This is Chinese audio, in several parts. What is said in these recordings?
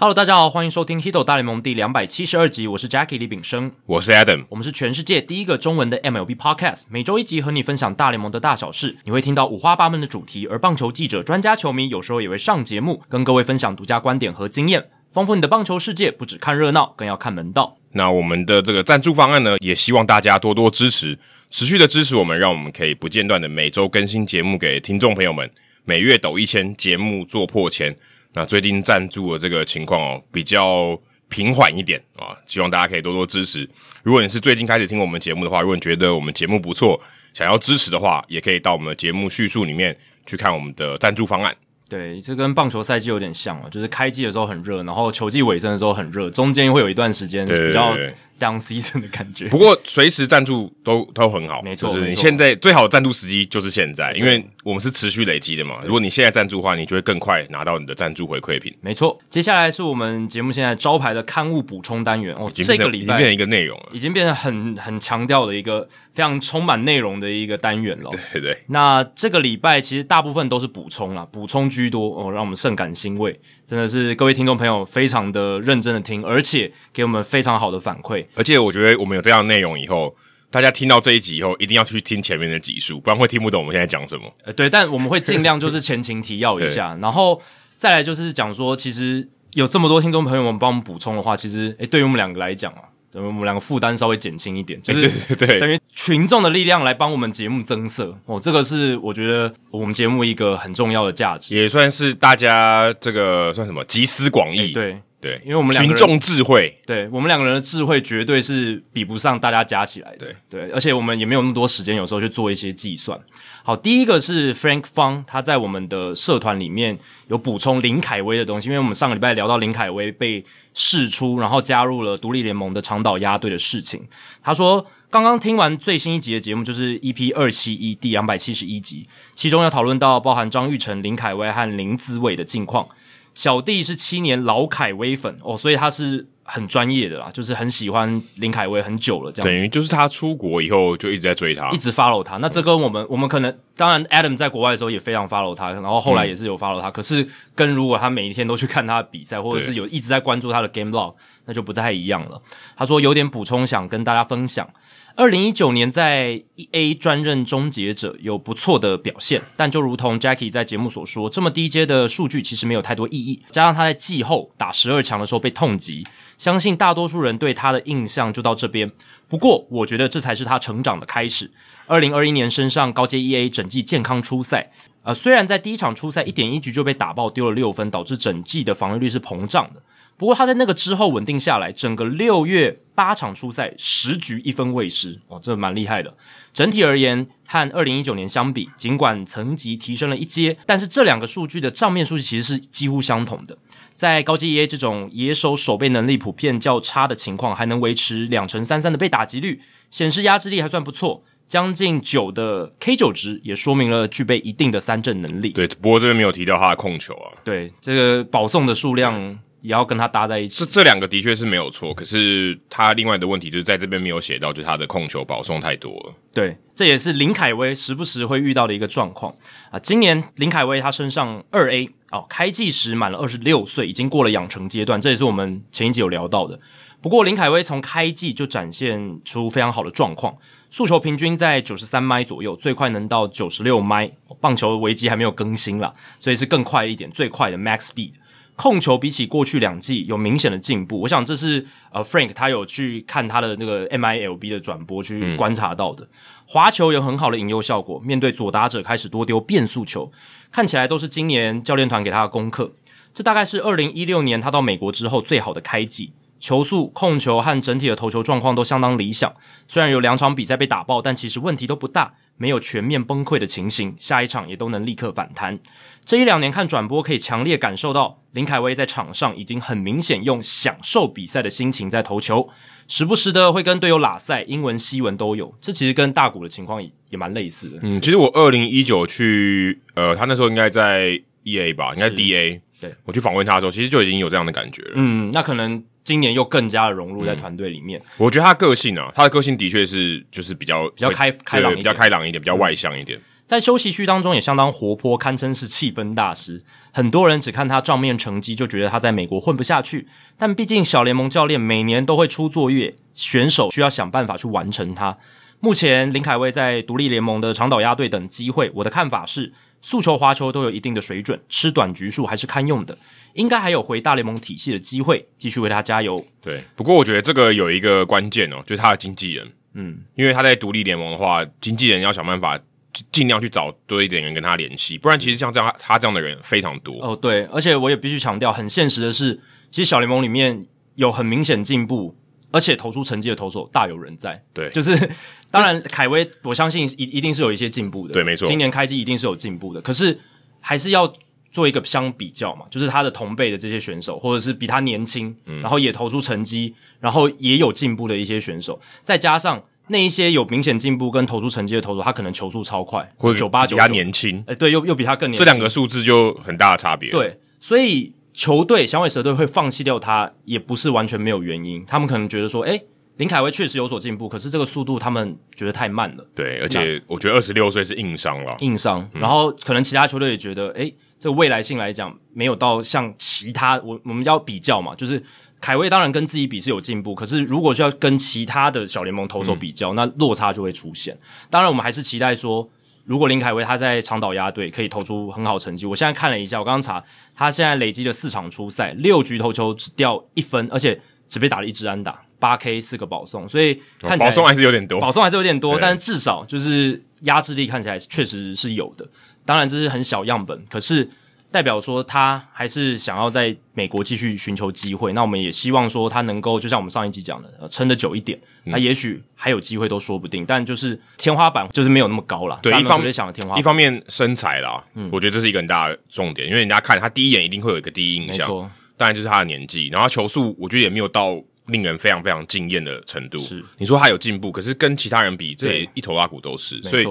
Hello，大家好，欢迎收听《Hito 大联盟》第两百七十二集，我是 Jackie 李炳生，我是 Adam，我们是全世界第一个中文的 MLB Podcast，每周一集和你分享大联盟的大小事，你会听到五花八门的主题，而棒球记者、专家、球迷有时候也会上节目，跟各位分享独家观点和经验，丰富你的棒球世界。不只看热闹，更要看门道。那我们的这个赞助方案呢，也希望大家多多支持，持续的支持我们，让我们可以不间断的每周更新节目给听众朋友们，每月抖一千，节目做破千。那最近赞助的这个情况哦，比较平缓一点啊，希望大家可以多多支持。如果你是最近开始听我们节目的话，如果你觉得我们节目不错，想要支持的话，也可以到我们的节目叙述里面去看我们的赞助方案。对，这跟棒球赛季有点像哦，就是开季的时候很热，然后球季尾声的时候很热，中间会有一段时间比较。Down season 的感觉，不过随时赞助都都很好，没错。就是你现在最好的赞助时机就是现在，因为我们是持续累积的嘛。如果你现在赞助的话，你就会更快拿到你的赞助回馈品。没错，接下来是我们节目现在招牌的刊物补充单元哦，这个礼拜已经变成一个内容了，已经变成很很强调的一个非常充满内容的一个单元了。对对。那这个礼拜其实大部分都是补充啦，补充居多哦，让我们甚感欣慰。真的是各位听众朋友非常的认真的听，而且给我们非常好的反馈。而且我觉得我们有这样的内容以后，大家听到这一集以后，一定要去听前面的集数，不然会听不懂我们现在讲什么。呃，对，但我们会尽量就是前情提要一下，然后再来就是讲说，其实有这么多听众朋友们帮我们补充的话，其实诶，对于我们两个来讲啊。等于我们两个负担稍微减轻一点，就是对对对，等于群众的力量来帮我们节目增色哦，这个是我觉得我们节目一个很重要的价值，也算是大家这个算什么集思广益，对对，因为我们群众智慧，对我们两个人的智慧绝对是比不上大家加起来的，对。对，而且我们也没有那么多时间，有时候去做一些计算。好，第一个是 Frank Fang，他在我们的社团里面有补充林凯威的东西，因为我们上个礼拜聊到林凯威被释出，然后加入了独立联盟的长岛鸭队的事情。他说，刚刚听完最新一集的节目，就是 EP 二七一第两百七十一集，其中要讨论到包含张玉成、林凯威和林子伟的近况。小弟是七年老凯威粉哦，所以他是。很专业的啦，就是很喜欢林凯威很久了，这样等于就是他出国以后就一直在追他，一直 follow 他。那这跟我们，我们可能当然 Adam 在国外的时候也非常 follow 他，然后后来也是有 follow 他。嗯、可是跟如果他每一天都去看他的比赛，或者是有一直在关注他的 game log，那就不太一样了。他说有点补充想跟大家分享。二零一九年在 EA 专任终结者有不错的表现，但就如同 Jackie 在节目所说，这么低阶的数据其实没有太多意义。加上他在季后打十二强的时候被痛击，相信大多数人对他的印象就到这边。不过，我觉得这才是他成长的开始。二零二一年身上高阶 EA，整季健康出赛。呃，虽然在第一场出赛一点一局就被打爆丢了六分，导致整季的防御率是膨胀的。不过他在那个之后稳定下来，整个六月八场出赛十局一分未失，哦，这蛮厉害的。整体而言，和二零一九年相比，尽管层级提升了一阶，但是这两个数据的账面数据其实是几乎相同的。在高阶 EA 这种野手守备能力普遍较差的情况，还能维持两成三三的被打击率，显示压制力还算不错。将近九的 K 九值也说明了具备一定的三振能力。对，不过这边没有提到他的控球啊。对，这个保送的数量。也要跟他搭在一起。这这两个的确是没有错，可是他另外的问题就是在这边没有写到，就是他的控球保送太多了。对，这也是林凯威时不时会遇到的一个状况啊。今年林凯威他身上二 A 哦，开季时满了二十六岁，已经过了养成阶段，这也是我们前一集有聊到的。不过林凯威从开季就展现出非常好的状况，速球平均在九十三迈左右，最快能到九十六迈。棒球危机还没有更新啦，所以是更快一点，最快的 Max Speed。控球比起过去两季有明显的进步，我想这是呃 Frank 他有去看他的那个 MILB 的转播去观察到的。滑、嗯、球有很好的引诱效果，面对左打者开始多丢变速球，看起来都是今年教练团给他的功课。这大概是二零一六年他到美国之后最好的开季，球速、控球和整体的投球状况都相当理想。虽然有两场比赛被打爆，但其实问题都不大。没有全面崩溃的情形，下一场也都能立刻反弹。这一两年看转播，可以强烈感受到林凯威在场上已经很明显用享受比赛的心情在投球，时不时的会跟队友拉赛，英文、西文都有。这其实跟大谷的情况也也蛮类似的。嗯，其实我二零一九去，呃，他那时候应该在 EA 吧，应该 DA。对，我去访问他的时候，其实就已经有这样的感觉了。嗯，那可能。今年又更加的融入在团队里面，我觉得他个性啊，他的个性的确是就是比较比较开开朗，比较开朗一点，比较外向一点。在休息区当中也相当活泼，堪称是气氛大师。很多人只看他账面成绩就觉得他在美国混不下去，但毕竟小联盟教练每年都会出作业，选手需要想办法去完成它。目前林凯威在独立联盟的长岛鸭队等机会，我的看法是速球、滑球都有一定的水准，吃短局数还是堪用的，应该还有回大联盟体系的机会，继续为他加油。对，不过我觉得这个有一个关键哦，就是他的经纪人，嗯，因为他在独立联盟的话，经纪人要想办法。尽量去找多一点人跟他联系，不然其实像这样他这样的人非常多哦。对，而且我也必须强调，很现实的是，其实小联盟里面有很明显进步，而且投出成绩的投手大有人在。对，就是当然凯威，我相信一一定是有一些进步的。对，没错，今年开机一定是有进步的。可是还是要做一个相比较嘛，就是他的同辈的这些选手，或者是比他年轻，嗯，然后也投出成绩，然后也有进步的一些选手，再加上。那一些有明显进步跟投出成绩的投手，他可能球速超快，或者九八九，比他年轻，哎、欸，对，又又比他更年轻，这两个数字就很大的差别。对，所以球队响尾蛇队会放弃掉他，也不是完全没有原因。他们可能觉得说，哎、欸，林凯威确实有所进步，可是这个速度他们觉得太慢了。对，而且我觉得二十六岁是硬伤了，硬伤。然后可能其他球队也觉得，哎、欸，这个未来性来讲，没有到像其他我我们要比较嘛，就是。凯威当然跟自己比是有进步，可是如果需要跟其他的小联盟投手比较，嗯，那落差就会出现。当然，我们还是期待说，如果林凯威他在长岛鸭队可以投出很好成绩。我现在看了一下，我刚刚查，他现在累积了四场出赛，六局投球只掉一分，而且只被打了一支安打，八 K 四个保送，所以看起来保送还是有点多，保送还是有点多，但是至少就是压制力看起来确实是有的。当然这是很小样本，可是。代表说他还是想要在美国继续寻求机会，那我们也希望说他能够就像我们上一集讲的，撑得久一点，那也许还有机会都说不定。但就是天花板就是没有那么高了。对，一方面想的天花板，一方面身材啦，嗯，我觉得这是一个很大的重点，因为人家看他第一眼一定会有一个第一印象，当然就是他的年纪，然后球速我觉得也没有到令人非常非常惊艳的程度。是，你说他有进步，可是跟其他人比，这一头拉骨都是，所以。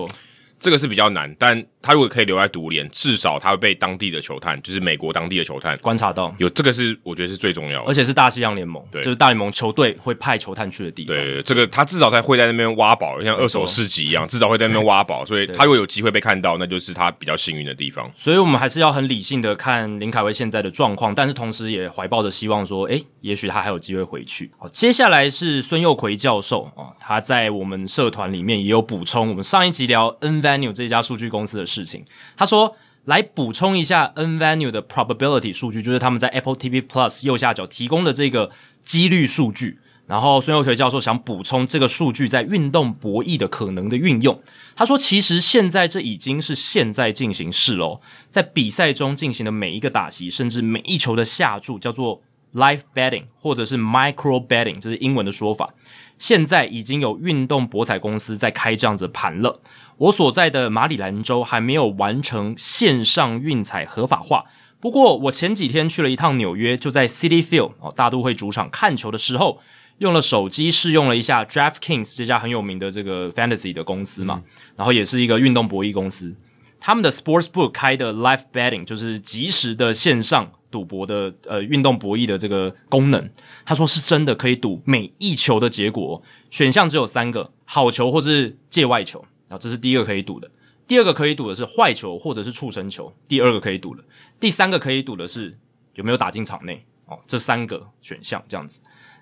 这个是比较难，但他如果可以留在独联，至少他会被当地的球探，就是美国当地的球探观察到。有这个是我觉得是最重要的，而且是大西洋联盟，对，就是大联盟球队会派球探去的地方。对，这个他至少在会在那边挖宝，像二手市集一样，至少会在那边挖宝，所以他如果有机会被看到，那就是他比较幸运的地方。所以我们还是要很理性的看林凯威现在的状况，但是同时也怀抱着希望说，诶，也许他还有机会回去。好，接下来是孙佑奎教授啊，他在我们社团里面也有补充，我们上一集聊 Venue 这家数据公司的事情，他说来补充一下 nVenue 的 probability 数据，就是他们在 Apple TV Plus 右下角提供的这个几率数据。然后孙佑奎教授想补充这个数据在运动博弈的可能的运用。他说，其实现在这已经是现在进行式喽，在比赛中进行的每一个打席，甚至每一球的下注，叫做 live betting 或者是 micro betting，这是英文的说法。现在已经有运动博彩公司在开这样子盘了。我所在的马里兰州还没有完成线上运彩合法化。不过我前几天去了一趟纽约，就在 City Field 哦，大都会主场看球的时候，用了手机试用了一下 DraftKings 这家很有名的这个 Fantasy 的公司嘛，然后也是一个运动博弈公司，他们的 Sportsbook 开的 Live Betting 就是即时的线上赌博的呃运动博弈的这个功能，他说是真的可以赌每一球的结果，选项只有三个：好球或是界外球。啊，这是第一个可以赌的，第二个可以赌的是坏球或者是触身球，第二个可以赌的，第三个可以赌的是有没有打进场内哦，这三个选项这样子。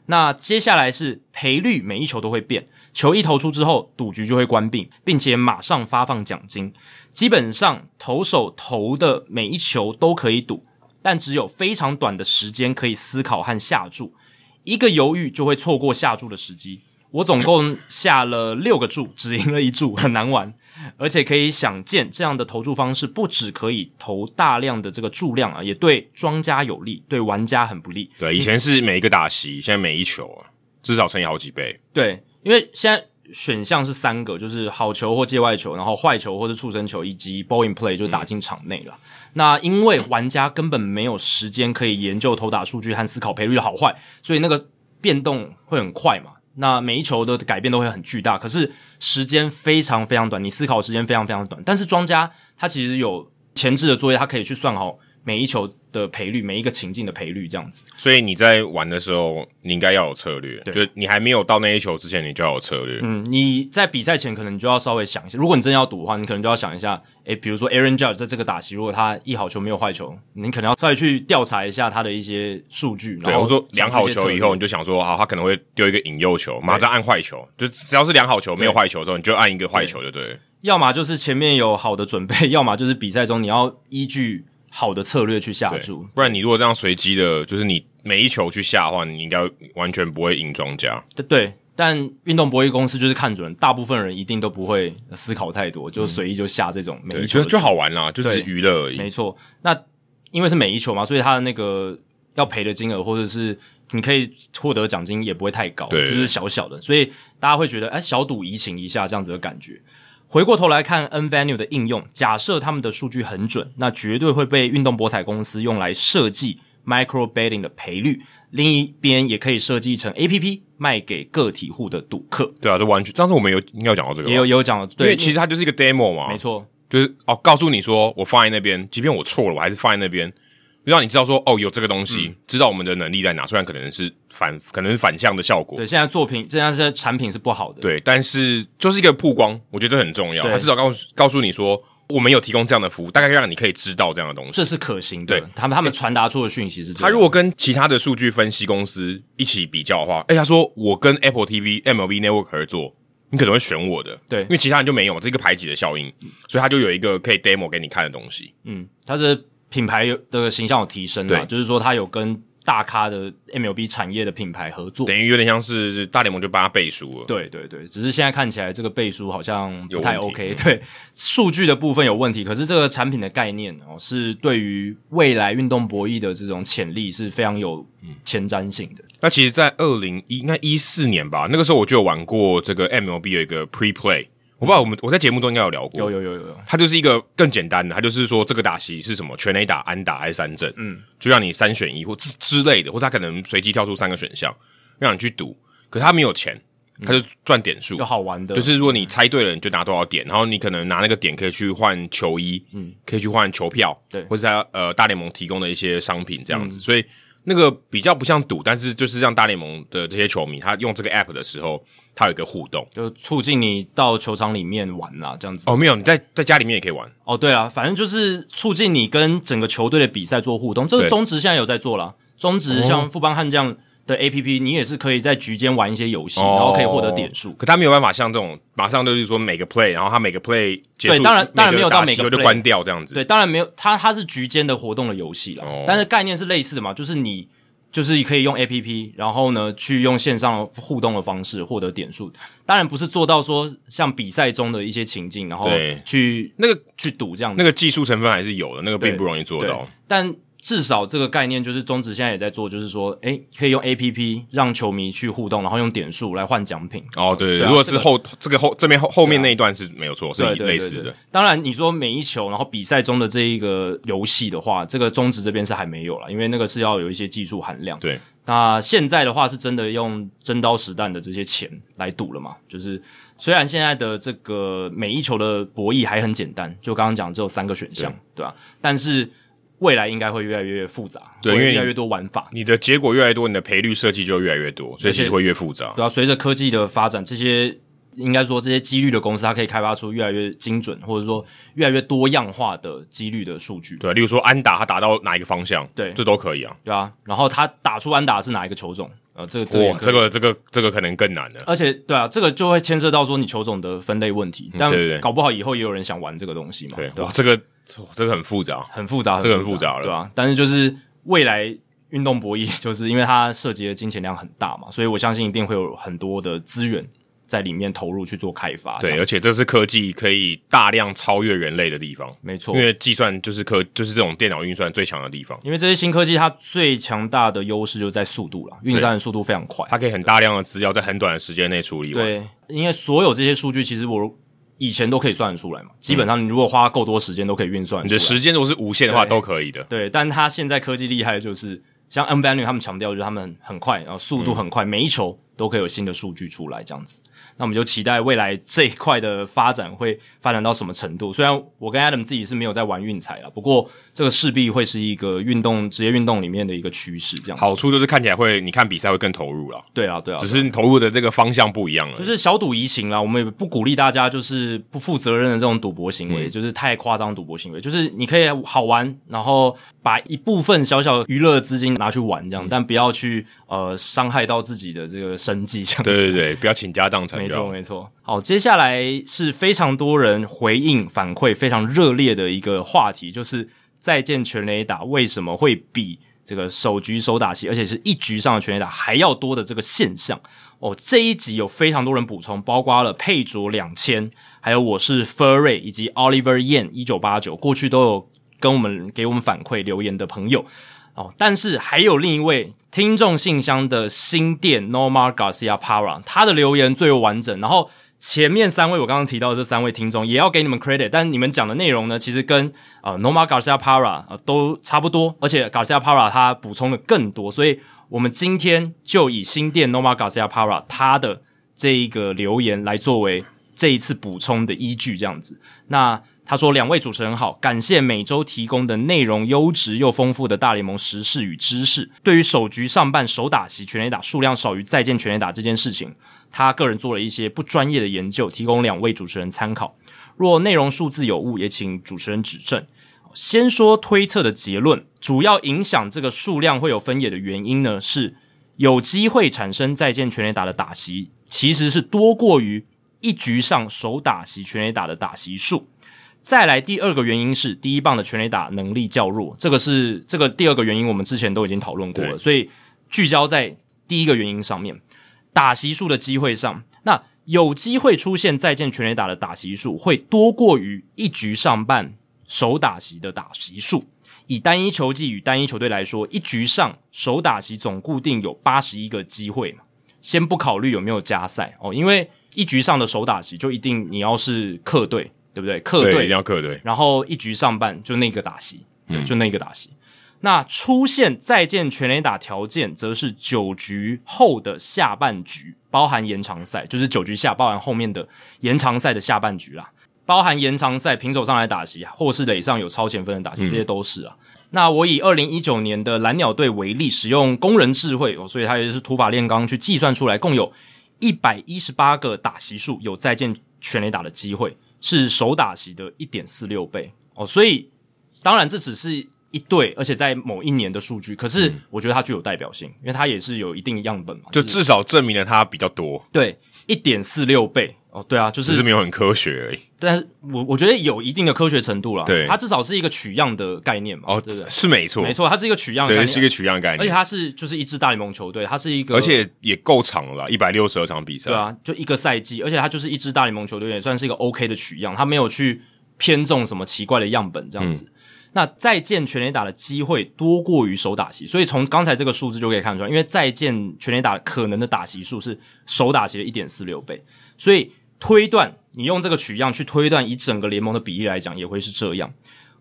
那接下来是赔率，每一球都会变，球一投出之后，赌局就会关闭，并且马上发放奖金。基本上投手投的每一球都可以赌，但只有非常短的时间可以思考和下注，一个犹豫就会错过下注的时机。我总共下了六个注，只赢了一注，很难玩。而且可以想见，这样的投注方式不只可以投大量的这个注量啊，也对庄家有利，对玩家很不利。对，以前是每一个打席，现在每一球啊，至少乘以好几倍。对，因为现在选项是三个，就是好球或界外球，然后坏球或是触身球，以及 ball in play 就打进场内了。嗯。那因为玩家根本没有时间可以研究投打数据和思考赔率的好坏，所以那个变动会很快嘛。那每一球的改变都会很巨大，可是时间非常非常短，你思考时间非常非常短。但是庄家他其实有前置的作业，他可以去算好每一球的赔率，每一个情境的赔率这样子。所以你在玩的时候，你应该要有策略。对，就你还没有到那一球之前，你就要有策略。嗯，你在比赛前可能你就要稍微想一下，如果你真的要赌的话，你可能就要想一下，诶，比如说 Aaron Judge 在这个打席，如果他一好球没有坏球，你可能要稍微去调查一下他的一些数据。对，然后我说两好球以后，你就想说，好，他可能会丢一个引诱球，马上按坏球，就只要是两好球没有坏球之后，你就按一个坏球就对了。要么就是前面有好的准备，要么就是比赛中你要依据好的策略去下注，不然你如果这样随机的，就是你每一球去下的话，你应该完全不会赢庄家。对对，但运动博弈公司就是看准，大部分人一定都不会思考太多，就随意就下这种每一球，就就好玩啦，就是娱乐而已。没错，那因为是每一球嘛，所以他的那个要赔的金额或者是你可以获得奖金也不会太高，就是小小的，所以大家会觉得哎，小赌怡情一下这样子的感觉。回过头来看 nVenue 的应用，假设他们的数据很准，那绝对会被运动博彩公司用来设计 micro betting 的赔率。另一边也可以设计成 APP 卖给个体户的赌客。对啊，这完全。上次我们有应该有讲到这个，也有有讲，对，因为其实它就是一个 demo 嘛，没错，就是哦，告诉你说我放在那边，即便我错了，我还是放在那边。让你知道说哦，有这个东西，嗯，知道我们的能力在哪。虽然可能是反，可能是反向的效果。对，现在作品，现在这些产品是不好的。对，但是就是一个曝光，我觉得这很重要。他至少告诉告诉你说，我们有提供这样的服务，大概让你可以知道这样的东西，这是可行的。对，他们他们传达出的讯息是这样。他如果跟其他的数据分析公司一起比较的话，哎，他说我跟 Apple TV、MLB Network 合作，你可能会选我的。对，因为其他人就没有这个排挤的效应，所以他就有一个可以 demo 给你看的东西。嗯，他是。品牌的形象有提升了，就是说他有跟大咖的 MLB 产业的品牌合作，等于有点像是大联盟就帮他背书了。对对对，只是现在看起来这个背书好像不太 OK。对，数据的部分有问题，可是这个产品的概念哦，是对于未来运动博弈的这种潜力是非常有前瞻性的。那其实，在二零一应该一四年吧，那个时候我就有玩过这个 MLB 有一个 Pre Play。我不知道我们我在节目中应该有聊过，有有有有有，它就是一个更简单的，它就是说这个打席是什么全垒打、安打还是三振，嗯，就让你三选一或之之类的，或者他可能随机跳出三个选项让你去赌，可是他没有钱，他就赚点数，就好玩的，就是如果你猜对了，你就拿多少点，然后你可能拿那个点可以去换球衣，嗯，可以去换球票，对，或者他呃大联盟提供的一些商品这样子，所以。那个比较不像赌，但是就是让大联盟的这些球迷，他用这个 app 的时候，他有一个互动，就促进你到球场里面玩啊，这样子。哦，没有，你在在家里面也可以玩。哦，对啊，反正就是促进你跟整个球队的比赛做互动。这个中职现在有在做啦，中职像富邦悍将的 APP，你也是可以在局间玩一些游戏，然后可以获得点数。可他没有办法像这种马上就是说每个 play，然后他每个 play 结束，对，当然当然没有到每个 play 就关掉这样子。对，当然没有，它它是局间的活动的游戏啦，但是概念是类似的嘛，就是你。就是可以用 APP，然后呢，去用线上互动的方式获得点数。当然不是做到说像比赛中的一些情境，然后去那个去赌这样子。那个技术成分还是有的，那个并不容易做到。但至少这个概念就是中职现在也在做，就是说，诶，可以用 APP 让球迷去互动，然后用点数来换奖品。哦，对如果是后这个后这边后后面那一段是没有错，是类似的。当然，你说每一球，然后比赛中的这一个游戏的话，这个中职这边是还没有了，因为那个是要有一些技术含量。对，那现在的话是真的用真刀实弹的这些钱来赌了嘛？就是虽然现在的这个每一球的博弈还很简单，就刚刚讲只有三个选项，对，对吧？但是。未来应该会越来越复杂，对，因为越来越多玩法，你的结果越来越多，你的赔率设计就越来越多，所以其实会越复杂。对啊，随着科技的发展，这些应该说这些几率的公司，它可以开发出越来越精准，或者说越来越多样化的几率的数据。对，例如说安打，它打到哪一个方向，对，这都可以啊。对啊，然后它打出安打是哪一个球种，呃，这个哇，这个这个这个可能更难了。而且，对啊，这个就会牵涉到说你球种的分类问题，但搞不好以后也有人想玩这个东西嘛。对，哇，这个。这个很复杂，很复杂，这个很复杂了，对啊？但是就是未来运动博弈，就是因为它涉及的金钱量很大嘛，所以我相信一定会有很多的资源在里面投入去做开发。对，而且这是科技可以大量超越人类的地方，没错。因为计算就是科，就是这种电脑运算最强的地方。因为这些新科技，它最强大的优势就在速度了，运算的速度非常快，它可以很大量的资料在很短的时间内处理完。对，因为所有这些数据，其实我。以前都可以算得出来嘛，基本上你如果花够多时间都可以运算。你的时间如果是无限的话，都可以的。对，但他现在科技厉害的就是，像 nVenue 他们强调就是他们很快，然后速度很快，嗯、每一球都可以有新的数据出来，这样子。那我们就期待未来这一块的发展会发展到什么程度。虽然我跟 Adam 自己是没有在玩运彩了，不过这个势必会是一个运动职业运动里面的一个趋势。这样好处就是看起来会，你看比赛会更投入了。对啊，对啊，只是投入的这个方向不一样了。就是小赌怡情啦，我们也不鼓励大家就是不负责任的这种赌博行为，嗯、就是太夸张赌博行为。就是你可以好玩，然后把一部分小小娱乐的资金拿去玩这样，嗯、但不要去呃伤害到自己的这个生计。这样子。对对对，不要倾家荡产。没错没错。好，接下来是非常多人回应反馈非常热烈的一个话题，就是再见全垒打为什么会比这个首局首打席，而且是一局上的全垒打还要多的这个现象。哦，这一集有非常多人补充，包括了佩卓两千，还有我是 Furry 以及 Oliver Yan 一九八九，过去都有跟我们给我们反馈留言的朋友。哦，但是还有另一位听众信箱的新店 Nomar Garcia Para，他的留言最为完整，然后。前面三位我刚刚提到的这三位听众也要给你们 credit，但你们讲的内容呢，其实跟呃 Nomar Garcia Para 都差不多，而且 Garcia Para 他补充的更多，所以我们今天就以新店 Nomar Garcia Para 他的这一个留言来作为这一次补充的依据，这样子。那他说：“两位主持人好，感谢每周提供的内容优质又丰富的大联盟时事与知识。对于首局上半首打席全垒打数量少于再见全垒打这件事情。”他个人做了一些不专业的研究，提供两位主持人参考。若内容数字有误，也请主持人指正。先说推测的结论，主要影响这个数量会有分野的原因呢，是有机会产生再见全垒打的打席，其实是多过于一局上首打席全垒打的打席数。再来第二个原因是第一棒的全垒打能力较弱，这个是这个第二个原因，我们之前都已经讨论过了，所以聚焦在第一个原因上面。打席数的机会上，那有机会出现再见全垒打的打席数会多过于一局上半首打席的打席数。以单一球季与单一球队来说，一局上首打席总固定有八十一个机会嘛。先不考虑有没有加赛哦，因为一局上的首打席就一定你要是客队，对不对？客队。一定要客队，然后一局上半就那个打席，对，就那个打席。嗯那出现再见全垒打条件，则是九局后的下半局，包含延长赛，就是九局下包含后面的延长赛的下半局啦，包含延长赛平手上来打席，或是垒上有超前分的打席，这些都是啊。嗯、那我以二零一九年的蓝鸟队为例，使用工人智慧哦，所以它也是土法炼钢去计算出来，共有一百一十八个打席数有再见全垒打的机会，是首打席的一点四六倍哦。所以当然这只是。一对，而且在某一年的数据，可是我觉得它具有代表性，嗯、因为它也是有一定样本嘛，就至少证明了它比较多。对，一点四六倍哦，对啊，就是只是没有很科学而已。但是我我觉得有一定的科学程度了，对，它至少是一个取样的概念嘛，哦，对不对？是没错，没错，它是一个取样的概念，对，是一个取样的概念，而且它是就是一支大联盟球队，它是一个，而且也够长了，一百六十二场比赛，对啊，就一个赛季，而且它就是一支大联盟球队，也算是一个 OK 的取样，它没有去偏重什么奇怪的样本这样子。嗯那再见全垒打的机会多过于手打席，所以从刚才这个数字就可以看出来，因为再见全垒打可能的打席数是手打席的一点四六倍，所以推断你用这个取样去推断，以整个联盟的比例来讲，也会是这样。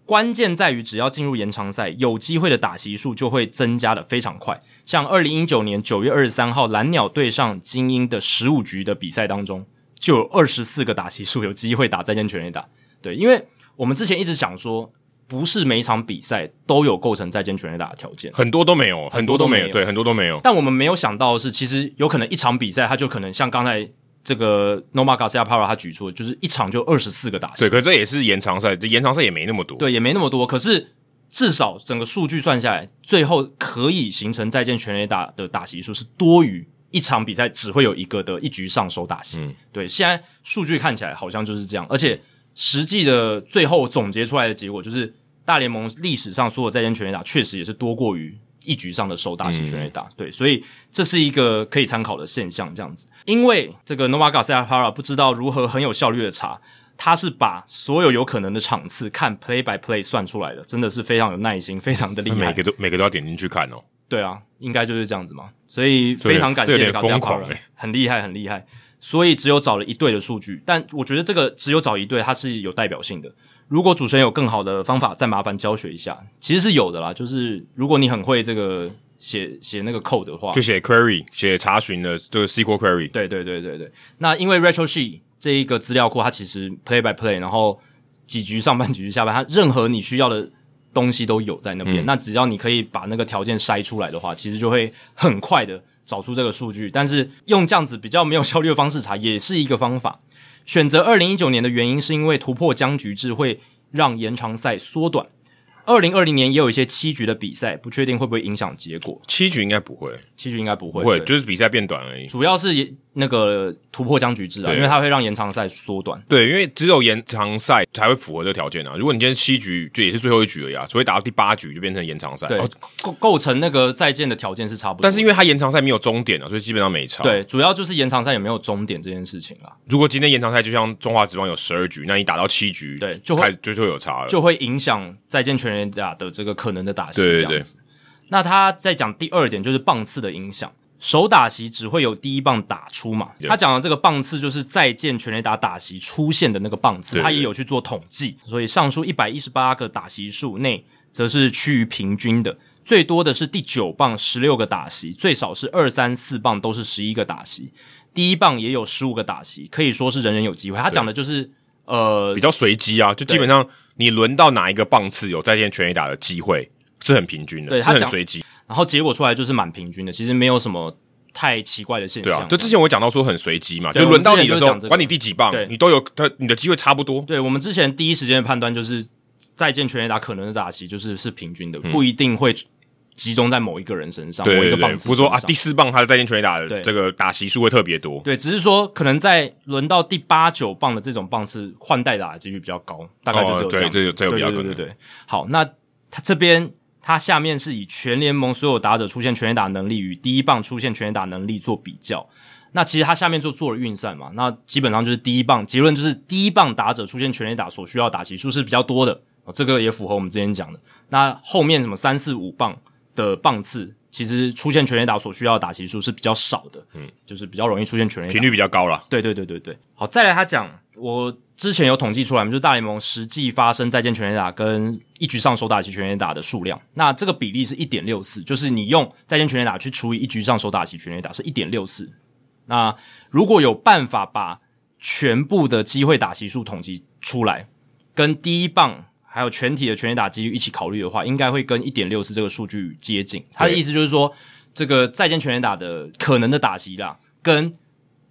关键在于，只要进入延长赛，有机会的打席数就会增加的非常快。像二零一九年九月二十三号蓝鸟对上精英的十五局的比赛当中，就有二十四个打席数有机会打再见全垒打。对，因为我们之前一直想说。不是每一场比赛都有构成再见全垒打的条件，很多都没有，很多都没有，对，很多都没有。但我们没有想到的是，其实有可能一场比赛，它就可能像刚才这个 Nomar Garcia Para 他举出的，就是一场就二十四个打席。对，可是这也是延长赛，延长赛也没那么多。对，也没那么多。可是至少整个数据算下来，最后可以形成再见全垒打的打席数是多于一场比赛只会有一个的一局上手打席。嗯，对，现在数据看起来好像就是这样，而且。实际的最后总结出来的结果就是，大联盟历史上所有再见全垒打确实也是多过于一局上的手打席全垒打，嗯、对，所以这是一个可以参考的现象。这样子，因为这个 Nomar Garcia Para 不知道如何很有效率的查，他是把所有有可能的场次看 play by play 算出来的，真的是非常有耐心，非常的厉害。每个都每个都要点进去看哦。对啊，应该就是这样子嘛。所以非常感谢 Garcia Para，很厉害，很厉害。所以只有找了一队的数据，但我觉得这个只有找一队，它是有代表性的。如果主持人有更好的方法，再麻烦教学一下。其实是有的啦，就是如果你很会这个写写那个 code 的话，就写 query 写查询的这个 SQL query。对对对对对。那因为 Retro Sheet 这一个资料库，它其实 play by play，然后几局上半几局下半，它任何你需要的东西都有在那边。嗯、那只要你可以把那个条件筛出来的话，其实就会很快的找出这个数据。但是用这样子比较没有效率的方式查，也是一个方法。选择二零一九年的原因是因为突破僵局制会让延长赛缩短。二零二零年也有一些七局的比赛，不确定会不会影响结果。七局应该不会，七局应该不会，不会，就是比赛变短而已。主要是那个突破僵局制啊，因为它会让延长赛缩短。对，因为只有延长赛才会符合这个条件啊。如果你今天七局就也是最后一局而已啊，所以打到第八局就变成延长赛。对，构构成那个再见的条件是差不多。但是因为它延长赛没有终点啊，所以基本上没差。对，主要就是延长赛有没有终点这件事情啦。如果今天延长赛就像中华职棒有十二局，那你打到七局，对，就会就就会有差了，就会影响再见全的这个。可能的打席这样子，对对对，那他在讲第二点就是棒次的影响，首打席只会有第一棒打出嘛？他讲的这个棒次就是再见全垒打打席出现的那个棒次，他也有去做统计，所以上述一百一十八个打席数内，则是趋于平均的，最多的是第九棒十六个打席，最少是二三四棒都是十一个打席，第一棒也有十五个打席，可以说是人人有机会。他讲的就是呃比较随机啊，就基本上。你轮到哪一个棒次有再见全垒打的机会是很平均的，对，是很随机，然后结果出来就是蛮平均的，其实没有什么太奇怪的现象。对啊，就之前我讲到说很随机嘛，就轮到你的时候，管你第几棒，你都有他你的机会差不多。对，我们之前第一时间的判断就是再见全垒打可能的打击就是是平均的，不一定会。集中在某一个人身上，某一个棒次，不是说啊，第四棒他的再见全垒打的这个打席数会特别多，对，只是说可能在轮到第八九棒的这种棒次换代打的几率比较高，大概就只有这样子。对，这有比较对对对，好，那他这边他下面是以全联盟所有打者出现全垒打能力与第一棒出现全垒打能力做比较，那其实他下面就做了运算嘛，那基本上就是第一棒结论就是第一棒打者出现全垒打所需要打席数是比较多的，哦这个也符合我们之前讲的。那后面什么三四五棒的棒次其实出现全垒打所需要的打席数是比较少的，嗯，就是比较容易出现全垒打，频率比较高了。对对对对对。好，再来他讲，我之前有统计出来，就是大联盟实际发生再见全垒打跟一局上手打席全垒打的数量，那这个比例是一点六四，就是你用再见全垒打去除以一局上手打席全垒打是一点六四。那如果有办法把全部的机会打席数统计出来，跟第一棒。还有全体的全垒打几率一起考虑的话，应该会跟一点六四这个数据接近。他的意思就是说，这个再见全垒打的可能的打席啦，跟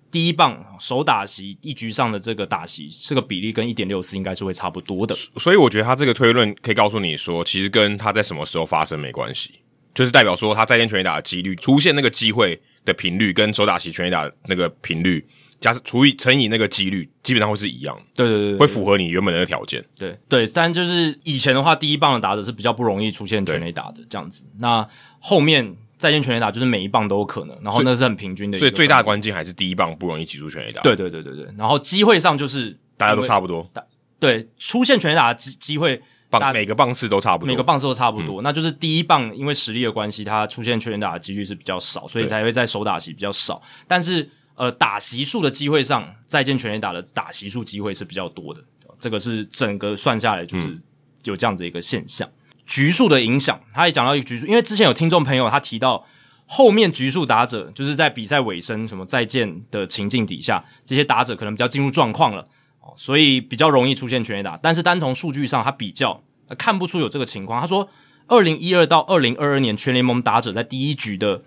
第一棒首打席一局上的这个打席，这个比例跟一点六四应该是会差不多的。所以我觉得他这个推论可以告诉你说，其实跟他在什么时候发生没关系，就是代表说他再见全垒打的几率出现那个机会的频率，跟首打席全垒打那个频率。加上除以乘以那个几率，基本上会是一样。对对对，对，会符合你原本的条件。对对，但就是以前的话，第一棒的打者是比较不容易出现全垒打的这样子。那后面再见全垒打，就是每一棒都有可能，然后那是很平均的。所以最大的关键还是第一棒不容易挤出全垒打。对对对对对，然后机会上就是大家都差不多。对，出现全垒打的机机会，棒每个棒次都差不多，每个棒次都差不多。嗯、那就是第一棒因为实力的关系，它出现全垒打的几率是比较少，所以才会在首打席比较少。但是呃，打席数的机会上，再见全垒打的打席数机会是比较多的，这个是整个算下来就是有这样子一个现象。嗯、局数的影响，他也讲到一个局数，因为之前有听众朋友他提到，后面局数打者就是在比赛尾声什么再见的情境底下，这些打者可能比较进入状况了，所以比较容易出现全垒打。但是单从数据上，他比较看不出有这个情况。他说，二零一二到二零二二年全联盟打者在第一局的。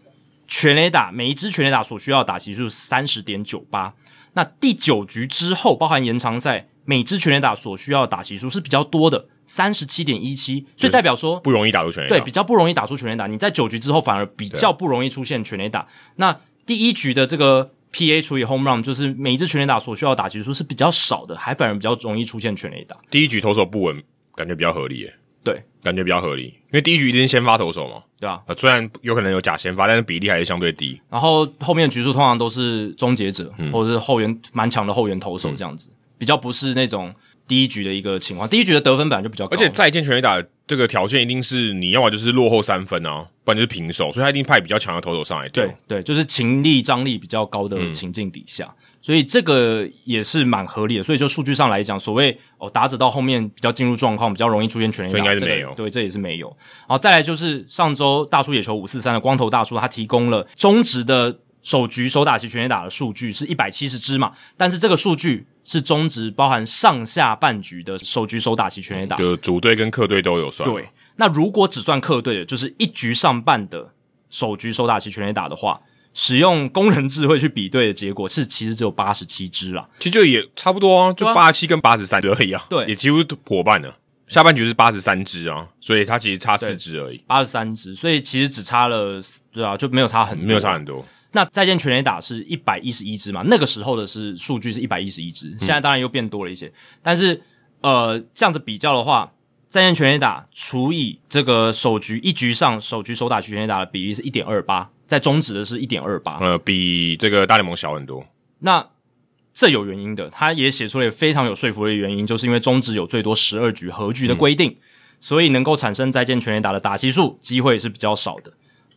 全垒打每一支全垒打所需要的打席数三十点九八，那第九局之后，包含延长赛，每支全垒打所需要的打席数是比较多的，三十七点一七，所以代表说不容易打出全垒打，对，比较不容易打出全垒打。你在九局之后反而比较不容易出现全垒打。那第一局的这个 PA 除以 Home Run，就是每一支全垒打所需要的打席数是比较少的，还反而比较容易出现全垒打。第一局投手不稳，感觉比较合理耶。对，感觉比较合理，因为第一局一定是先发投手嘛，对啊，虽然有可能有假先发，但是比例还是相对低。然后后面的局数通常都是终结者，嗯、或者是后援蛮强的后援投手这样子，嗯、比较不是那种第一局的一个情况。第一局的得分本来就比较高，而且再见全垒打这个条件一定是你要么就是落后三分啊，不然就是平手，所以他一定派比较强的投手上来。对对，就是情力张力比较高的情境底下，嗯、所以这个也是蛮合理的。所以就数据上来讲，所谓哦打者到后面比较进入状况，比较容易出现全垒打，应该是没有、这个。对，这也是没有。然后再来就是上周大叔野球五四三的光头大叔，他提供了中职的首局首打席全垒打的数据是一百七十支嘛，但是这个数据是中职包含上下半局的首局首打席全垒打，就主队跟客队都有算。对。那如果只算客队的，就是一局上半的首局首打席全垒打的话，使用工人智慧去比对的结果是，其实只有八十七只啦。其实就也差不多啊，就八十七跟八十三而已啊。对，也几乎伙伴了。下半局是八十三只啊，所以它其实差四只而已。八十三只，所以其实只差了，对啊，就没有差很多，没有差很多。那再见全垒打是一百一十一只嘛？那个时候的是数据是一百一十一只，现在当然又变多了一些。嗯、但是呃，这样子比较的话。再见全垒打除以这个首局一局上首局首打全垒打的比例是一点二八，在中职的是一点二八，呃，比这个大联盟小很多。那这有原因的，他也写出了非常有说服力的原因，就是因为中职有最多十二局和局的规定，嗯、所以能够产生再见全垒打的打击数机会是比较少的。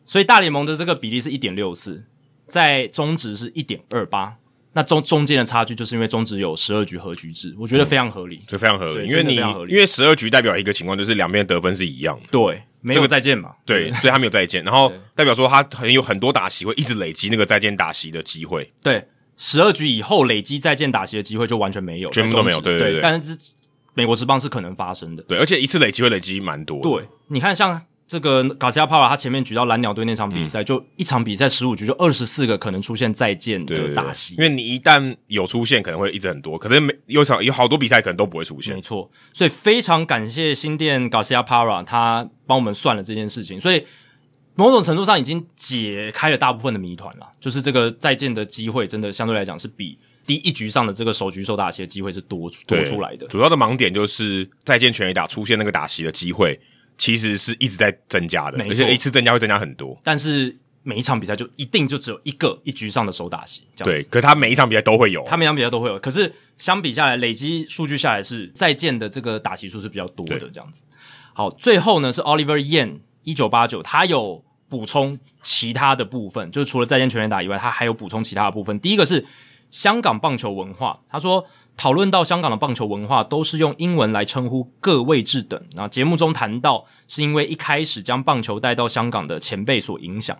所以大联盟的这个比例是一点六四，在中职是一点二八。那中中间的差距，就是因为中职有十二局和局制，我觉得非常合理，这、嗯、非常合理。因为你因为十二局代表一个情况，就是两边得分是一样的，对，没有再见嘛，对，对，所以他没有再见，然后代表说他很有很多打席会一直累积那个再见打席的机会，对，十二局以后累积再见打席的机会就完全没有，全部都没有，对对对，对，但是美国之棒是可能发生的，对，而且一次累积会累积蛮多，对，你看像。这个 Garcia Parra 他前面举到蓝鸟队那场比赛，嗯、就一场比赛十五局就二十四个可能出现再见的打席，因为你一旦有出现，可能会一直很多，可能没有场有好多比赛可能都不会出现。没错，所以非常感谢新店 Garcia Parra 他帮我们算了这件事情，所以某种程度上已经解开了大部分的谜团了。就是这个再见的机会，真的相对来讲是比第一局上的这个首局受打席的机会是多多出来的。主要的盲点就是再见全垒打出现那个打席的机会。其实是一直在增加的，而且一次增加会增加很多。但是每一场比赛就一定就只有一个一局上的手打席，这样子。对，可是他每一场比赛都会有，他每场比赛都会有。可是相比下来，累积数据下来是再见的这个打席数是比较多的，这样子。好，最后呢是 Oliver Yan 一九八九，他有补充其他的部分，就是除了再见全垒打以外，他还有补充其他的部分。第一个是香港棒球文化，他说。讨论到香港的棒球文化，都是用英文来称呼各位置等。那节目中谈到，是因为一开始将棒球带到香港的前辈所影响。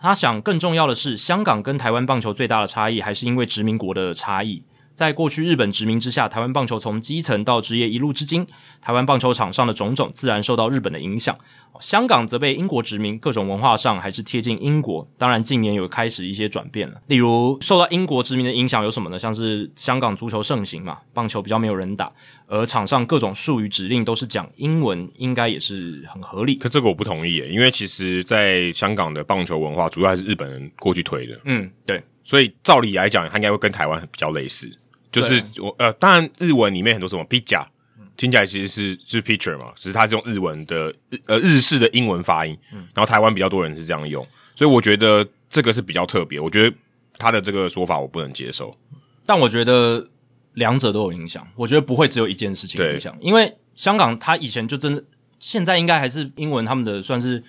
他想，更重要的是，香港跟台湾棒球最大的差异，还是因为殖民国的差异。在过去日本殖民之下，台湾棒球从基层到职业一路至今，台湾棒球场上的种种自然受到日本的影响。香港则被英国殖民，各种文化上还是贴近英国。当然，近年有开始一些转变了。例如，受到英国殖民的影响有什么呢？像是香港足球盛行嘛，棒球比较没有人打，而场上各种术语指令都是讲英文，应该也是很合理。可这个我不同意耶，因为其实在香港的棒球文化主要还是日本人过去推的。嗯，对。所以照理来讲，它应该会跟台湾比较类似。就是我呃，当然日文里面很多什么 pitcher，听起来其实是是 picture 嘛，只是它是用日文的日呃日式的英文发音，然后台湾比较多人是这样用，所以我觉得这个是比较特别，我觉得他的这个说法我不能接受，但我觉得两者都有影响，我觉得不会只有一件事情影响，因为香港它以前就真的，现在应该还是英文他们的算是。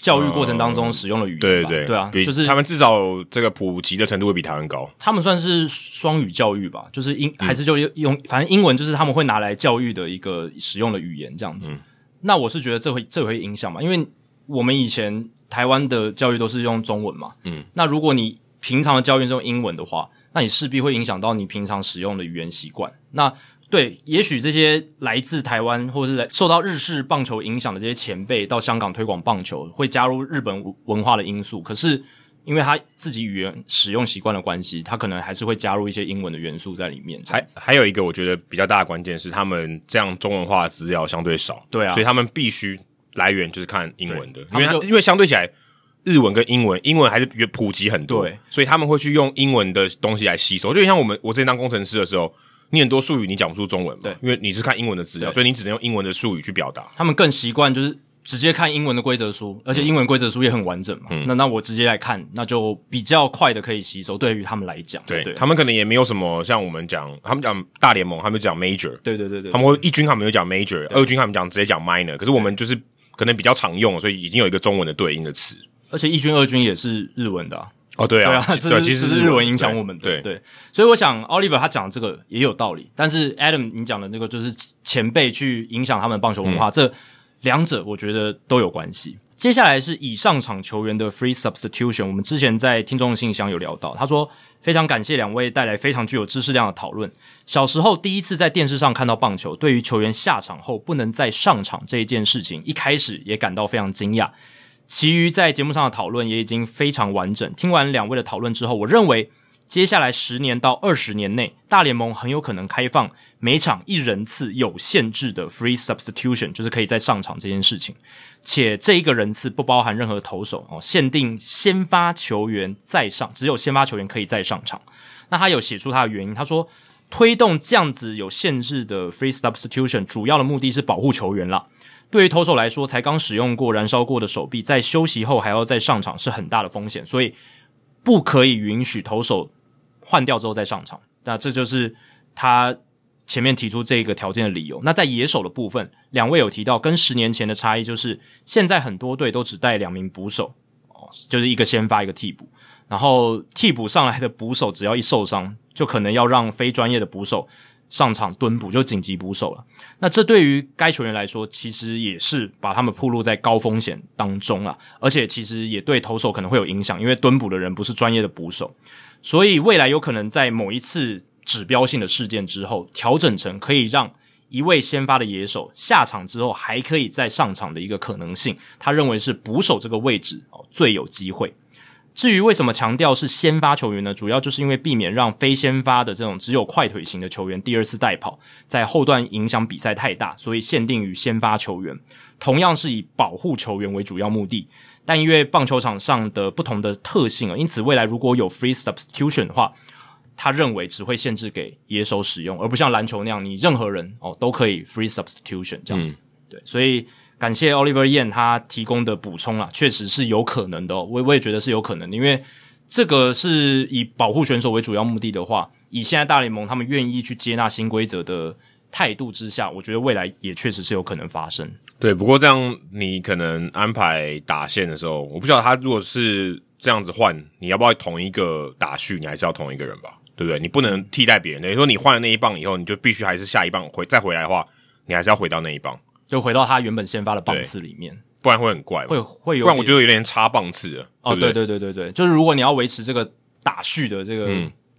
教育过程当中使用的语言，对对。对啊，就是他们至少这个普及的程度会比台湾高。他们算是双语教育吧，就是英还是就用，反正英文就是他们会拿来教育的一个使用的语言这样子。那我是觉得这会这会影响嘛，因为我们以前台湾的教育都是用中文嘛，嗯，那如果你平常的教育是用英文的话，那你势必会影响到你平常使用的语言习惯。那对，也许这些来自台湾或者是来受到日式棒球影响的这些前辈到香港推广棒球，会加入日本文化的因素。可是，因为他自己语言使用习惯的关系，他可能还是会加入一些英文的元素在里面。还还有一个，我觉得比较大的关键是，他们这样中文化的资料相对少，对啊，所以他们必须来源就是看英文的，因为他因为相对起来，日文跟英文，英文还是越普及很多，对，所以他们会去用英文的东西来吸收。就像我们我之前当工程师的时候。你很多术语你讲不出中文嘛？对，因为你是看英文的资料，所以你只能用英文的术语去表达。他们更习惯就是直接看英文的规则书，而且英文规则书也很完整嘛。嗯，那那我直接来看，那就比较快的可以吸收。对于他们来讲，对，对他们可能也没有什么像我们讲，他们讲大联盟，他们讲 major，对对对对，他们会一军他们有讲 major，二军他们讲直接讲 minor，可是我们就是可能比较常用，所以已经有一个中文的对应的词。而且一军、二军也是日文的啊。哦，对啊，对啊，其实是日文影响我们的。对，对，所以我想 Oliver 他讲的这个也有道理，但是 Adam 你讲的那个就是前辈去影响他们棒球文化，嗯、这两者我觉得都有关系。接下来是以上场球员的 free substitution，我们之前在听众信箱有聊到，他说非常感谢两位带来非常具有知识量的讨论。小时候第一次在电视上看到棒球，对于球员下场后不能再上场这一件事情，一开始也感到非常惊讶。其余在节目上的讨论也已经非常完整。听完两位的讨论之后，我认为接下来十年到二十年内，大联盟很有可能开放每场一人次有限制的 free substitution，就是可以再上场这件事情。且这一个人次不包含任何投手哦，限定先发球员再上，只有先发球员可以再上场。那他有写出他的原因，他说推动这样子有限制的 free substitution，主要的目的是保护球员了。对于投手来说，才刚使用过、燃烧过的手臂，在休息后还要再上场，是很大的风险，所以不可以允许投手换掉之后再上场。那这就是他前面提出这个条件的理由。那在野手的部分，两位有提到跟十年前的差异，就是现在很多队都只带两名捕手，哦，就是一个先发，一个替补，然后替补上来的捕手只要一受伤，就可能要让非专业的捕手。上场蹲捕就紧急捕手了，那这对于该球员来说，其实也是把他们暴露在高风险当中啊，而且其实也对投手可能会有影响，因为蹲捕的人不是专业的捕手，所以未来有可能在某一次指标性的事件之后，调整成可以让一位先发的野手下场之后还可以再上场的一个可能性，他认为是捕手这个位置哦最有机会。至于为什么强调是先发球员呢？主要就是因为避免让非先发的这种只有快腿型的球员第二次带跑，在后段影响比赛太大，所以限定于先发球员。同样是以保护球员为主要目的，但因为棒球场上的不同的特性啊，因此未来如果有 free substitution 的话，他认为只会限制给野手使用，而不像篮球那样，你任何人哦都可以 free substitution 这样子。嗯、对，所以。感谢 Oliver Yan 他提供的补充啊，确实是有可能的，我我也觉得是有可能，因为这个是以保护选手为主要目的的话，以现在大联盟他们愿意去接纳新规则的态度之下，我觉得未来也确实是有可能发生。对，不过这样你可能安排打线的时候，我不晓得他如果是这样子换，你要不要同一个打序，你还是要同一个人吧？对不对？你不能替代别人，等于说你换了那一棒以后，你就必须还是下一棒回再回来的话，你还是要回到那一棒。就回到他原本先发的棒次里面，不然会很怪，会会有，不然我觉得有点差棒次了。哦，对对？对对对，就是如果你要维持这个打序的这个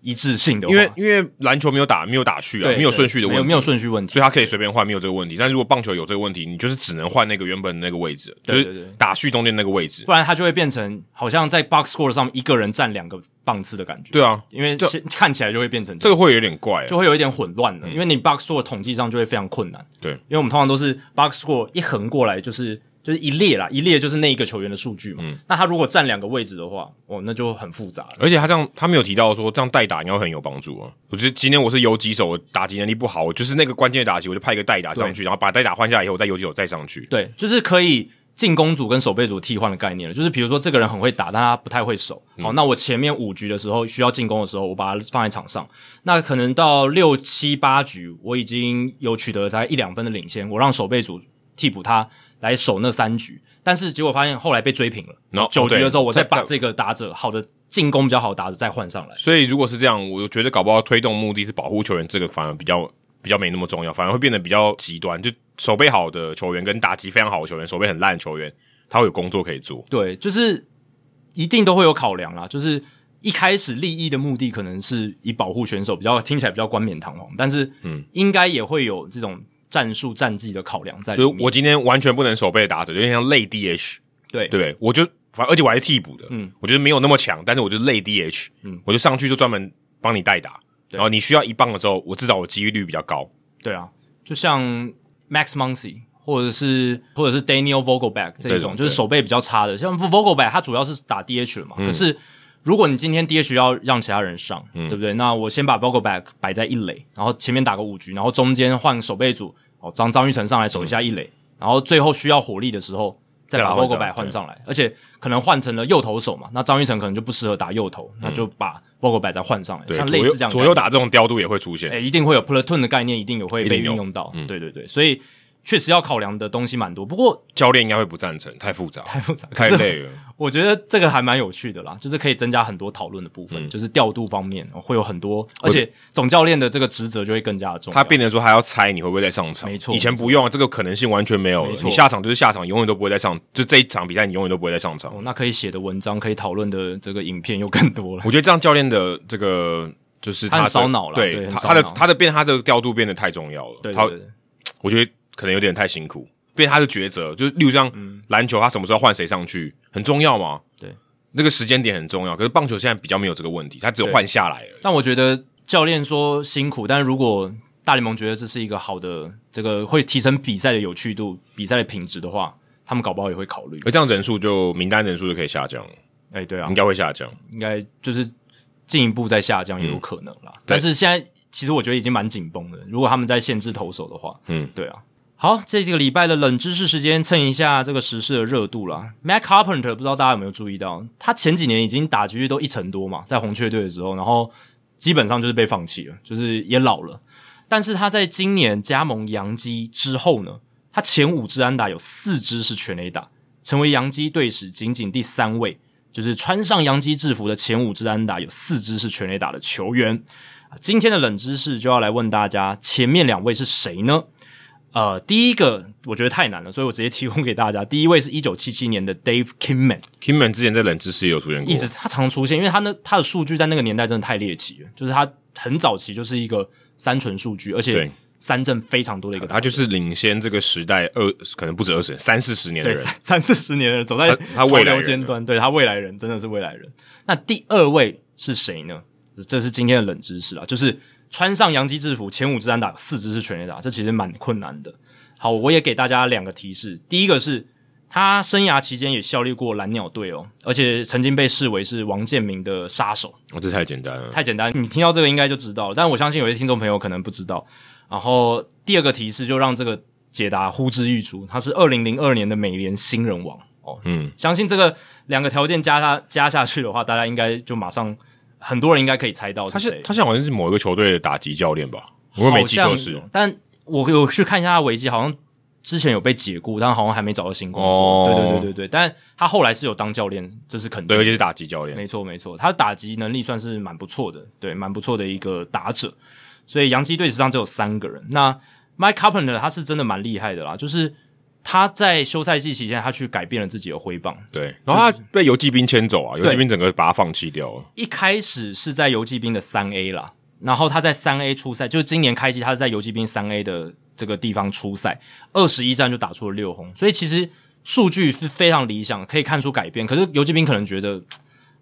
一致性的话，因为因为篮球没有打没有打序啊，没有顺序的问题，没有顺序问题，所以他可以随便换，没有这个问题。但如果棒球有这个问题，你就是只能换那个原本那个位置，就是打序中间那个位置，不然他就会变成好像在 box score 上面一个人占两个棒次的感觉。对啊，因为看起来就会变成这个会有点怪，就会有一点混乱的，因为你 box score 统计上就会非常困难。对，因为我们通常都是 box score 一横过来就是。就是一列啦，一列就是那一个球员的数据嘛。嗯，那他如果占两个位置的话，哦，那就很复杂了。而且他这样，他没有提到说这样代打应该会很有帮助啊。我觉得今天我是游击手，打击能力不好，我就是那个关键的打击，我就派一个代打上去，然后把代打换下来以后，我再游击手再上去。对，就是可以进攻组跟守备组替换的概念了。就是比如说这个人很会打，但他不太会守。好，嗯，那我前面五局的时候需要进攻的时候，我把他放在场上。那可能到六七八局，我已经有取得大概一两分的领先，我让守备组替补他来守那三局。但是结果发现后来被追平了。No, 九局的时候，我再把这个打者好的进攻比较好的打者再换上来。所以如果是这样，我觉得搞不好推动目的是保护球员，这个反而比较比较没那么重要，反而会变得比较极端。就守备好的球员跟打击非常好的球员，守备很烂的球员，他会有工作可以做。对，就是一定都会有考量啦。就是一开始利益的目的可能是以保护选手，比较听起来比较冠冕堂皇，但是嗯，应该也会有这种。战术战绩的考量在里面，就我今天完全不能守备打者，有点像类 DH，对对，我就反正而且我还是替补的，嗯，我觉得没有那么强，但是我就类 DH，嗯，我就上去就专门帮你代打，然后你需要一棒的时候，我至少我机率比较高，对啊，就像 Max Muncy 或者是或者是 Daniel Vogelback 这种，就是手背比较差的，像 Vogelback 他主要是打 DH 的嘛，嗯、可是。如果你今天 DH 要让其他人上，嗯、对不对？那我先把 Vogelback 摆在一垒，然后前面打个五局，然后中间换守备组，哦，张张玉成上来守一下一垒，嗯、然后最后需要火力的时候再把 Vogelback 换上来，而且可能换成了右投手嘛，那张玉成可能就不适合打右投，嗯、那就把 Vogelback 再换上来，像类似这样左右打这种调度也会出现，诶，一定会有 Platoon 的概念，一定有会被运用到，嗯、对对对，所以确实要考量的东西蛮多。不过教练应该会不赞成，太复杂，太复杂，太累了。我觉得这个还蛮有趣的啦，就是可以增加很多讨论的部分，嗯、就是调度方面会有很多，而且总教练的这个职责就会更加的重要。他变成说还要猜你会不会再上场，没错，以前不用，这个可能性完全没有了。你下场就是下场，永远都不会再上，就这一场比赛你永远都不会再上场。哦，那可以写的文章，可以讨论的这个影片又更多了。我觉得这样教练的这个就是他烧脑了，对，他，他的他的变他的调度变得太重要了。对，对，对，他我觉得可能有点太辛苦。变他的抉择，就是例如像篮球，他什么时候换谁上去很重要嘛？对，那个时间点很重要。可是棒球现在比较没有这个问题，他只有换下来。但我觉得教练说辛苦，但是如果大联盟觉得这是一个好的，这个会提升比赛的有趣度、比赛的品质的话，他们搞不好也会考虑。而这样人数就名单人数就可以下降了。哎、欸，对啊，应该会下降，应该就是进一步再下降也有可能啦。嗯、但是现在其实我觉得已经蛮紧绷的，如果他们在限制投手的话，嗯，对啊。好，这几个礼拜的冷知识时间，蹭一下这个时事的热度啦。Matt Carpenter 不知道大家有没有注意到，他前几年已经打击率都一成多嘛，在红雀队的时候，然后基本上就是被放弃了，就是也老了。但是他在今年加盟洋基之后呢，他前五支安打有四支是全垒打，成为洋基队史仅仅第三位，就是穿上洋基制服的前五支安打有四支是全垒打的球员。今天的冷知识就要来问大家，前面两位是谁呢？呃，第一个我觉得太难了，所以我直接提供给大家。第一位是一九七七年的 Dave Kingman，Kingman 之前在冷知识也有出现过，一直他常出现，因为他那他的数据在那个年代真的太猎奇了，就是他很早期就是一个三纯数据，而且三振非常多的一个他，他就是领先这个时代二可能不止二十三四十年的人，对三三四十年的人走在他未来尖端，对他未来人真的是未来人。那第二位是谁呢？这是今天的冷知识啊，就是。穿上洋基制服，前五支安打四支是全垒打，这其实蛮困难的。好，我也给大家两个提示。第一个是他生涯期间也效力过蓝鸟队哦，而且曾经被视为是王建民的杀手。哦，这太简单了，太简单。你听到这个应该就知道了，但我相信有些听众朋友可能不知道。然后第二个提示就让这个解答呼之欲出，他是二零零二年的美联新人王哦。嗯，相信这个两个条件加下加下去的话，大家应该就马上。很多人应该可以猜到是谁，他现在好像是某一个球队的打击教练吧？我没记错是，但我有去看一下他维基，好像之前有被解雇，但好像还没找到新工作。哦、对对对对对，但他后来是有当教练，这是肯定的。对，尤其是打击教练，没错没错，他的打击能力算是蛮不错的，对，蛮不错的一个打者。所以洋基队史上只有三个人。那 Mike Carpenter 他是真的蛮厉害的啦，就是。他在休赛季期间，他去改变了自己的挥棒，对，然后他被游骑兵牵走啊，游骑兵整个把他放弃掉了。一开始是在游骑兵的三 A 啦，然后他在三 A 出赛，就是今年开季，他是在游骑兵三 A 的这个地方出赛，二十一战就打出了六轰，所以其实数据是非常理想，可以看出改变。可是游骑兵可能觉得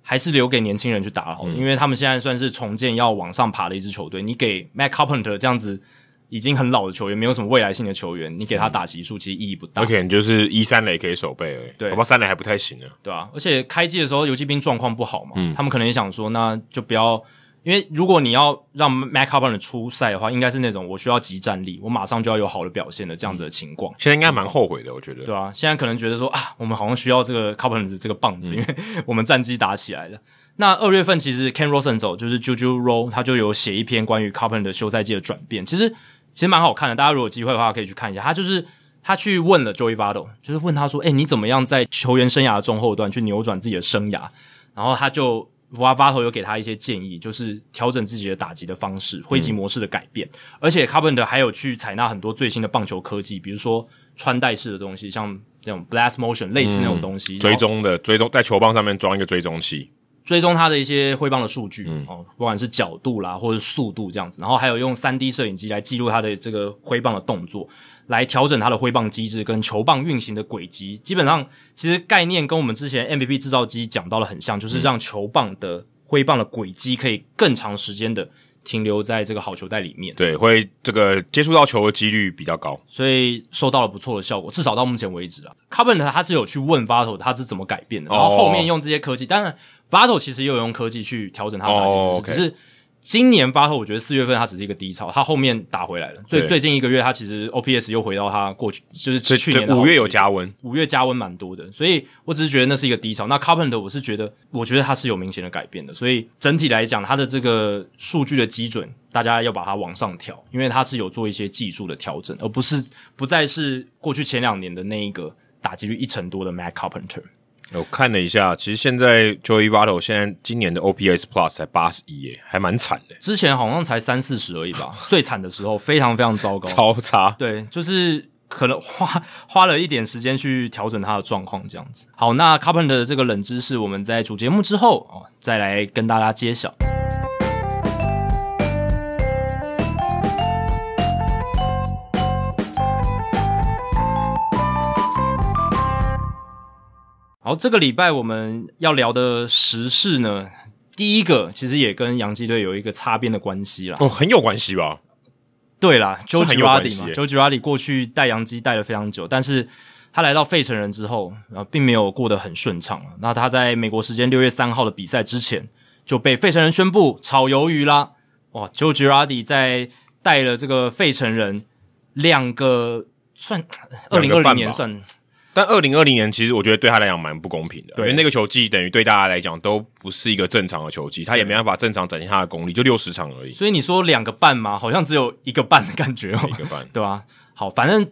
还是留给年轻人去打好，嗯，因为他们现在算是重建要往上爬的一支球队，你给 Matt Carpenter 这样子。已经很老的球员，没有什么未来性的球员，你给他打击数其实意义不大。OK，你就是一三垒可以守备而已，对，好吧，三垒还不太行呢，对啊，而且开季的时候，游骑兵状况不好嘛，嗯，他们可能也想说，那就不要，因为如果你要让 Matt Carpenter 出赛的话，应该是那种我需要即战力，我马上就要有好的表现的这样子的情况。现在应该蛮后悔的，我觉得，对啊，现在可能觉得说啊，我们好像需要这个 Carpenter 这个棒子，嗯，因为 我们战绩打起来了。那二月份其实 Ken Rosenthal 就是 Juju Roll，他就有写一篇关于 Carpenter 的休赛季的转变，其实。其实蛮好看的，大家如果有机会的话可以去看一下。他就是他去问了 Joey Votto，就是问他说：“诶，你怎么样在球员生涯的中后段去扭转自己的生涯？”然后他就 Votto 有给他一些建议，就是调整自己的打击的方式、挥击模式的改变。嗯、而且 Carpenter 还有去采纳很多最新的棒球科技，比如说穿戴式的东西，像这种 Blast Motion 类似那种东西，嗯、追踪的追踪在球棒上面装一个追踪器。追踪他的一些挥棒的数据，嗯，哦，不管是角度啦，或者速度这样子，然后还有用三 D 摄影机来记录他的这个挥棒的动作，来调整他的挥棒机制跟球棒运行的轨迹。基本上，其实概念跟我们之前 MVP 制造机讲到了很像，就是让球棒的挥棒的轨迹可以更长时间的停留在这个好球袋里面。对，会这个接触到球的几率比较高，所以收到了不错的效果。至少到目前为止啊，Carpenter 他是有去问 Votto 他是怎么改变的，然后后面用这些科技，当然。Votto 其实也有用科技去调整他的打击姿势，只是今年发后，我觉得四月份它只是一个低潮，它后面打回来了。所以最近一个月，它其实 OPS 又回到它过去，就是去年的五月有加温，五月加温蛮多的。所以我只是觉得那是一个低潮。那 Carpenter 我是觉得，我觉得它是有明显的改变的。所以整体来讲，它的这个数据的基准，大家要把它往上调，因为它是有做一些技术的调整，而不是不再是过去前两年的那一个打击率一成多的 Matt Carpenter。我看了一下，其实现在 Joey Votto 现在今年的 OPS Plus 才八十一耶，还蛮惨的。之前好像才三四十而已吧，最惨的时候非常非常糟糕，超差。对，就是可能花花了一点时间去调整他的状况这样子。好，那 Carpenter 的这个冷知识，我们在主节目之后哦，再来跟大家揭晓。好，这个礼拜我们要聊的时事呢，第一个其实也跟洋基队有一个擦边的关系啦。哦，很有关系吧？对啦，Joe Girardi 嘛，Joe Girardi 过去带洋基带了非常久，但是他来到费城人之后，啊，并没有过得很顺畅。那他在美国时间六月三号的比赛之前就被费城人宣布炒鱿鱼啦。哇，Joe Girardi 在带了这个费城人两个算二零二零年算。但二零二零年其实我觉得对他来讲蛮不公平的，对，因为那个球季等于对大家来讲都不是一个正常的球季，他也没办法正常展现他的功力，就六十场而已。所以你说两个半嘛，好像只有一个半的感觉哦，一个半，对吧？好，反正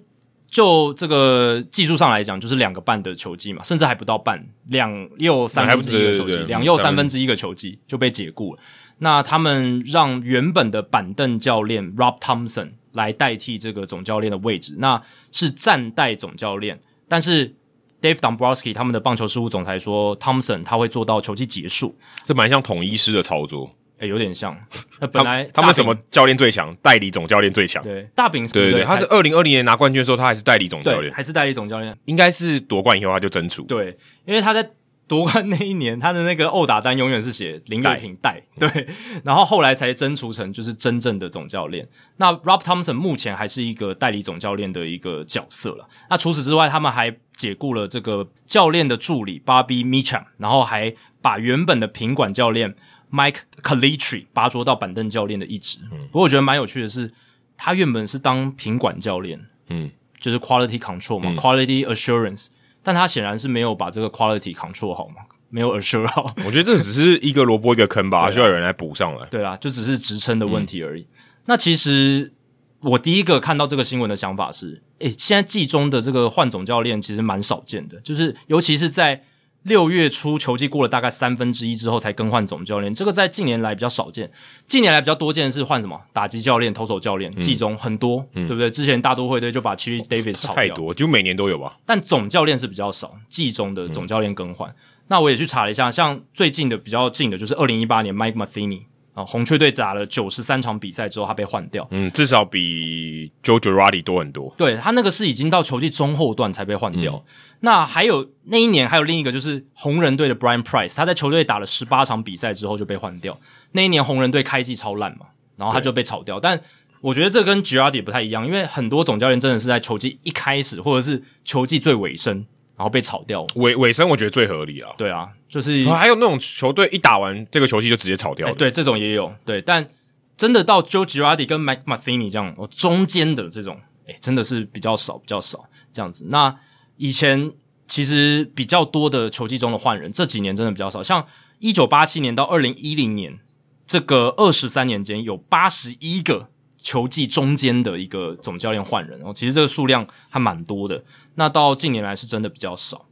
就这个技术上来讲，就是两个半的球季嘛，甚至还不到半，两又三分之一个球季，两又三分之一个球季就被解雇了。那他们让原本的板凳教练 Rob Thompson 来代替这个总教练的位置，那是暂代总教练。但是 Dave Dombrowski 他们的棒球事务总裁说，Thompson 他会做到球季结束，这蛮像统一师的操作，诶、欸、有点像。那 本来他，他们什么教练最强？代理总教练最强。对，大饼对对对，他是二零二零年拿冠军的时候，他还是代理总教练，还是代理总教练，应该是夺冠以后他就真出。对，因为他在。夺冠那一年，他的那个殴打单永远是写林岳平带，对，然后后来才真除成就是真正的总教练。那 Rob Thompson 目前还是一个代理总教练的一个角色了。那除此之外，他们还解雇了这个教练的助理 Bobby Meacham，然后还把原本的品管教练 Mike Calitri 拔擢到板凳教练的一职。嗯，不过我觉得蛮有趣的是，他原本是当品管教练，嗯，就是 Quality Control 嘛，嗯，Quality Assurance。但他显然是没有把这个 quality control 好嘛，没有 assure 好。我觉得这只是一个萝卜一个坑吧，需要有人来补上来。对啊，就只是职称的问题而已。嗯、那其实我第一个看到这个新闻的想法是，诶，现在季中的这个换总教练其实蛮少见的，就是尤其是在。六月初球季过了大概三分之一之后才更换总教练，这个在近年来比较少见。近年来比较多见的是换什么打击教练、投手教练，季中很多，嗯、对不对？之前大都会队就把 Chili Davis 炒掉，太多，就每年都有吧。但总教练是比较少，季中的总教练更换。嗯、那我也去查了一下，像最近的比较近的就是二零一八年 Mike Matheny。啊，红雀队打了九十三场比赛之后，他被换掉。嗯，至少比 Joe Girardi 多很多。对，他那个是已经到球季中后段才被换掉。嗯、那还有那一年还有另一个就是红人队的 Brian Price，他在球队打了十八场比赛之后就被换掉。那一年红人队开季超烂嘛，然后他就被炒掉。但我觉得这跟 Girardi 不太一样，因为很多总教练真的是在球季一开始或者是球季最尾声。然后被炒掉，尾尾声我觉得最合理啊。对啊，就是还有那种球队一打完这个球季就直接炒掉的。对，这种也有。对，但真的到 Joe Girardi 跟 Mike Matheny 这样，哦，中间的这种，哎，真的是比较少，比较少这样子。那以前其实比较多的球季中的换人，这几年真的比较少。像一九八七年到二零一零年这个二十三年间，有八十一个。球季中间的一个总教练换人，哦，其实这个数量还蛮多的。那到近年来是真的比较少。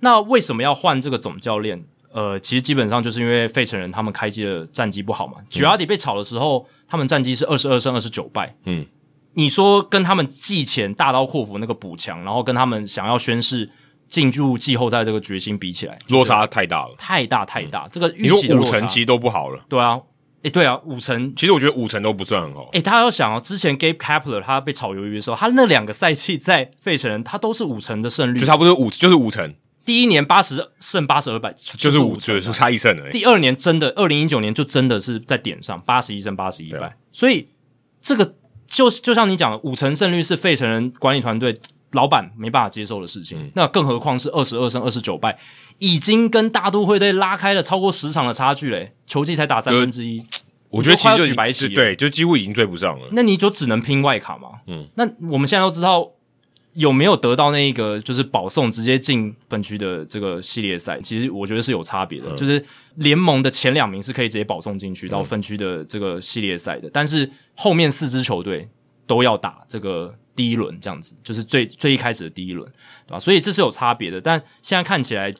那为什么要换这个总教练？呃，其实基本上就是因为费城人他们开机的战绩不好嘛。吉拉迪被炒的时候，他们战绩是二十二胜二十九败。嗯，你说跟他们季前大刀阔斧那个补强，然后跟他们想要宣誓进入季后赛这个决心比起来，落差太大了，太大太大。嗯、这个预期的落差，你说五成绩都不好了，对啊。诶，对啊，五成，其实我觉得五成都不算很好。诶，大家要想哦，之前 Gabe Kapler 他被炒鱿鱼的时候，他那两个赛季在费城人，他都是五成的胜率，就差不多五，就是五成。第一年八十胜八十二败，就是五，就是差一胜而已。第二年真的，二零一九年就真的是在点上八十一胜八十一败，啊、所以这个就就像你讲的，五成胜率是费城人管理团队老板没办法接受的事情。嗯、那更何况是二十二胜二十九败，已经跟大都会队拉开了超过十场的差距嘞，球季才打三分之一。我觉得其实就举白旗，对，就几乎已经追不上了。那你就只能拼外卡嘛。嗯，那我们现在都知道有没有得到那一个就是保送直接进分区的这个系列赛，其实我觉得是有差别的。嗯、就是联盟的前两名是可以直接保送进去到分区的这个系列赛的，嗯、但是后面四支球队都要打这个第一轮，这样子就是最最一开始的第一轮，对吧？所以这是有差别的。但现在看起来，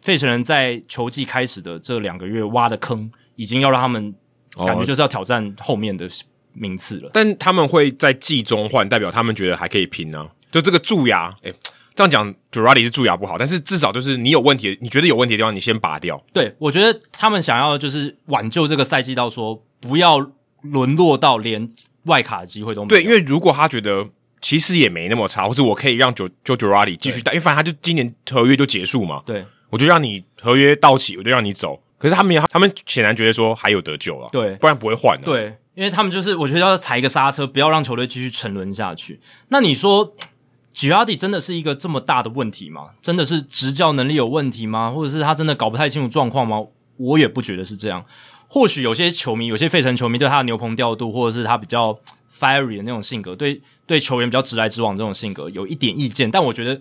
费城人在球季开始的这两个月挖的坑，已经要让他们感觉就是要挑战后面的名次了。哦、但他们会在季中换，代表他们觉得还可以拼呢、啊。就这个蛀牙，诶、欸，这样讲，Girardi 是蛀牙不好，但是至少就是你有问题，你觉得有问题的地方，你先拔掉。对，我觉得他们想要的就是挽救这个赛季，到说不要沦落到连外卡的机会都没有。对，因为如果他觉得其实也没那么差，或是我可以让 Jo Jo Girardi 继续带，因为反正他就今年合约就结束嘛。对。我就让你合约到期，我就让你走。可是他们也，他们显然觉得说还有得救了，对，不然不会换的。对，因为他们就是我觉得要踩一个刹车，不要让球队继续沉沦下去。那你说，Girardi 真的是一个这么大的问题吗？真的是执教能力有问题吗？或者是他真的搞不太清楚状况吗？我也不觉得是这样。或许有些球迷，有些费城球迷对他的牛棚调度，或者是他比较 fiery 的那种性格，对对球员比较直来直往这种性格有一点意见，但我觉得。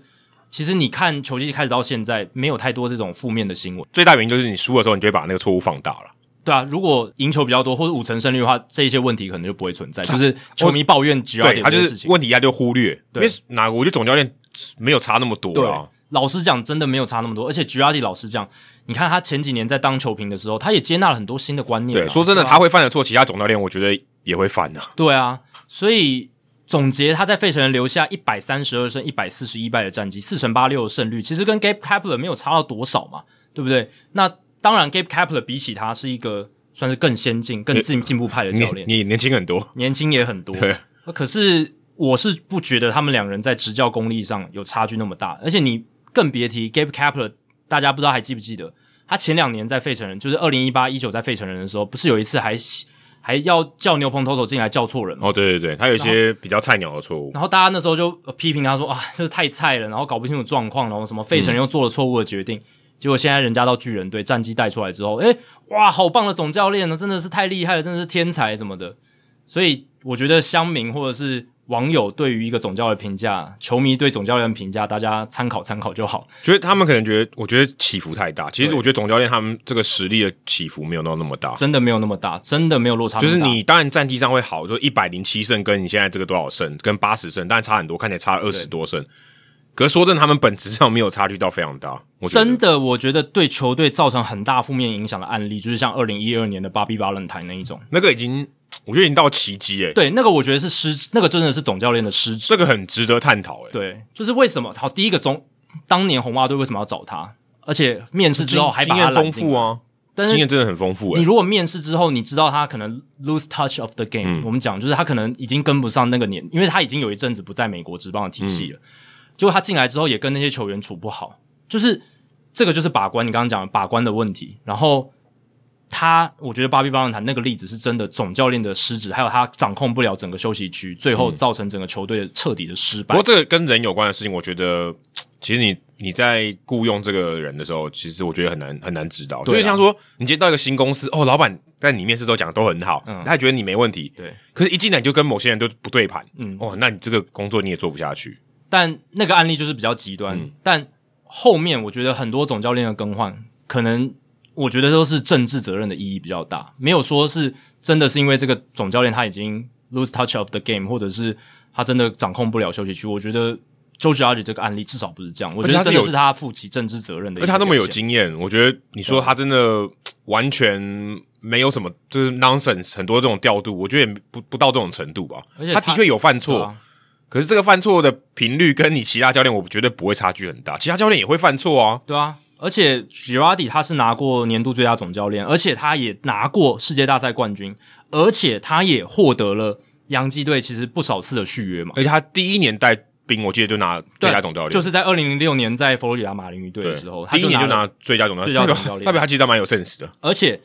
其实你看球季开始到现在，没有太多这种负面的新闻。最大原因就是你输的时候，你就会把那个错误放大了。对啊，如果赢球比较多或者五成胜率的话，这一些问题可能就不会存在。就是球迷抱怨只要点事情，问题他就忽略。对因为哪个？我觉得总教练没有差那么多啊。对，老实讲，真的没有差那么多。而且 Girardi 老实讲，你看他前几年在当球评的时候，他也接纳了很多新的观念。对，说真的，啊、他会犯的错，其他总教练我觉得也会犯的。对啊，所以。总结他在费城人留下一百三十二胜一百四十一败的战绩，四成八六的胜率，其实跟 Gabe Kapler 没有差到多少嘛，对不对？那当然，Gabe Kapler 比起他是一个算是更先进、更进进步派的教练。你，你年轻很多，年轻也很多。对，可是我是不觉得他们两人在执教功力上有差距那么大，而且你更别提 Gabe Kapler，大家不知道还记不记得，他前两年在费城人，就是二零一八一九在费城人的时候，不是有一次还。还要叫牛棚投手进来叫错人哦，对对对，他有一些比较菜鸟的错误。然后大家那时候就批评他说啊，这是太菜了，然后搞不清楚状况，然后什么费城人又做了错误的决定。嗯、结果现在人家到巨人队战绩带出来之后，诶，哇，好棒的总教练呢，真的是太厉害了，真的是天才什么的。所以我觉得乡民或者是。网友对于一个总教练的评价，球迷对总教练的评价，大家参考参考就好。觉得他们可能觉得，我觉得起伏太大。其实我觉得总教练他们这个实力的起伏没有到那么大，真的没有那么大，真的没有落差。就是你当然战绩上会好，就一百零七胜跟你现在这个多少胜，跟八十胜，当然差很多，看起来差二十多胜。可是说真的，他们本质上没有差距到非常大。真的，我觉得对球队造成很大负面影响的案例，就是像二零一二年的 Bobby Valentine 那一种，那个已经。我觉得已经到奇迹诶，对，那个我觉得是失，那个真的是总教练的失职，这个很值得探讨诶。对，就是为什么？好，第一个总，当年红袜队为什么要找他？而且面试之后还把他经验丰富啊，但是经验真的很丰富诶。你如果面试之后，你知道他可能 lose touch of the game，嗯，我们讲就是他可能已经跟不上那个年，因为他已经有一阵子不在美国职棒的体系了。嗯，结果他进来之后也跟那些球员处不好，就是这个就是把关，你刚刚讲的把关的问题，然后。他，我觉得巴比巴伦坦那个例子是真的，总教练的失职，还有他掌控不了整个休息区，最后造成整个球队彻底的失败。不过这个跟人有关的事情，我觉得其实你你在雇佣这个人的时候，其实我觉得很难很难指导。对啊，就像说你今天到一个新公司，哦，老板在你面试时候讲的都很好，嗯，他也觉得你没问题，对。可是，一进来就跟某些人都不对盘，嗯，哦，那你这个工作你也做不下去。但那个案例就是比较极端，嗯，但后面我觉得很多总教练的更换可能。我觉得都是政治责任的意义比较大，没有说是真的是因为这个总教练他已经 lose touch of the game，或者是他真的掌控不了休息区。我觉得 Joe Girardi 这个案例至少不是这样，我觉得真的是他负起政治责任的。而他那么有经验，我觉得你说他真的完全没有什么就是 nonsense，很多这种调度，我觉得也不不到这种程度吧。而且他，他的确有犯错，啊、可是这个犯错的频率跟你其他教练，我觉得不会差距很大。其他教练也会犯错啊，对啊。而且 Girardi 他是拿过年度最佳总教练，而且他也拿过世界大赛冠军，而且他也获得了洋基队其实不少次的续约嘛。而且他第一年带兵，我记得就拿最佳总教练，就是在二零零六年在佛罗里达马林鱼队的时候，他第一年就拿最佳总教练，最佳总教练，代表他其实蛮有 sense 的。而且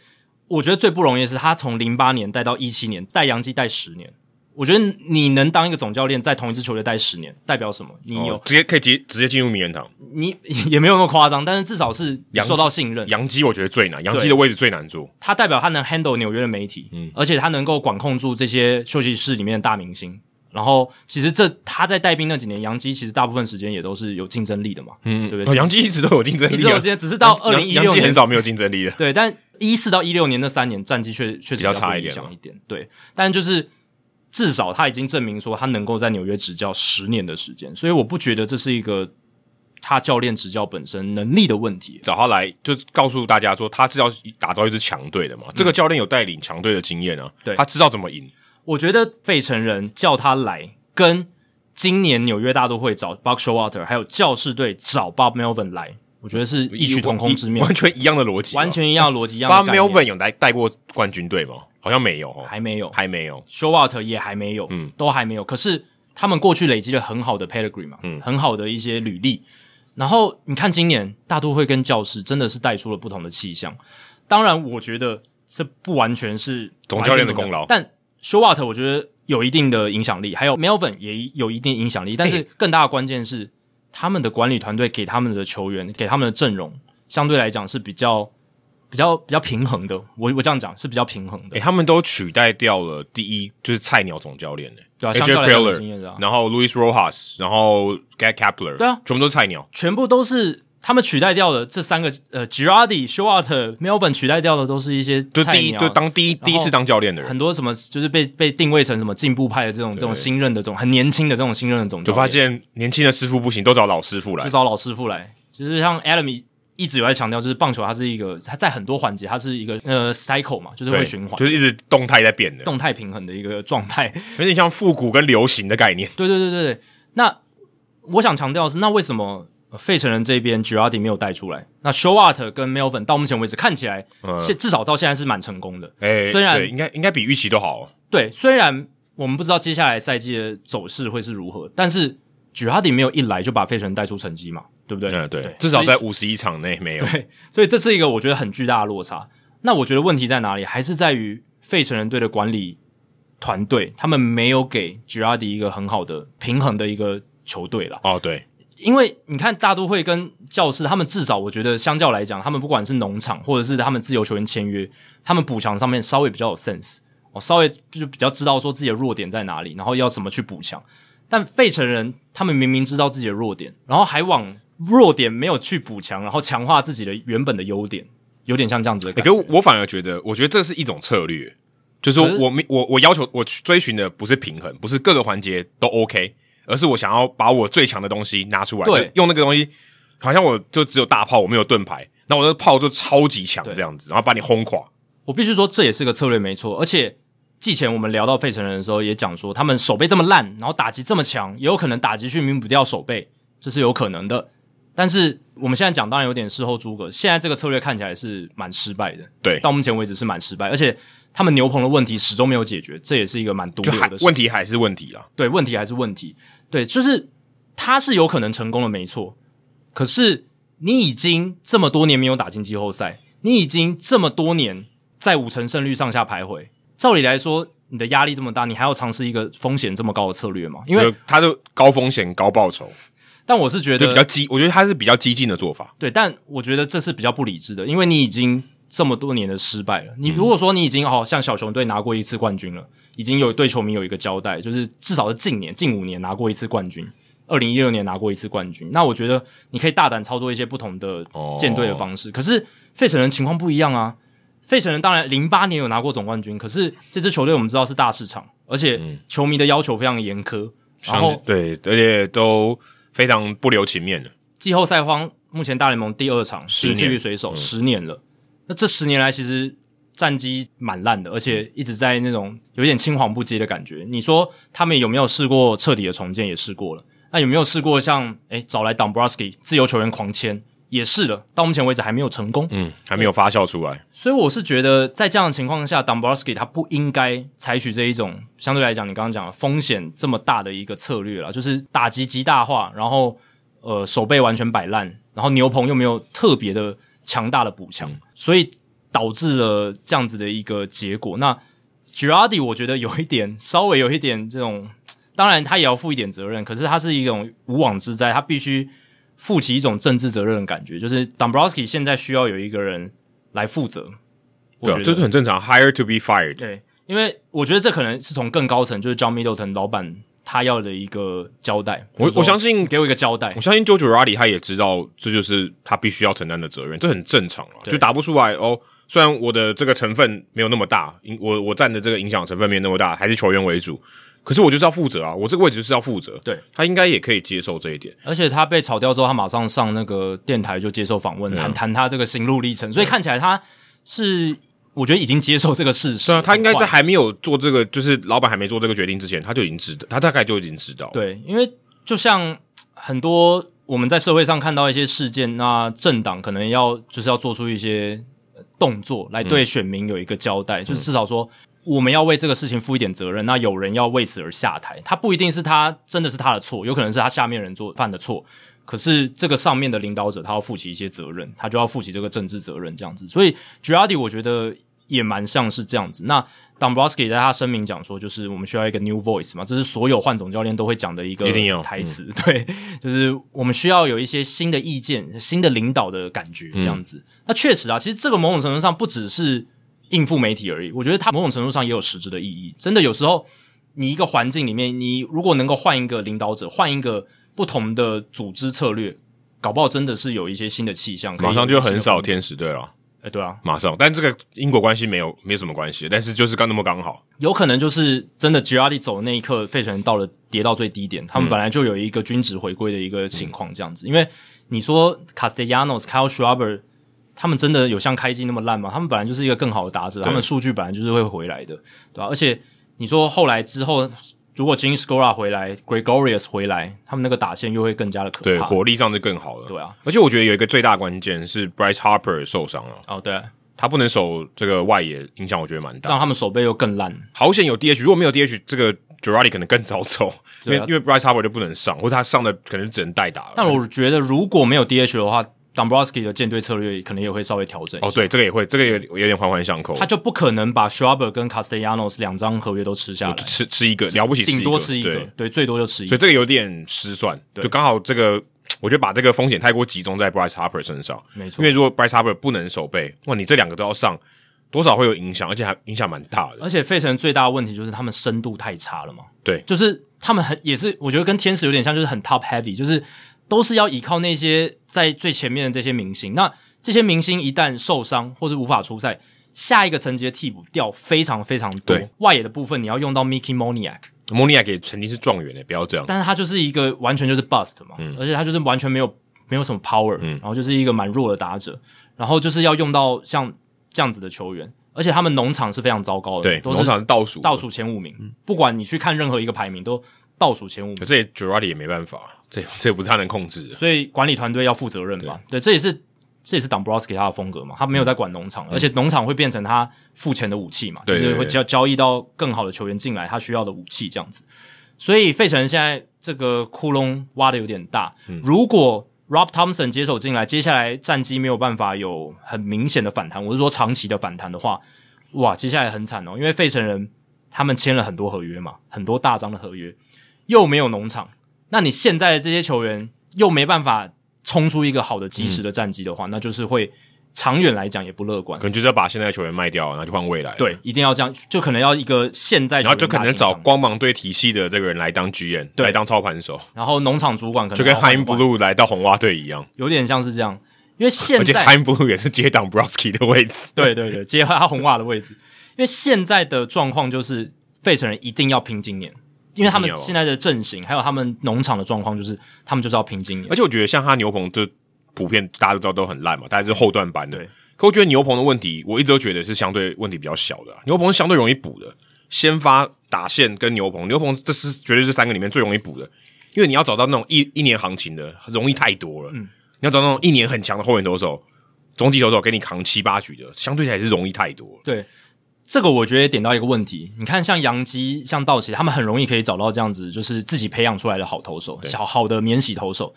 我觉得最不容易的是，他从零八年带到一七年，带洋基带十年，我觉得你能当一个总教练，在同一支球队待十年，代表什么？你有、哦、直接可以直接直接进入名人堂？你 也没有那么夸张，但是至少是受到信任。杨基我觉得最难，杨基的位置最难做。他代表他能 handle 纽约的媒体，嗯，而且他能够管控住这些休息室里面的大明星。然后，其实这他在带兵那几年，杨基其实大部分时间也都是有竞争力的嘛，嗯，对不对？洋基一直都有竞争力，一直有竞争，只是到二零一六年很少没有竞争力的。对，但一四到一六年那三年战绩确确实比较差一点，一点。对，但就是至少他已经证明说他能够在纽约执教十年的时间，所以我不觉得这是一个他教练执教本身能力的问题。找他来就告诉大家说他是要打造一支强队的嘛，嗯、这个教练有带领强队的经验啊，对，他知道怎么赢。我觉得费城人叫他来，跟今年纽约大都会找 Buck Showalter，还有教士队找 Bob Melvin 来，我觉得是异曲同工之妙，完全一样的逻辑，完全一样的逻辑。一样的 Bob Melvin 有来带过冠军队吗？好像没有，还没有，还没有。Showalter 也还没有，嗯，都还没有。可是他们过去累积了很好的 pedigree 嘛，嗯，很好的一些履历。然后你看今年大都会跟教士真的是带出了不同的气象。当然，我觉得这不完全是总教练的功劳，但 Showalter 我觉得。有一定的影响力，还有 Melvin 也有一定影响力，但是更大的关键是他们的管理团队给他们的球员，给他们的阵容，相对来讲是比较比较比较平衡的。我我这样讲是比较平衡的。诶、欸，他们都取代掉了第一就是菜鸟总教练诶，对啊，AJ Preller，然后 Louis Rojas，然后 Gabe Kapler，对啊，全部都是菜鸟，全部都是。他们取代掉的这三个，呃，Girardi、Showalter、Melvin 取代掉的都是一些就第一就当第一第一次当教练的人，很多什么就是被被定位成什么进步派的这种这种新任的这种很年轻的这种新任的总就发现年轻的师傅不行，都找老师傅来，就找老师傅来。就是像 Adam 一直有在强调，就是棒球它是一个，它在很多环节它是一个呃 cycle 嘛，就是会循环，就是一直动态在变的，动态平衡的一个状态，有点像复古跟流行的概念。对对对对对。那我想强调的是，那为什么？费城人这边 Girardi 没有带出来，那 Showalter 跟 Melvin 到目前为止看起来，嗯，至少到现在是蛮成功的。诶、欸，虽然应该应该比预期都好。对，虽然我们不知道接下来赛季的走势会是如何，但是 Girardi 没有一来就把费城人带出成绩嘛，对不对？嗯，对，对至少在五十一场内没有。对，所以这是一个我觉得很巨大的落差。那我觉得问题在哪里？还是在于费城人队的管理团队，他们没有给 Girardi 一个很好的平衡的一个球队了。哦，对。因为你看大都会跟教室，他们至少我觉得相较来讲，他们不管是农场或者是他们自由球员签约，他们补强上面稍微比较有 sense，哦，稍微就比较知道说自己的弱点在哪里，然后要怎么去补强。但费城人他们明明知道自己的弱点，然后还往弱点没有去补强，然后强化自己的原本的优点，有点像这样子的感觉。可我反而觉得，我觉得这是一种策略，就是说我我我要求我追寻的不是平衡，不是各个环节都 OK。而是我想要把我最强的东西拿出来，对，用那个东西，好像我就只有大炮，我没有盾牌，那我的炮就超级强这样子，然后把你轰垮。我必须说这也是个策略没错，而且季前我们聊到费城人的时候也讲说，他们守备这么烂，然后打击这么强，也有可能打击去弥补掉守备，这是有可能的。但是我们现在讲当然有点事后诸葛，现在这个策略看起来是蛮失败的，对，到目前为止是蛮失败，而且。他们牛棚的问题始终没有解决，这也是一个蛮独特的事。问题还是问题啊，对，问题还是问题。对，就是他是有可能成功的，没错。可是你已经这么多年没有打进季后赛，你已经这么多年在五成胜率上下徘徊。照理来说，你的压力这么大，你还要尝试一个风险这么高的策略吗？因为他的高风险高报酬。但我是觉得比较激，我觉得他是比较激进的做法。对，但我觉得这是比较不理智的，因为你已经。这么多年的失败了，你如果说你已经好像小熊队拿过一次冠军了，已经有对球迷有一个交代，就是至少是近年近五年拿过一次冠军，二零一六年拿过一次冠军，那我觉得你可以大胆操作一些不同的建队的方式。可是费城人情况不一样啊，费城人当然零八年有拿过总冠军，可是这支球队我们知道是大市场，而且球迷的要求非常严苛，然后对，而且都非常不留情面的。季后赛荒，目前大联盟第二场，仅次于水手，十年了。那这十年来，其实战绩蛮烂的，而且一直在那种有点青黄不接的感觉。你说他们有没有试过彻底的重建？也试过了。那有没有试过像诶找来 Dombrowski 自由球员狂签？也试了，到目前为止还没有成功。嗯，还没有发酵出来。所以我是觉得，在这样的情况下，Dombrowski 他不应该采取这一种相对来讲，你刚刚讲的风险这么大的一个策略了，就是打击极大化，然后呃手背完全摆烂，然后牛棚又没有特别的。强大的补强，所以导致了这样子的一个结果。那 Girardi 我觉得有一点，稍微有一点这种，当然他也要负一点责任，可是他是一种无妄之灾，他必须负起一种政治责任的感觉，就是 Dombrowski 现在需要有一个人来负责。对啊，这是很正常，hire to be fired。对，因为我觉得这可能是从更高层，就是 John Middleton 老板他要的一个交代。我我相信给我一个交代，我相信 Joe Girardi 他也知道这就是他必须要承担的责任，这很正常啊，就答不出来哦。虽然我的这个成分没有那么大，我我占的这个影响成分没有那么大，还是球员为主。可是我就是要负责啊，我这个位置就是要负责。对，他应该也可以接受这一点。而且他被炒掉之后，他马上上那个电台就接受访问，谈谈他这个心路历程。所以看起来他是。我觉得已经接受这个事实。对啊，他应该在还没有做这个，就是老板还没做这个决定之前，他就已经知道，他大概就已经知道。对，因为就像很多我们在社会上看到一些事件，那政党可能要就是要做出一些动作来对选民有一个交代，嗯、就是至少说我们要为这个事情负一点责任。那有人要为此而下台，他不一定是他真的是他的错，有可能是他下面人做犯的错。可是这个上面的领导者他要负起一些责任，他就要负起这个政治责任，这样子。所以 Girardi 我觉得。也蛮像是这样子。那 Dombrowski 在他声明讲说，就是我们需要一个 new voice 嘛，这是所有换总教练都会讲的一个台词。嗯、对，就是我们需要有一些新的意见、新的领导的感觉，这样子。嗯、那确实啊，其实这个某种程度上不只是应付媒体而已，我觉得它某种程度上也有实质的意义。真的，有时候你一个环境里面，你如果能够换一个领导者，换一个不同的组织策略，搞不好真的是有一些新的气象。马上就很少天使队了。欸、对啊，马上，但这个因果关系没有没有什么关系，但是就是刚那么刚好，有可能就是真的 Girardi 走的那一刻，费城人到了跌到最低点，嗯、他们本来就有一个均值回归的一个情况，这样子。嗯、因为你说 Castellanos、Kyle Schwarber 他们真的有像开机那么烂吗？他们本来就是一个更好的打者，他们数据本来就是会回来的，对吧、啊？而且你说后来之后。如果 Jean s c o r a 回来，Gregorius 回来，他们那个打线又会更加的可怕，对，火力上就更好了。对啊，而且我觉得有一个最大关键是 Bryce Harper 受伤了。哦，对，他不能守这个外野，影响我觉得蛮大。让他们守备又更烂。好险有 DH，如果没有 DH，这个 Gerardi 可能更早走，因为、啊、因为 Bryce Harper 就不能上，或者他上的可能只能代打了。但我觉得如果没有 DH 的话。Dombrowski 的舰队策略可能也会稍微调整。哦，对，这个也会，这个有有点环环相扣。他就不可能把 Schwarber 跟 Castellanos 两张合约都吃下来，吃吃一个了不起，顶多吃一个，对，对，最多就吃一个。所以这个有点失算，对就刚好这个，我觉得把这个风险太过集中在 Bryce Harper 身上，没错。因为如果 Bryce Harper 不能守备，哇，你这两个都要上，多少会有影响，而且还影响蛮大的。而且费城最大的问题就是他们深度太差了嘛，对，就是他们很也是，我觉得跟天使有点像，就是很 top heavy，就是。都是要依靠那些在最前面的这些明星。那这些明星一旦受伤或者无法出赛，下一个层级的替补掉非常非常多。外野的部分你要用到 Mickey Moniak，Moniak 也曾经是状元的，不要这样。但是他就是一个完全就是 bust 嘛，嗯、而且他就是完全没有没有什么 power，、嗯、然后就是一个蛮弱的打者，然后就是要用到像这样子的球员，而且他们农场是非常糟糕的，对，农场是倒数倒数前五名，嗯、不管你去看任何一个排名都倒数前五名，可是 Girardi 也没办法。这这也不是他能控制的，所以管理团队要负责任吧？对，对，这也是这也是 Dombrowski 他的风格嘛，他没有在管农场，嗯、而且农场会变成他付钱的武器嘛，就是会交交易到更好的球员进来，他需要的武器这样子。所以费城人现在这个窟窿挖的有点大，嗯、如果 Rob Thompson 接手进来，接下来战绩没有办法有很明显的反弹，我是说长期的反弹的话，哇，接下来很惨哦，因为费城人他们签了很多合约嘛，很多大张的合约，又没有农场。那你现在的这些球员又没办法冲出一个好的及时的战绩的话，嗯、那就是会长远来讲也不乐观。可能就是要把现在的球员卖掉，然后就换未来。对，一定要这样，就可能要一个现在，然后就可能找光芒队体系的这个人来当 GM，对来当操盘手。然后农场主管可能就跟 Chaim Bloom 来到红袜队一样，有点像是这样。因为现在而且 Chaim Bloom 也是接 Dombrowski 的位置，对对对，接他红袜的位置。因为现在的状况就是费城人一定要拼今年。因为他们现在的阵型，还有他们农场的状况，就是他们就是要拼经验。而且我觉得像他牛棚，就普遍大家都知道都很烂嘛，大家是后段班的。对。可我觉得牛棚的问题，我一直都觉得是相对问题比较小的。牛棚是相对容易补的，先发打线跟牛棚，牛棚这是绝对是三个里面最容易补的，因为你要找到那种一一年行情的，容易太多了。嗯。你要找到那种一年很强的后援投手、中继投手给你扛七八局的，相对起来是容易太多了。对。这个我觉得也点到一个问题，你看像洋基、像道奇，他们很容易可以找到这样子，就是自己培养出来的好投手，小好的免洗投手。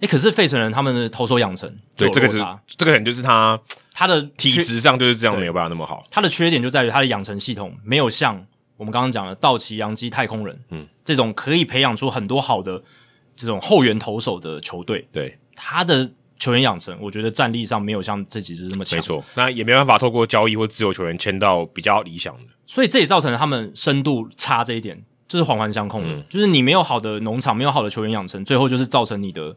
哎，可是费城人他们的投手养成，对这个是这个人就是他他的体质上就是这样，没有办法那么好。他的缺点就在于他的养成系统没有像我们刚刚讲的道奇、洋基、太空人，嗯，这种可以培养出很多好的这种后援投手的球队。对他的球员养成，我觉得战力上没有像这几支那么强。没错，那也没办法透过交易或自由球员签到比较理想的，所以这也造成了他们深度差这一点，就是环环相扣的，嗯，就是你没有好的农场，没有好的球员养成，最后就是造成你的。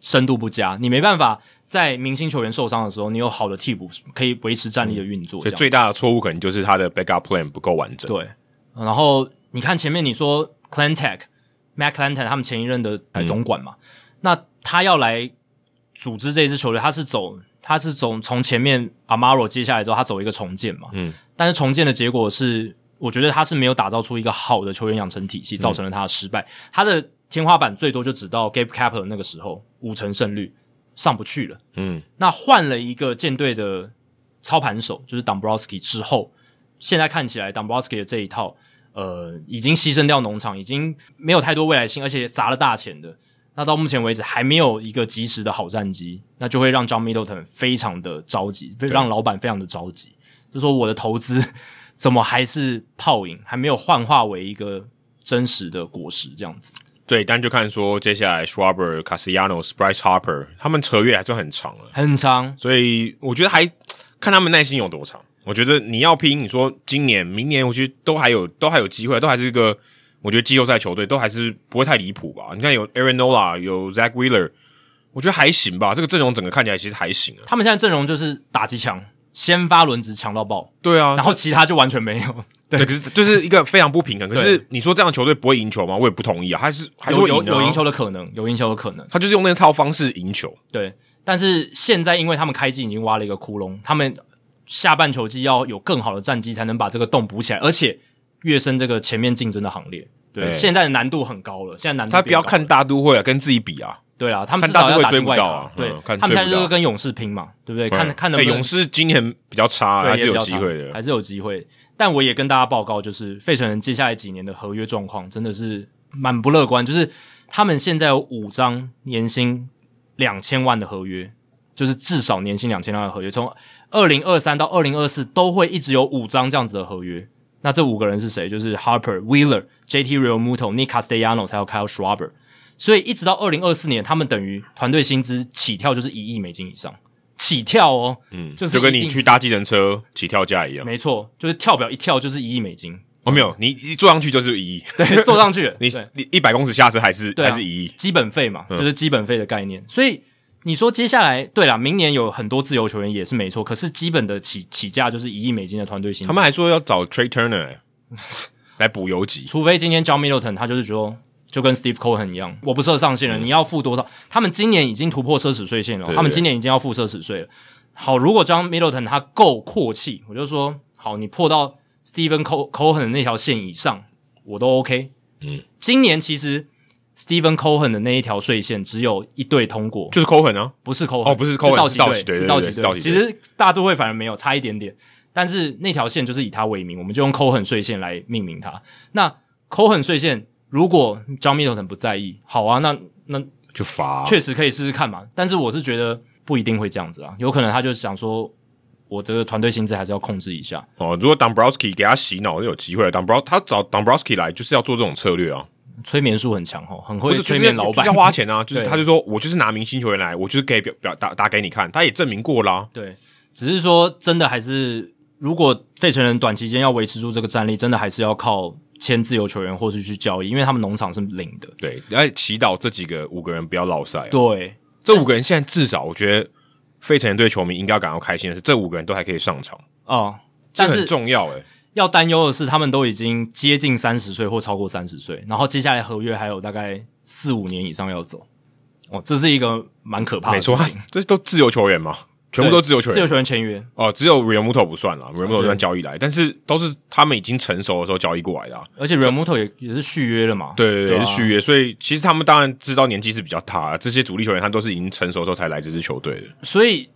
深度不佳，你没办法在明星球员受伤的时候，你有好的替补可以维持战力的运作。所以最大的错误可能就是他的 backup plan 不够完整。对，然后你看前面你说 Klentak、Matt Klentak 他们前一任的总管嘛，嗯、那他要来组织这一支球队，他是走他是走从前面 Amaro 接下来之后，他走一个重建嘛。嗯。但是重建的结果是，我觉得他是没有打造出一个好的球员养成体系，造成了他的失败。嗯、他的。天花板最多就只到 Gabe Kapler 那个时候五成胜率上不去了。嗯，那换了一个舰队的操盘手，就是 Dombrowski 之后，现在看起来 Dombrowski 的这一套，呃，已经牺牲掉农场，已经没有太多未来性，而且砸了大钱的。那到目前为止还没有一个及时的好战绩，那就会让 John Middleton 非常的着急，让老板非常的着急，就说我的投资 怎么还是泡影，还没有幻化为一个真实的果实这样子。对，但就看说接下来 Schwarber、Castellanos、Bryce Harper 他们扯约还算很长了，很长，所以我觉得还看他们耐心有多长。我觉得你要拼，你说今年、明年，我觉得都还有，都还有机会，都还是一个我觉得季后赛球队都还是不会太离谱吧。你看有 Aaron Nola，有 Zach Wheeler，我觉得还行吧。这个阵容整个看起来其实还行啊。他们现在阵容就是打击强，先发轮值强到爆，对啊，然后其他就完全没有。对，可是就是一个非常不平衡。可是你说这样的球队不会赢球吗？我也不同意啊，还是还是有有赢球的可能，有赢球的可能。他就是用那套方式赢球。对，但是现在因为他们开季已经挖了一个窟窿，他们下半球季要有更好的战绩才能把这个洞补起来，而且跃升这个前面竞争的行列。对，对现在的难度很高了。现在难度他不要看大都会啊，跟自己比啊。对啊，他们至少要打进外卡。啊、对，嗯、他们现在就是跟勇士拼嘛，对不对？看看能不能、欸、勇士今年比较差，还是有机会的，还是有机会。但我也跟大家报告，就是费城人接下来几年的合约状况真的是蛮不乐观。就是他们现在有五张年薪两千万的合约，就是至少年薪两千万的合约，从二零二三到二零二四都会一直有五张这样子的合约。那这五个人是谁？就是 Harper、Wheeler、JT Realmuto、Nick Castellanos 还有 Kyle Schwarber。所以一直到二零二四年，他们等于团队薪资起跳就是一亿美金以上。起跳哦，嗯，就是就跟你去搭计程车起跳价一样，没错，就是跳表一跳就是一亿美金。哦，没有，你一坐上去就是一亿，对，坐上去，你你一百公尺下车还是还是一亿，基本费嘛，就是基本费的概念。所以你说接下来，对了，明年有很多自由球员也是没错，可是基本的起起价就是一亿美金的团队薪资。他们还说要找 Trey Turner 来补游击，除非今天 John Middleton 他就是说。就跟 Steve Cohen 一样，我不设上限了，嗯、你要付多少？他们今年已经突破奢侈税线了，对对对，他们今年已经要付奢侈税了。好，如果 John Middleton 他够阔气，我就说好，你破到 Stephen Cohen 的那条线以上，我都 OK。嗯，今年其实 Stephen Cohen 的那一条税线只有一队通过，就是 Cohen 啊，不是 Cohen 哦，不是 Cohen，是道奇队，是道奇队。其实大都会反而没有差一点点，但是那条线就是以他为名，我们就用 Cohen 税线来命名它。那 Cohen 税线。如果 John Middleton 不在意，好啊，那那就罚，确实可以试试看嘛。但是我是觉得不一定会这样子啊，有可能他就想说，我这个团队薪资还是要控制一下。哦，如果 Dombrowski 给他洗脑，就有机会。Dombrowski 他找 Dombrowski 来就是要做这种策略啊，催眠术很强哦，很会催眠老板，要花钱啊。就是他就说我就是拿明星球员来，我就是可以表表打打给你看，他也证明过啦。对，只是说真的还是，如果费城人短期间要维持住这个战力，真的还是要靠。签自由球员或是去交易，因为他们农场是零的。对，要祈祷这几个五个人不要落赛。对，这五个人现在至少，我觉得费城人队球迷应该要感到开心的是，这五个人都还可以上场。哦，这很重要诶。要担忧的是，他们都已经接近三十岁或超过三十岁，然后接下来合约还有大概四五年以上要走。哦，这是一个蛮可怕的事情。没错，这都自由球员嘛。全部都自由球员，自由球员签约哦，只有 Realmuto 不算了，Realmuto 算交易来，但是都是他们已经成熟的时候交易过来的，而且 Realmuto 也也是续约了嘛，对对对，也是续约，所以其实他们当然知道年纪是比较大，这些主力球员他都是已经成熟的时候才来这支球队的，所以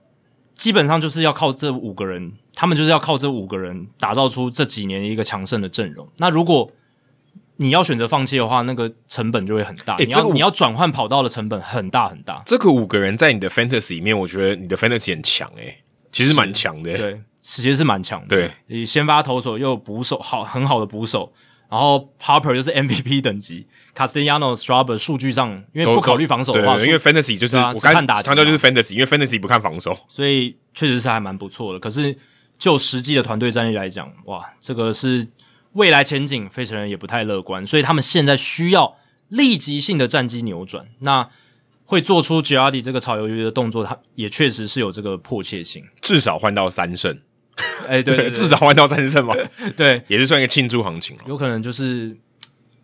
基本上就是要靠这五个人，他们就是要靠这五个人打造出这几年一个强盛的阵容。那如果你要选择放弃的话，那个成本就会很大。欸、你要、这个、你要转换跑道的成本很大很大。这个五个人在你的 fantasy 里面，我觉得你的 fantasy 很强诶、欸，其实蛮强的、欸。对，其实是蛮强的。对，你先发投手又有捕手，好很好的捕手，然后 Harper 就是 MVP 等级，Castellanos、Strawber 数据上，因为不考虑防守的话，对，因为 fantasy 就是、啊、我刚看打强调就是 fantasy，因为 fantasy 不看防守，所以确实是还蛮不错的。可是就实际的团队战力来讲，哇，这个是。未来前景，费城人也不太乐观，所以他们现在需要立即性的战绩扭转。那会做出 Girardi 这个炒鱿鱼的动作，他也确实是有这个迫切性，至少换到三胜。哎、欸，对，对，对，至少换到三胜嘛，对，也是算一个庆祝行情。有可能就是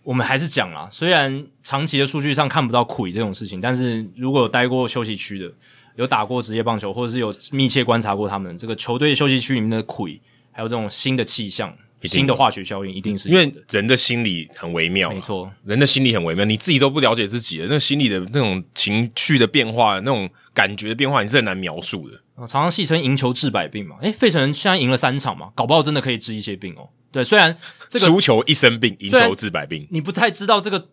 我们还是讲啦，虽然长期的数据上看不到亏这种事情，但是如果有待过休息区的，有打过职业棒球，或者是有密切观察过他们这个球队休息区里面的鬼，还有这种新的气象。新的化学效应一定是因为人的心理很微妙，没错，人的心理很微妙，你自己都不了解自己的那心理的那种情绪的变化，那种感觉的变化，你是很难描述的。常常戏称赢球治百病嘛，诶，费城人现在赢了三场嘛，搞不好真的可以治一些病哦。对，虽然这个输球一生病，赢球治百病，你不太知道这个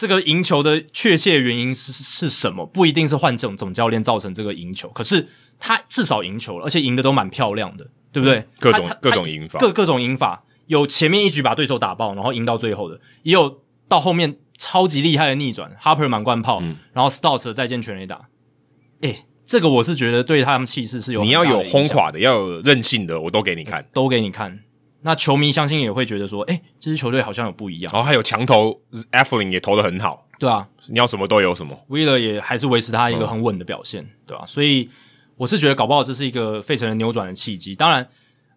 这个赢球的确切原因是是什么，不一定是换这种总教练造成这个赢球，可是他至少赢球了，而且赢的都蛮漂亮的，对不对？各种各种赢法，各各种赢法。有前面一局把对手打爆，然后赢到最后的，也有到后面超级厉害的逆转，Harper 满贯炮，嗯、然后 Stouts 的再见全垒打。诶，这个我是觉得对他们气势是有，你要有轰垮的，要有韧性的，我都给你看，都给你看。那球迷相信也会觉得说，诶，这支球队好像有不一样。然后还有墙头 Eflin 也投的很好，对啊，你要什么都有什么。Wheeler 也还是维持他一个很稳的表现，嗯、对吧、啊？所以我是觉得搞不好这是一个费城人扭转的契机。当然。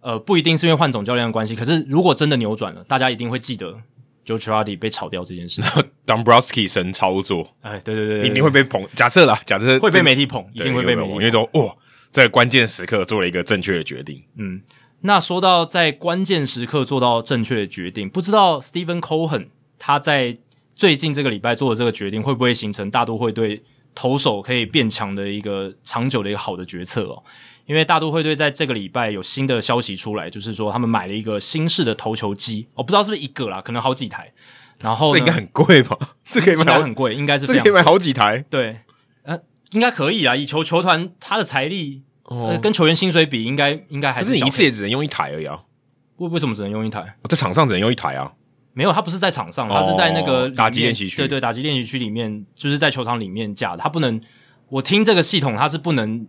呃，不一定是因为换总教练的关系，可是如果真的扭转了，大家一定会记得 Joe Girardi 被炒掉这件事。Dombrowski 神操作，哎，对对对，对，一定会被捧。假设啦，假设会被媒体捧，一定会被媒体捧，因为说哇，在关键时刻做了一个正确的决定。嗯，那说到在关键时刻做到正确的决定，不知道 Stephen Cohen 他在最近这个礼拜做的这个决定，会不会形成大都会对投手可以变强的一个长久的一个好的决策哦？因为大都会队在这个礼拜有新的消息出来，就是说他们买了一个新式的投球机，我不知道是不是一个啦，可能好几台。然后这应该很贵吧？这可以买很贵，应该是这可以买好几台。对，呃，应该可以啊。以球球团他的财力，呃，跟球员薪水比，应该应该还是。可是你一次也只能用一台而已啊？为为什么只能用一台？在场上只能用一台啊？没有，他不是在场上，他是在那个打击练习区。对对，打击练习区里面，就是在球场里面架的。他不能，我听这个系统，它是不能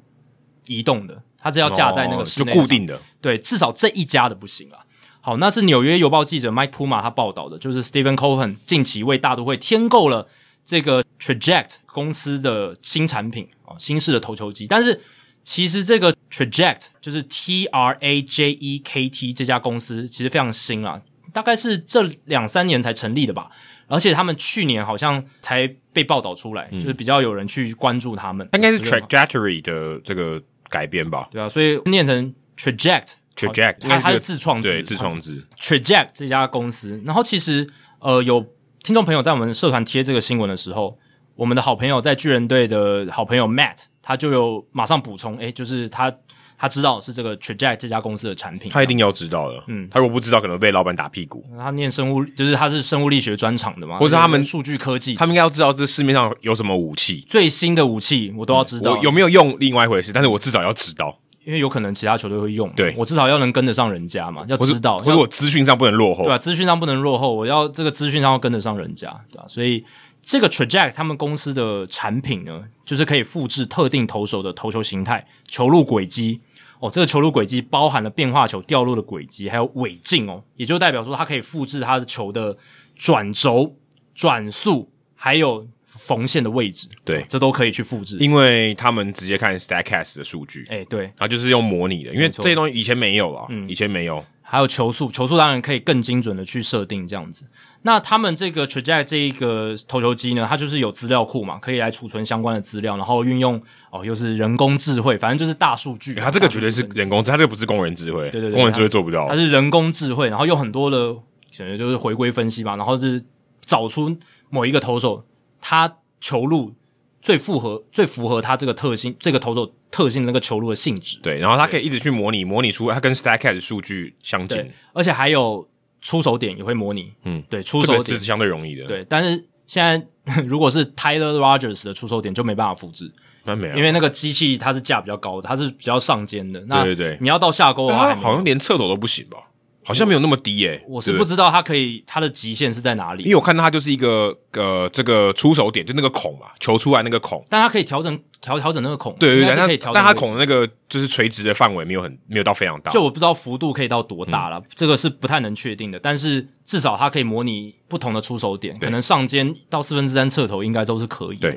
移动的。它是要架在那个室内、哦、就固定的，对，至少这一家的不行啊。好，那是纽约邮报记者 Mike Puma 他报道的，就是 Stephen Cohen 近期为大都会添购了这个 Traject 公司的新产品啊，新式的投球机。但是其实这个 Traject 就是 T R A J E K T 这家公司其实非常新啊，大概是这两三年才成立的吧。而且他们去年好像才被报道出来，嗯、就是比较有人去关注他们。应该是 Trajectory 的这个。改编吧，对啊，所以念成 traject，traject，它它是自创字，对，自创字，traject 这家公司。然后其实呃，有听众朋友在我们社团贴这个新闻的时候，我们的好朋友在巨人队的好朋友 Matt，他就有马上补充，诶，就是他他知道是这个 traject 这家公司的产品，他一定要知道的，嗯，他如果不知道，可能被老板打屁股。他念生物，就是他是生物力学专场的嘛，或者他们数据科技，他们应该要知道这市面上有什么武器，最新的武器我都要知道，嗯、有没有用另外一回事，但是我至少要知道。因为有可能其他球队会用，对，我至少要能跟得上人家嘛，要知道，或者我资讯上不能落后，对吧？资讯上不能落后，我要这个资讯上要跟得上人家，对吧？所以这个 Traject 他们公司的产品呢，就是可以复制特定投手的投球形态、球路轨迹。哦。这个球路轨迹包含了变化球掉落的轨迹，还有尾径哦，也就代表说它可以复制它的球的转轴、转速，还有。缝线的位置，对，这都可以去复制，因为他们直接看 Statcast 的数据，哎、欸，对，然后就是用模拟的，因为这些东西以前没有啊，嗯，以前没有，还有球速，球速当然可以更精准的去设定这样子。那他们这个 Traject 这一个投球机呢，它就是有资料库嘛，可以来储存相关的资料，然后运用哦，又是人工智慧，反正就是大数据。它这个绝对是人工智，它这个不是工人智慧，对对对，工人智慧做不到，它是人工智慧，然后有很多的，选择就是回归分析嘛，然后是找出某一个投手他。球路最符合、最符合他这个特性，这个投手特性的那个球路的性质。对，然后他可以一直去模拟，模拟出他跟 Statcast 数据相近，而且还有出手点也会模拟，嗯，对，出手点这个是相对容易的，对。但是现在 如果是 Tyler Rogers 的出手点就没办法复制，那没有，因为那个机器它是架比较高的，它是比较上尖的，那对对对，你要到下钩的话，好像连侧投都不行吧？好像没有那么低诶、欸，我是不知道它可以它的极限是在哪里，因为我看到它就是一个呃这个出手点，就那个孔嘛，球出来那个孔，但它可以调整调调整那个孔，对对对，可以调整，但它孔的那个就是垂直的范围没有很没有到非常大，就我不知道幅度可以到多大了，嗯、这个是不太能确定的，但是至少它可以模拟不同的出手点，可能上肩到四分之三侧头应该都是可以的。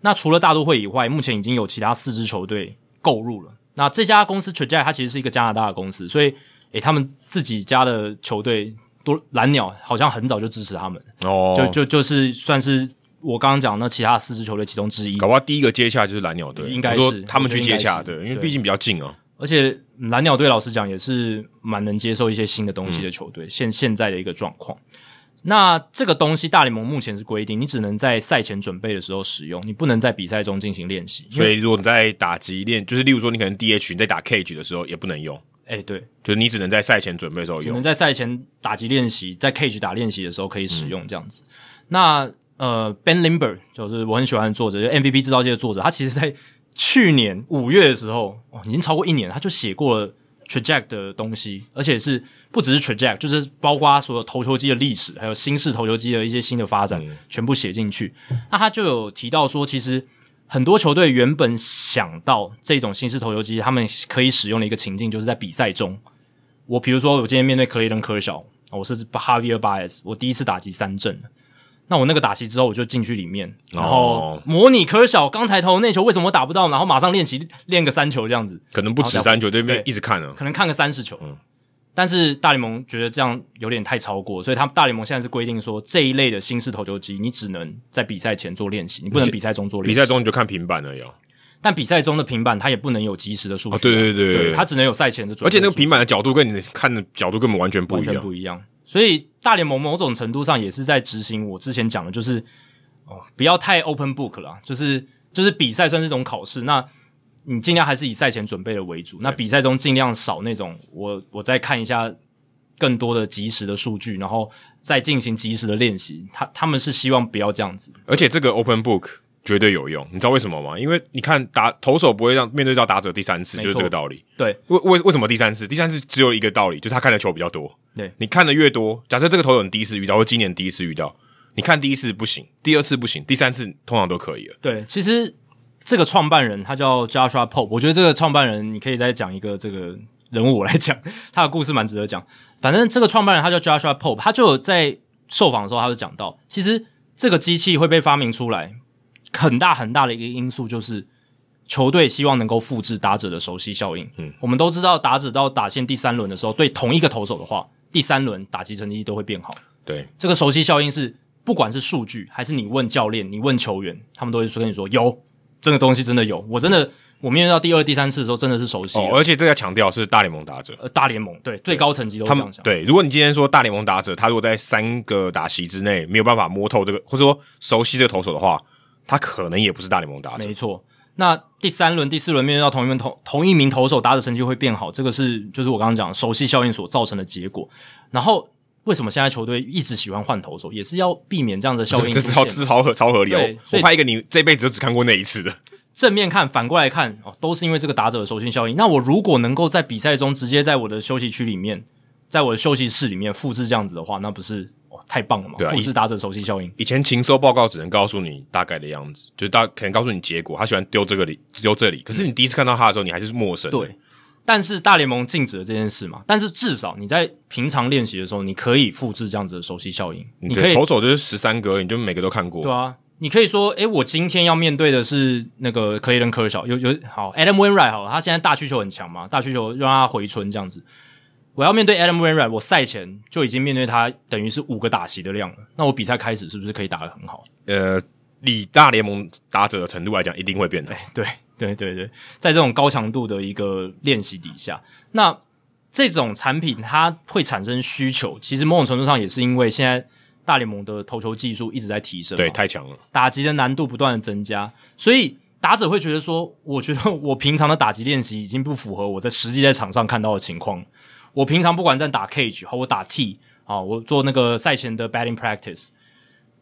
那除了大都会以外，目前已经有其他四支球队购入了。那这家公司 Traject 它其实是一个加拿大的公司，所以。诶，他们自己家的球队多蓝鸟好像很早就支持他们哦，就就就是算是我刚刚讲那其他四支球队其中之一。搞不好第一个接洽就是蓝鸟队，应该是说他们去接洽，对，因为毕竟比较近啊。而且蓝鸟队老实讲也是蛮能接受一些新的东西的球队，嗯、现现在的一个状况。那这个东西大联盟目前是规定，你只能在赛前准备的时候使用，你不能在比赛中进行练习。所以如果你在打击练，就是例如说你可能 DH 你在打 Cage 的时候也不能用。哎，对，就是你只能在赛前准备的时候用，只能在赛前打击练习，在 cage 打练习的时候可以使用这样子。嗯、那呃，Ben Lindbergh 就是我很喜欢的作者，就 MVP 制造界的作者，他其实在去年五月的时候，哦，已经超过一年，他就写过了 Traject 的东西，而且是不只是 Traject，就是包括所有投球机的历史，还有新式投球机的一些新的发展，嗯、全部写进去。那他就有提到说，其实。很多球队原本想到这种新式投球机，他们可以使用的一个情境，就是在比赛中。我比如说，我今天面对克雷登科尔，我是 Javier Baez，我第一次打击三振。那我那个打击之后，我就进去里面，然后模拟科尔刚才投那球为什么我打不到，然后马上练习练个三球这样子。可能不止三球，对面一直看了，可能看个三十球。嗯但是大联盟觉得这样有点太超过，所以他们大联盟现在是规定说，这一类的新式投球机，你只能在比赛前做练习，你不能比赛中做练习。比赛中你就看平板了哟。但比赛中的平板它也不能有及时的数据。哦，对对对对，它只能有赛前的准。而且那个平板的角度跟你看的角度根本完全不一样。完全不一样。所以大联盟某种程度上也是在执行我之前讲的，就是哦，不要太 open book 了，就是就是比赛算是一种考试。那你尽量还是以赛前准备的为主，那比赛中尽量少那种我我再看一下。更多的及时的数据，然后再进行及时的练习。他他们是希望不要这样子，而且这个 open book 绝对有用。你知道为什么吗？因为你看打投手不会让面对到打者第三次，就是这个道理。对，为为为什么第三次？第三次只有一个道理，就是他看的球比较多。对，你看的越多，假设这个投手你第一次遇到，或今年第一次遇到，你看第一次不行，第二次不行，第三次通常都可以了。对，其实这个创办人他叫 Joshua Pope，我觉得这个创办人你可以再讲一个这个人物我来讲，他的故事蛮值得讲。反正这个创办人他叫 Joshua Pope，他就有在受访的时候，他就讲到，其实这个机器会被发明出来，很大很大的一个因素就是球队希望能够复制打者的熟悉效应。嗯，我们都知道，打者到打线第三轮的时候，对同一个投手的话，第三轮打击成绩都会变好。对，这个熟悉效应是不管是数据还是你问教练、你问球员，他们都会说跟你说有这个东西真的有，我真的。我面对到第二、第三次的时候，真的是熟悉。哦，而且这个强调是大联盟打者。呃，大联盟对最高层级都这样讲。对，如果你今天说大联盟打者，他如果在三个打席之内没有办法摸透这个，或者说熟悉这个投手的话，他可能也不是大联盟打者。没错。那第三轮、第四轮面对到同一名投同一名投手，打者成绩会变好，这个是就是我刚刚讲熟悉效应所造成的结果。然后为什么现在球队一直喜欢换投手，也是要避免这样的效应。这超这超合超合理哦。我拍一个你这辈子就只看过那一次的。正面看，反过来看哦，都是因为这个打者的熟悉效应。那我如果能够在比赛中直接在我的休息区里面，在我的休息室里面复制这样子的话，那不是哦太棒了吗？复制打者熟悉效应。以前情搜报告只能告诉你大概的样子，就是大可能告诉你结果。他喜欢丢这个里，丢这里。可是你第一次看到他的时候，你还是陌生的。对，但是大联盟禁止了这件事嘛。但是至少你在平常练习的时候，你可以复制这样子的熟悉效应。你可以投手就是十三个，你就每个都看过。对啊。你可以说，诶，我今天要面对的是那个 Clayton Kershaw，，有有好，Adam Wainwright 好，他现在大需求很强嘛，大需求让他回春这样子。我要面对 Adam Wainwright，我赛前就已经面对他，等于是五个打席的量了。那我比赛开始是不是可以打得很好？呃，以大联盟打者的程度来讲，一定会变的。对对对对，在这种高强度的一个练习底下，那这种产品它会产生需求，其实某种程度上也是因为现在。大联盟的投球技术一直在提升，对，太强了，打击的难度不断的增加，所以打者会觉得说，我觉得我平常的打击练习已经不符合我在实际在场上看到的情况。我平常不管在打 cage 和我打 T，啊，我做那个赛前的 batting practice，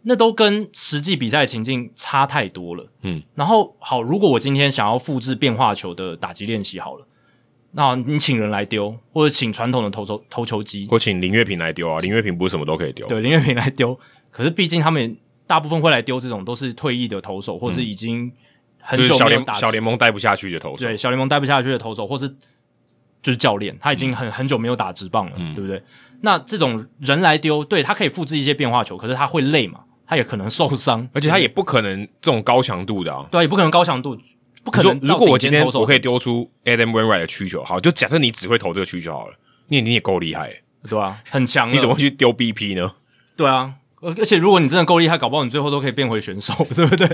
那都跟实际比赛情境差太多了。嗯，然后好，如果我今天想要复制变化球的打击练习，好了，那你请人来丢，或者请传统的投球投球机，或请林月平来丢啊，林月平不是什么都可以丢，对，林月平来丢。可是毕竟他们大部分会来丢这种都是退役的投手，或是已经很久没有打、嗯就是、小联盟待不下去的投手，对，小联盟待不下去的投手，或是就是教练，他已经很、嗯、很久没有打直棒了，嗯、对不对？那这种人来丢，对，他可以复制一些变化球，可是他会累嘛？他也可能受伤，而且他也不可能这种高强度的啊，对，也不可能高强度，不可能。如果我今天我可以丢出 Adam Wainwright 的需求，好，就假设你只会投这个需求好了，你你也够厉害，对啊，很强，你怎么会去丢 BP 呢？对啊。而且，如果你真的够厉害，搞不好你最后都可以变回选手，对不对？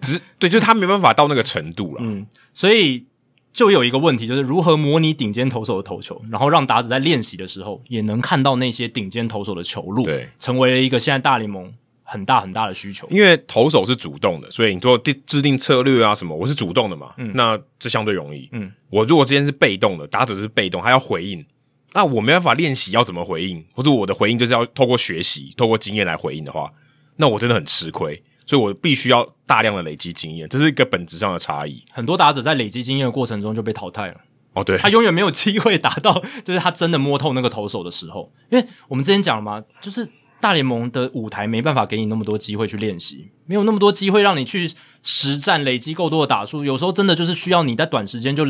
只是对，就是他没办法到那个程度了。嗯，所以就有一个问题，就是如何模拟顶尖投手的投球，然后让打子在练习的时候也能看到那些顶尖投手的球路，对，成为了一个现在大联盟很大很大的需求。因为投手是主动的，所以你做定制定策略啊什么，我是主动的嘛，嗯，那这相对容易。嗯，我如果之前是被动的，打者是被动，他要回应。那我没办法练习要怎么回应，或者我的回应就是要透过学习、透过经验来回应的话，那我真的很吃亏。所以我必须要大量的累积经验，这是一个本质上的差异。很多打者在累积经验的过程中就被淘汰了。哦，对，他永远没有机会达到，就是他真的摸透那个投手的时候。因为我们之前讲了嘛，就是大联盟的舞台没办法给你那么多机会去练习，没有那么多机会让你去实战累积够多的打数。有时候真的就是需要你在短时间就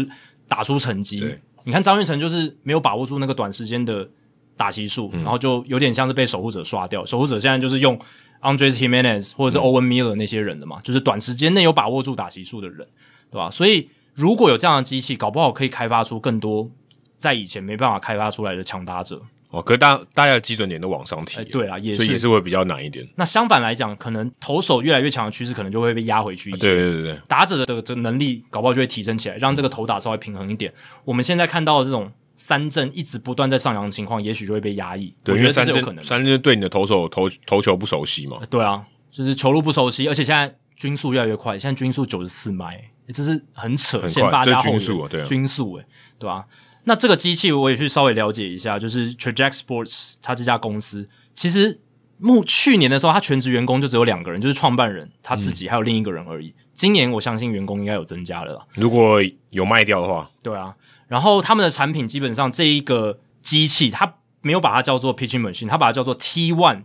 打出成绩。你看张玉成就是没有把握住那个短时间的打击数，嗯、然后就有点像是被守护者刷掉。守护者现在就是用 Andres Jimenez 或者是 Owen Miller 那些人的嘛，嗯、就是短时间内有把握住打击数的人，对吧？所以如果有这样的机器，搞不好可以开发出更多在以前没办法开发出来的强打者。哦，可是大大家的基准点都往上提，欸，对啊，也是，所以也是会比较难一点。那相反来讲，可能投手越来越强的趋势，可能就会被压回去一些。对对对对，打者的这个能力搞不好就会提升起来，让这个投打稍微平衡一点。我们现在看到的这种三振一直不断在上扬的情况，也许就会被压抑。对，我觉得这是有可能。三振，三振对你的投手投投球不熟悉嘛？对啊，就是球路不熟悉，而且现在均速越来越快，现在均速九十四迈，这是很扯，先发加后速啊，对啊，均速诶，对吧？那这个机器我也去稍微了解一下，就是 Traject Sports，它这家公司其实目去年的时候，它全职员工就只有两个人，就是创办人他自己还有另一个人而已。嗯、今年我相信员工应该有增加了啦，如果有卖掉的话，对啊。然后他们的产品基本上这一个机器，它没有把它叫做 Pitching Machine，它把它叫做 T One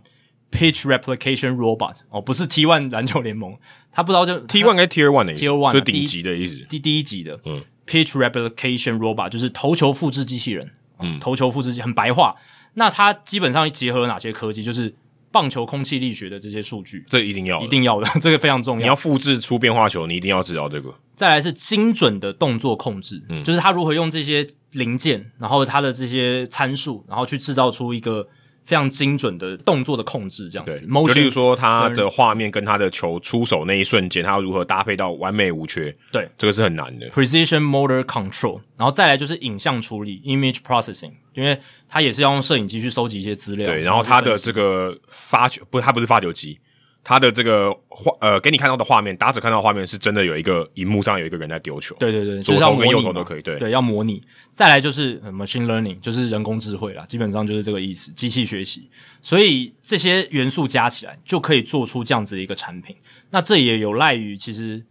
Pitch Replication Robot 哦，不是 T One 篮球联盟，他不知道就 T One 跟 Tier One 的意思，Tier One 就顶级的意思，第第一级的，嗯。Pitch Replication Robot 就是投球复制机器人，嗯，投球复制机很白话。那它基本上结合了哪些科技？就是棒球空气力学的这些数据，这一定要，一定要的，这个非常重要。你要复制出变化球，你一定要知道这个。再来是精准的动作控制，嗯，就是它如何用这些零件，然后它的这些参数，然后去制造出一个。非常精准的动作的控制，这样子。就例如说，他的画面跟他的球出手那一瞬间，他要如何搭配到完美无缺？对，这个是很难的。Precision Motor Control，然后再来就是影像处理 （Image Processing），因为他也是要用摄影机去收集一些资料。对，然后他的这个发球不，他不是发球机。他的这个画呃，给你看到的画面，打者看到的画面是真的有一个荧幕上有一个人在丢球。对对对，左投跟右投都可以。对对，要模拟。再来就是 machine learning，就是人工智慧啦，基本上就是这个意思，机器学习。所以这些元素加起来，就可以做出这样子的一个产品。那这也有赖于其实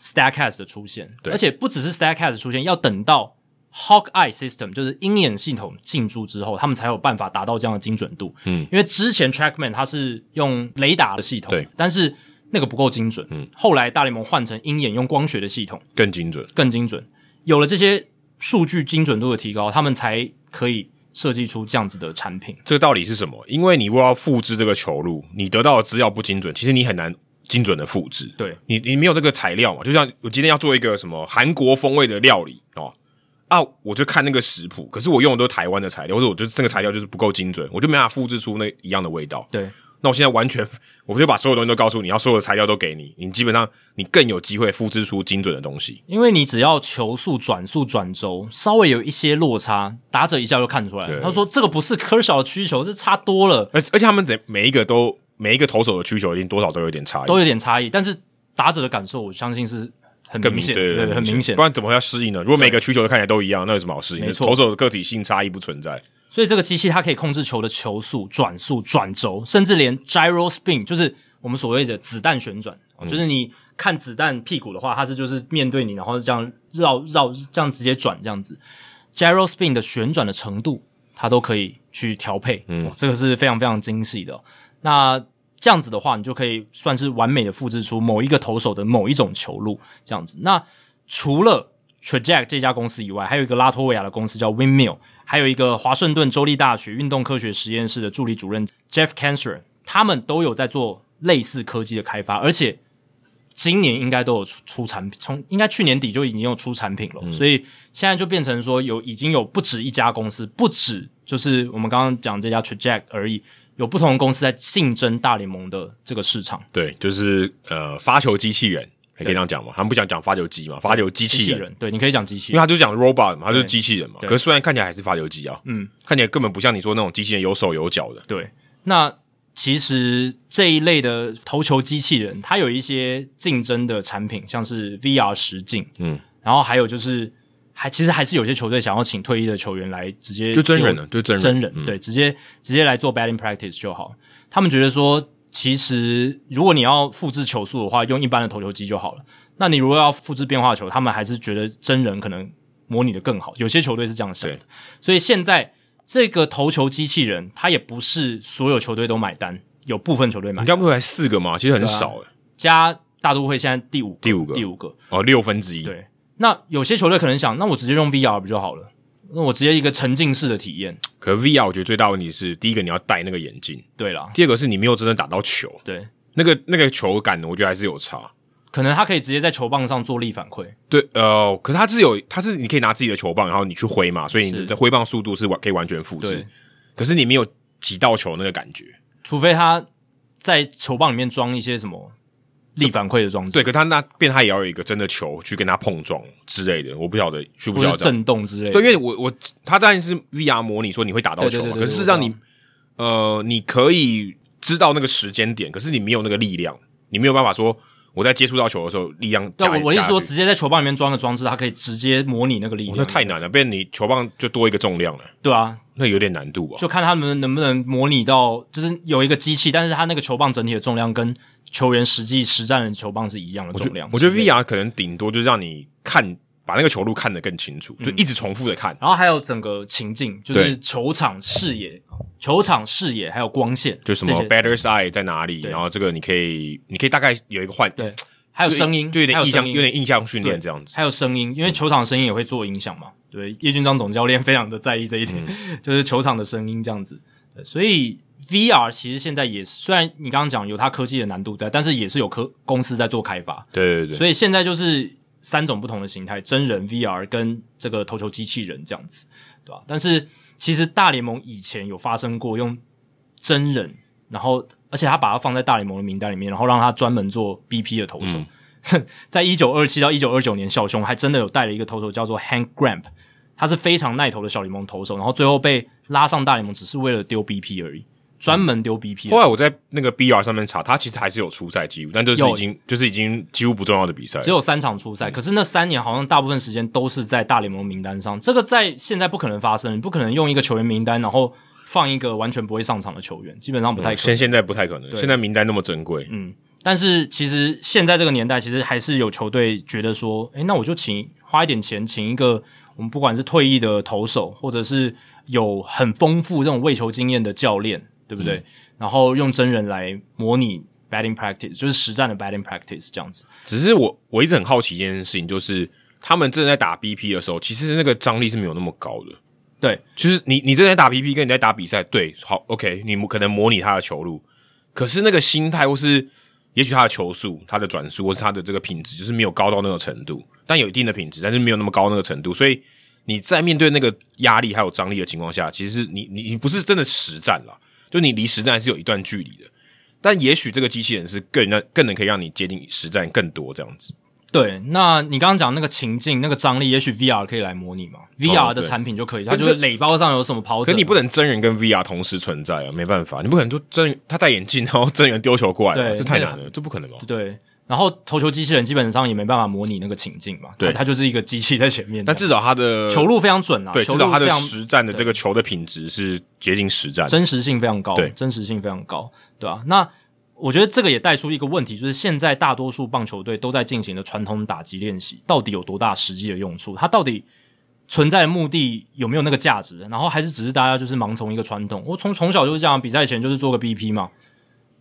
Statcast 的出现，对，而且不只是 Statcast 出现，要等到。Hawkeye System 就是鹰眼系统进驻之后，他们才有办法达到这样的精准度。嗯，因为之前 Trackman 它是用雷达的系统，对，但是那个不够精准。嗯，后来大联盟换成鹰眼用光学的系统，更精准，更精准。有了这些数据精准度的提高，他们才可以设计出这样子的产品。这个道理是什么？因为你如果要复制这个球路，你得到的资料不精准，其实你很难精准的复制。对，你你没有这个材料嘛？就像我今天要做一个什么韩国风味的料理哦。啊，我就看那个食谱，可是我用的都是台湾的材料，或者我觉得这个材料就是不够精准，我就没办法复制出那一样的味道。对，那我现在完全，我就把所有东西都告诉你，然后所有的材料都给你，你基本上你更有机会复制出精准的东西。因为你只要球速、转速、转轴稍微有一些落差，打者一下就看出来了。他说这个不是科小的曲球，是差多了。而而且他们每每一个都每一个投手的曲球一定多少都有点差异，都有点差异。但是打者的感受，我相信是。很明显，对，对，很明显，不然怎么会要适应呢？如果每个需求都看起来都一样，那有什么好适应的？投手的个体性差异不存在。所以这个机器它可以控制球的球速、转速、转轴，甚至连 gyro spin，就是我们所谓的子弹旋转，嗯、就是你看子弹屁股的话，它是就是面对你，然后这样绕绕这样直接转这样子。gyro spin 的旋转的程度，它都可以去调配，嗯、哦，这个是非常非常精细的、哦。那这样子的话，你就可以算是完美的复制出某一个投手的某一种球路，这样子。那除了 Traject 这家公司以外，还有一个拉脱维亚的公司叫 Windmill，还有一个华盛顿州立大学运动科学实验室的助理主任 Jeff Kancer，他们都有在做类似科技的开发，而且今年应该都有出出产品，从应该去年底就已经有出产品了，嗯、所以现在就变成说有已经有不止一家公司，不止就是我们刚刚讲这家 Traject 而已，有不同的公司在竞争大联盟的这个市场。对，就是呃发球机器人。可以这样讲嘛？他们不想讲发球机嘛？发球机器人，器人，对，你可以讲机器人，因为他就讲 robot 嘛，他就是机器人嘛。可是虽然看起来还是发球机啊，嗯，看起来根本不像你说那种机器人有手有脚的。对，那其实这一类的投球机器人，它有一些竞争的产品，像是 VR 实境，嗯，然后还有就是，还其实还是有些球队想要请退役的球员来直接就真人了，就真人，真人，嗯、对，直接直接来做 batting practice 就好。他们觉得说，其实如果你要复制球速的话，用一般的投球机就好了。那你如果要复制变化球，他们还是觉得真人可能模拟的更好。有些球队是这样想的，所以现在这个投球机器人，它也不是所有球队都买单，有部分球队买单。你刚不是才四个吗？其实很少诶、啊、加大都会现在第五个，第五个，第五个哦，六分之一。对，那有些球队可能想，那我直接用 VR 不就好了？那我直接一个沉浸式的体验。可 VR 我觉得最大问题是，第一个你要戴那个眼镜，对啦。第二个是你没有真正打到球，对，那个那个球感，我觉得还是有差。可能他可以直接在球棒上做力反馈，对，呃，可是他是有，他是你可以拿自己的球棒，然后你去挥嘛，所以你的挥棒速度是完可以完全复制。可是你没有击到球那个感觉，除非他在球棒里面装一些什么力反馈的装置。对，可他那变他也要有一个真的球去跟他碰撞之类的，我不晓得需不需要震动之类的。对，因为我我他当然是 VR 模拟说你会打到球嘛，可是事实上你呃你可以知道那个时间点，可是你没有那个力量，你没有办法说。我在接触到球的时候，力量加。我我意思说，直接在球棒里面装个装置，它可以直接模拟那个力量。哦、那太难了，变成你球棒就多一个重量了。对啊，那有点难度吧。就看他们能不能模拟到，就是有一个机器，但是它那个球棒整体的重量跟球员实际实战的球棒是一样的重量。我觉得，得 VR 可能顶多就是让你看。把那个球路看得更清楚，就一直重复的看，嗯，然后还有整个情境，就是球场视野、球场视野还有光线，就什么 Better's Eye 在哪里，然后这个你可以，你可以大概有一个幻，对，还有声音，就有点印象，有点印象训练这样子，还有声音，因为球场的声音也会做影响嘛，对，叶军章总教练非常的在意这一点，嗯、就是球场的声音这样子，对，所以 VR 其实现在也，虽然你刚刚讲有它科技的难度在，但是也是有科公司在做开发，对对对，所以现在就是。三种不同的形态：真人 VR 跟这个投球机器人这样子，对吧？但是其实大联盟以前有发生过用真人，然后而且他把他放在大联盟的名单里面，然后让他专门做 BP 的投手。嗯、在一九二七到一九二九年，小熊还真的有带了一个投手叫做 Hank Gramp，他是非常耐投的小联盟投手，然后最后被拉上大联盟只是为了丢 BP 而已。专门丢 BP。后来我在那个 BR 上面查，他其实还是有出赛记录，但就是已经就是已经几乎不重要的比赛，只有三场出赛。嗯、可是那三年好像大部分时间都是在大联盟名单上，这个在现在不可能发生，你不可能用一个球员名单然后放一个完全不会上场的球员，基本上不太可能。现、嗯、现在不太可能，现在名单那么珍贵。嗯，但是其实现在这个年代，其实还是有球队觉得说，诶，那我就请花一点钱请一个我们不管是退役的投手，或者是有很丰富这种喂球经验的教练。对不对？嗯、然后用真人来模拟 batting practice，就是实战的 batting practice 这样子。只是我我一直很好奇一件事情，就是他们正在打 BP 的时候，其实那个张力是没有那么高的。对，就是你你正在打 P P，跟你在打比赛，对，好，OK，你可能模拟他的球路，可是那个心态或是也许他的球速、他的转速或是他的这个品质，就是没有高到那个程度，但有一定的品质，但是没有那么高那个程度，所以你在面对那个压力还有张力的情况下，其实你你你不是真的实战了。就你离实战是有一段距离的，但也许这个机器人是更能更能可以让你接近实战更多这样子。对，那你刚刚讲那个情境、那个张力，也许 VR 可以来模拟嘛？VR 的产品就可以，它就是垒包上有什么跑者。可你不能真人跟 VR 同时存在啊，没办法，你不可能就真人他戴眼镜然后真人丢球过来，对，这太难了，这不可能吧。对。然后投球机器人基本上也没办法模拟那个情境嘛，对，它就是一个机器在前面。但至少它的球路非常准啊，对，至少它的实战的这个球的品质是接近实战，真实性非常高，对，真实性非常高，对吧、啊？那我觉得这个也带出一个问题，就是现在大多数棒球队都在进行的传统打击练习，到底有多大实际的用处？它到底存在的目的有没有那个价值？然后还是只是大家就是盲从一个传统？我从从小就是这样，比赛前就是做个 BP 嘛。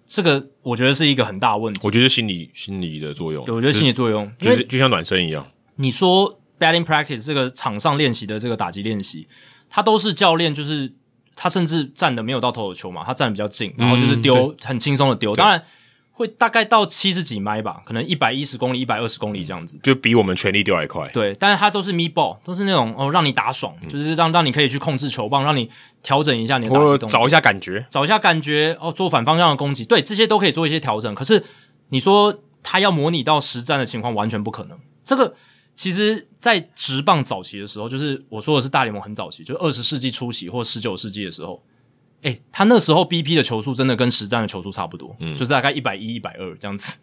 这个我觉得是一个很大问题。我觉得心理心理的作用，对，我觉得心理作用就是就像暖身一样。你说 batting practice 这个场上练习的这个打击练习，它都是教练，就是他甚至站的没有到投球嘛，他站的比较近，然后就是丢、嗯、很轻松的丢，当然。会大概到七十几迈吧，可能一百一十公里、一百二十公里这样子，就比我们全力丢还快。对，但是它都是 meatball，都是那种哦，让你打爽，嗯、就是让让你可以去控制球棒，让你调整一下你的打击动作，找一下感觉，找一下感觉哦，做反方向的攻击，对，这些都可以做一些调整。可是你说他要模拟到实战的情况，完全不可能。这个其实，在职棒早期的时候，就是我说的是大联盟很早期，就是二十世纪初期或十九世纪的时候。诶、欸，他那时候 BP 的球速真的跟实战的球速差不多，嗯，就是大概一百一、一百二这样子。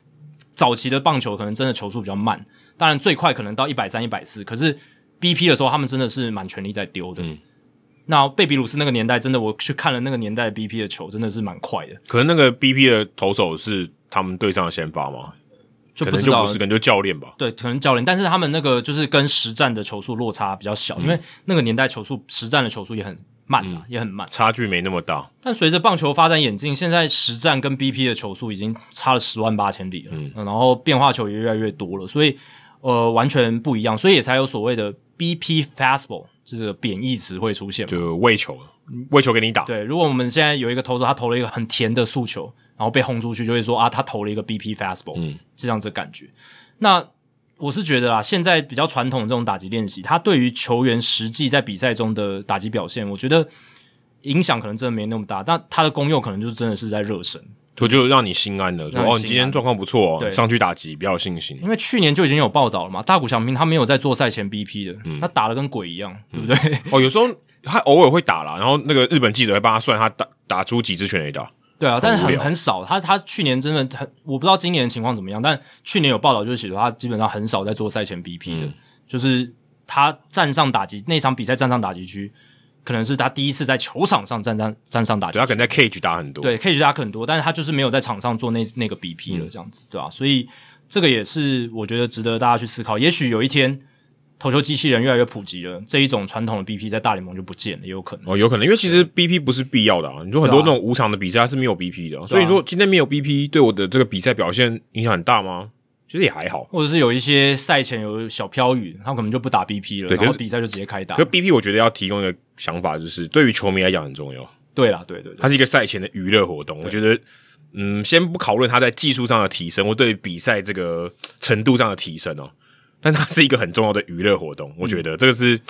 早期的棒球可能真的球速比较慢，当然最快可能到一百三、一百四。可是 BP 的时候，他们真的是蛮全力在丢的。嗯，那贝比鲁斯那个年代，真的我去看了那个年代 BP 的球，真的是蛮快的。可能那个 BP 的投手是他们队上的先发吗？就不知道，可能就不是，可能就教练吧。对，可能教练，但是他们那个就是跟实战的球速落差比较小，嗯、因为那个年代球速实战的球速也很。慢嘛、嗯，也很慢，差距没那么大。但随着棒球发展演进，现在实战跟 BP 的球速已经差了十万八千里了，嗯，然后变化球也越来越多了，所以呃，完全不一样，所以也才有所谓的 BP fastball 这个贬义词会出现，就喂球，喂球给你打。对，如果我们现在有一个投手，他投了一个很甜的速球，然后被轰出去，就会说啊，他投了一个 BP fastball，嗯，这样子的感觉。那我是觉得啊，现在比较传统的这种打击练习，它对于球员实际在比赛中的打击表现，我觉得影响可能真的没那么大。但它的功用可能就是真的是在热身，就就让你心安了，说哦，你今天状况不错，对，上去打击比较有信心。因为去年就已经有报道了嘛，大谷翔平他没有在做赛前 BP 的，嗯，他打的跟鬼一样，对不对？嗯、哦，有时候他偶尔会打啦，然后那个日本记者会帮他算他打打出几支全垒打。对啊，但是很很少，他他去年真的很，我不知道今年的情况怎么样，但去年有报道就是写说他基本上很少在做赛前 BP 的，嗯、就是他站上打击那场比赛站上打击区，可能是他第一次在球场上站站站上打击区，他可能在 cage 打很多，对 cage 打很多，但是他就是没有在场上做那那个 BP 了，这样子，嗯、对吧、啊？所以这个也是我觉得值得大家去思考，也许有一天。投球机器人越来越普及了，这一种传统的 BP 在大联盟就不见了，也有可能哦，有可能，因为其实 BP 不是必要的啊。你说很多那种无偿的比赛它是没有 BP 的，啊，所以说今天没有 BP 对我的这个比赛表现影响很大吗？其实也还好，或者是有一些赛前有小飘雨，他可能就不打 BP 了，对，然后比赛就直接开打。可 BP 我觉得要提供一个想法，就是对于球迷来讲很重要。对啦，对对对，它是一个赛前的娱乐活动。我觉得，嗯，先不讨论它在技术上的提升，或对比赛这个程度上的提升哦。但它是一个很重要的娱乐活动，我觉得这个是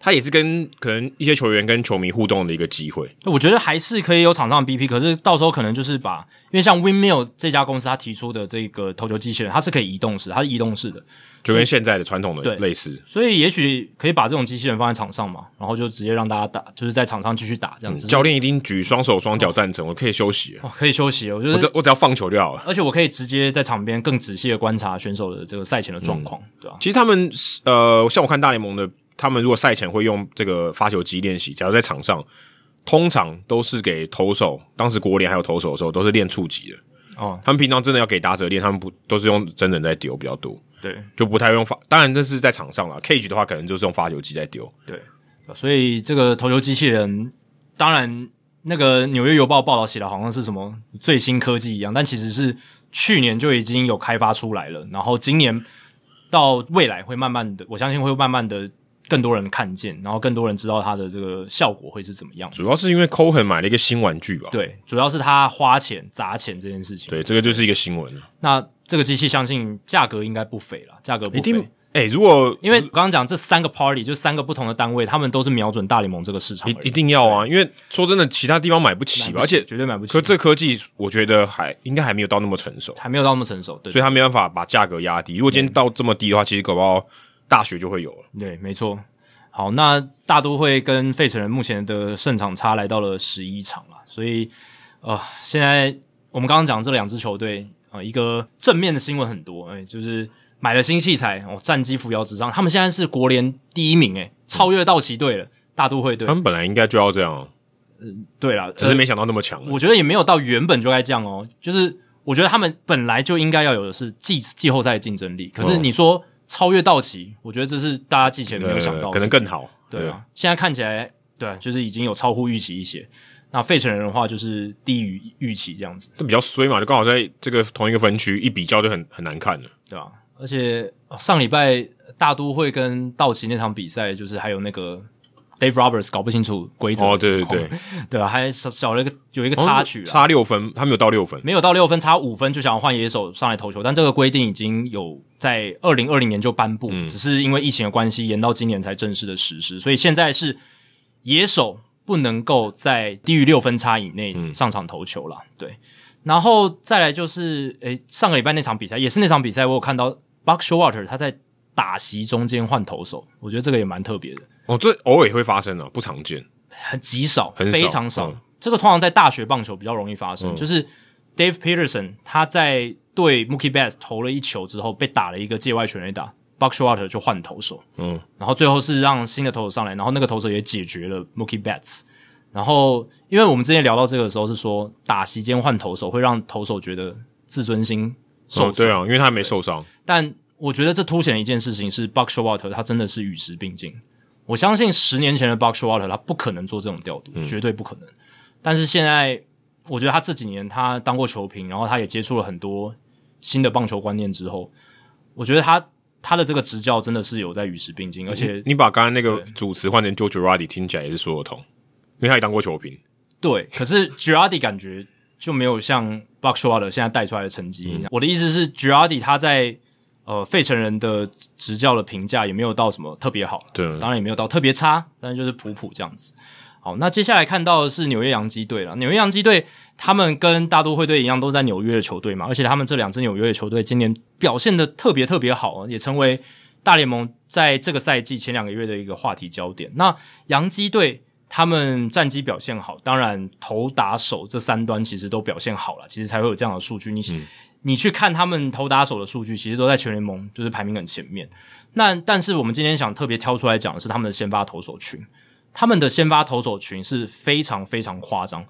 它也是跟可能一些球员跟球迷互动的一个机会。我觉得还是可以有场上的 BP，可是到时候可能就是把，因为像 Windmill 这家公司他提出的这个投球机器人，它是可以移动式，它是移动式的，就跟现在的传统的类似。所以也许可以把这种机器人放在场上嘛，然后就直接让大家打，就是在场上继续打这样子。嗯、教练一定举双手双脚赞成，我可以休息，哦，可以休息。我觉得我只我只要放球就好了，而且我可以直接在场边更仔细的观察选手的这个赛前的状况，嗯、对吧、啊？其实他们呃，像我看大联盟的。他们如果赛前会用这个发球机练习，假如在场上，通常都是给投手，当时国联还有投手的时候，都是练触击的。哦，他们平常真的要给打者练，他们不都是用真人在丢比较多。对，就不太用发。当然这是在场上啦，cage 的话可能就是用发球机在丢。对，所以这个投球机器人，当然那个纽约邮报报道写的好像是什么最新科技一样，但其实是去年就已经有开发出来了，然后今年到未来会慢慢的，我相信会慢慢的。更多人看见，然后更多人知道它的这个效果会是怎么样。主要是因为 Cohen 买了一个新玩具吧？对，主要是他花钱砸钱这件事情。对，这个就是一个新闻。那这个机器相信价格应该不菲了，价格不菲。一定。哎，如果因为我刚刚讲这三个 Party 就三个不同的单位，他们都是瞄准大联盟这个市场。一一定要啊！因为说真的，其他地方买不起吧，而且绝对买不起。可这科技，我觉得还应该还没有到那么成熟，还没有到那么成熟，对。所以他没办法把价格压低。如果今天到这么低的话，其实搞不好大学就会有了。对，没错。好，那大都会跟费城人目前的胜场差来到了十一场了，所以呃，现在我们刚刚讲这两支球队，啊、呃，一个正面的新闻很多，哎、欸，就是买了新器材哦，战绩扶摇直上，他们现在是国联第一名，哎，超越道奇队了，大都会队。他们本来应该就要这样，嗯，对了，只是没想到那么强、呃。我觉得也没有到原本就该这样哦，就是我觉得他们本来就应该要有的是季季后赛的竞争力，可是你说超越道奇，我觉得这是大家之前没有想到的，可能更好。对啊，现在看起来，对，就是已经有超乎预期一些。那费城人的话就是低于预期这样子，就比较衰嘛，就刚好在这个同一个分区，一比较就很很难看了，对吧？而且上礼拜大都会跟道奇那场比赛，就是还有那个 Dave Roberts 搞不清楚规则，哦，对对对，对吧？还少少了一个有一个插曲，差六分，他没有到六分，没有到六分，差五分就想要换野手上来投球，但这个规定已经有在二零二零年就颁布，嗯，只是因为疫情的关系延到今年才正式的实施，所以现在是野手。不能够在低于六分差以内上场投球了，嗯，对。然后再来就是，诶，上个礼拜那场比赛也是那场比赛，我有看到 Buck Showalter 他在打席中间换投手，我觉得这个也蛮特别的。哦，这偶尔也会发生的，不常见，很极少，很少，非常少，嗯。这个通常在大学棒球比较容易发生，嗯，就是 Dave Peterson 他在对 Mookie Betts 投了一球之后，被打了一个界外全垒打。Buck Showalter 就换投手，嗯，然后最后是让新的投手上来，然后那个投手也解决了 Mookie Betts。然后，因为我们之前聊到这个的时候是说，打席间换投手会让投手觉得自尊心受损，哦，对啊，因为他没受伤。但我觉得这凸显了一件事情是，Buck Showalter 他真的是与时并进。我相信十年前的 Buck Showalter 他不可能做这种调度，嗯，绝对不可能。但是现在，我觉得他这几年他当过球评，然后他也接触了很多新的棒球观念之后，我觉得他。他的这个执教真的是有在与时并进，而且你，你把刚刚那个主词换成 Joe Girardi 听起来也是说得通，因为他也当过球评。对，可是 Girardi 感觉就没有像 Buck Showalter 现在带出来的成绩一样。我的意思是，Girardi 他在呃费城人的执教的评价也没有到什么特别好，对，当然也没有到特别差，但是就是普普这样子。好，那接下来看到的是纽约洋基队了。纽约洋基队他们跟大都会队一样，都在纽约的球队嘛，而且他们这两支纽约的球队今年表现的特别特别好，也成为大联盟在这个赛季前两个月的一个话题焦点。那洋基队他们战绩表现好，当然投打手这三端其实都表现好了，其实才会有这样的数据。你、嗯、你去看他们投打手的数据，其实都在全联盟就是排名很前面。那但是我们今天想特别挑出来讲的是他们的先发投手群。他们的先发投手群是非常非常夸张，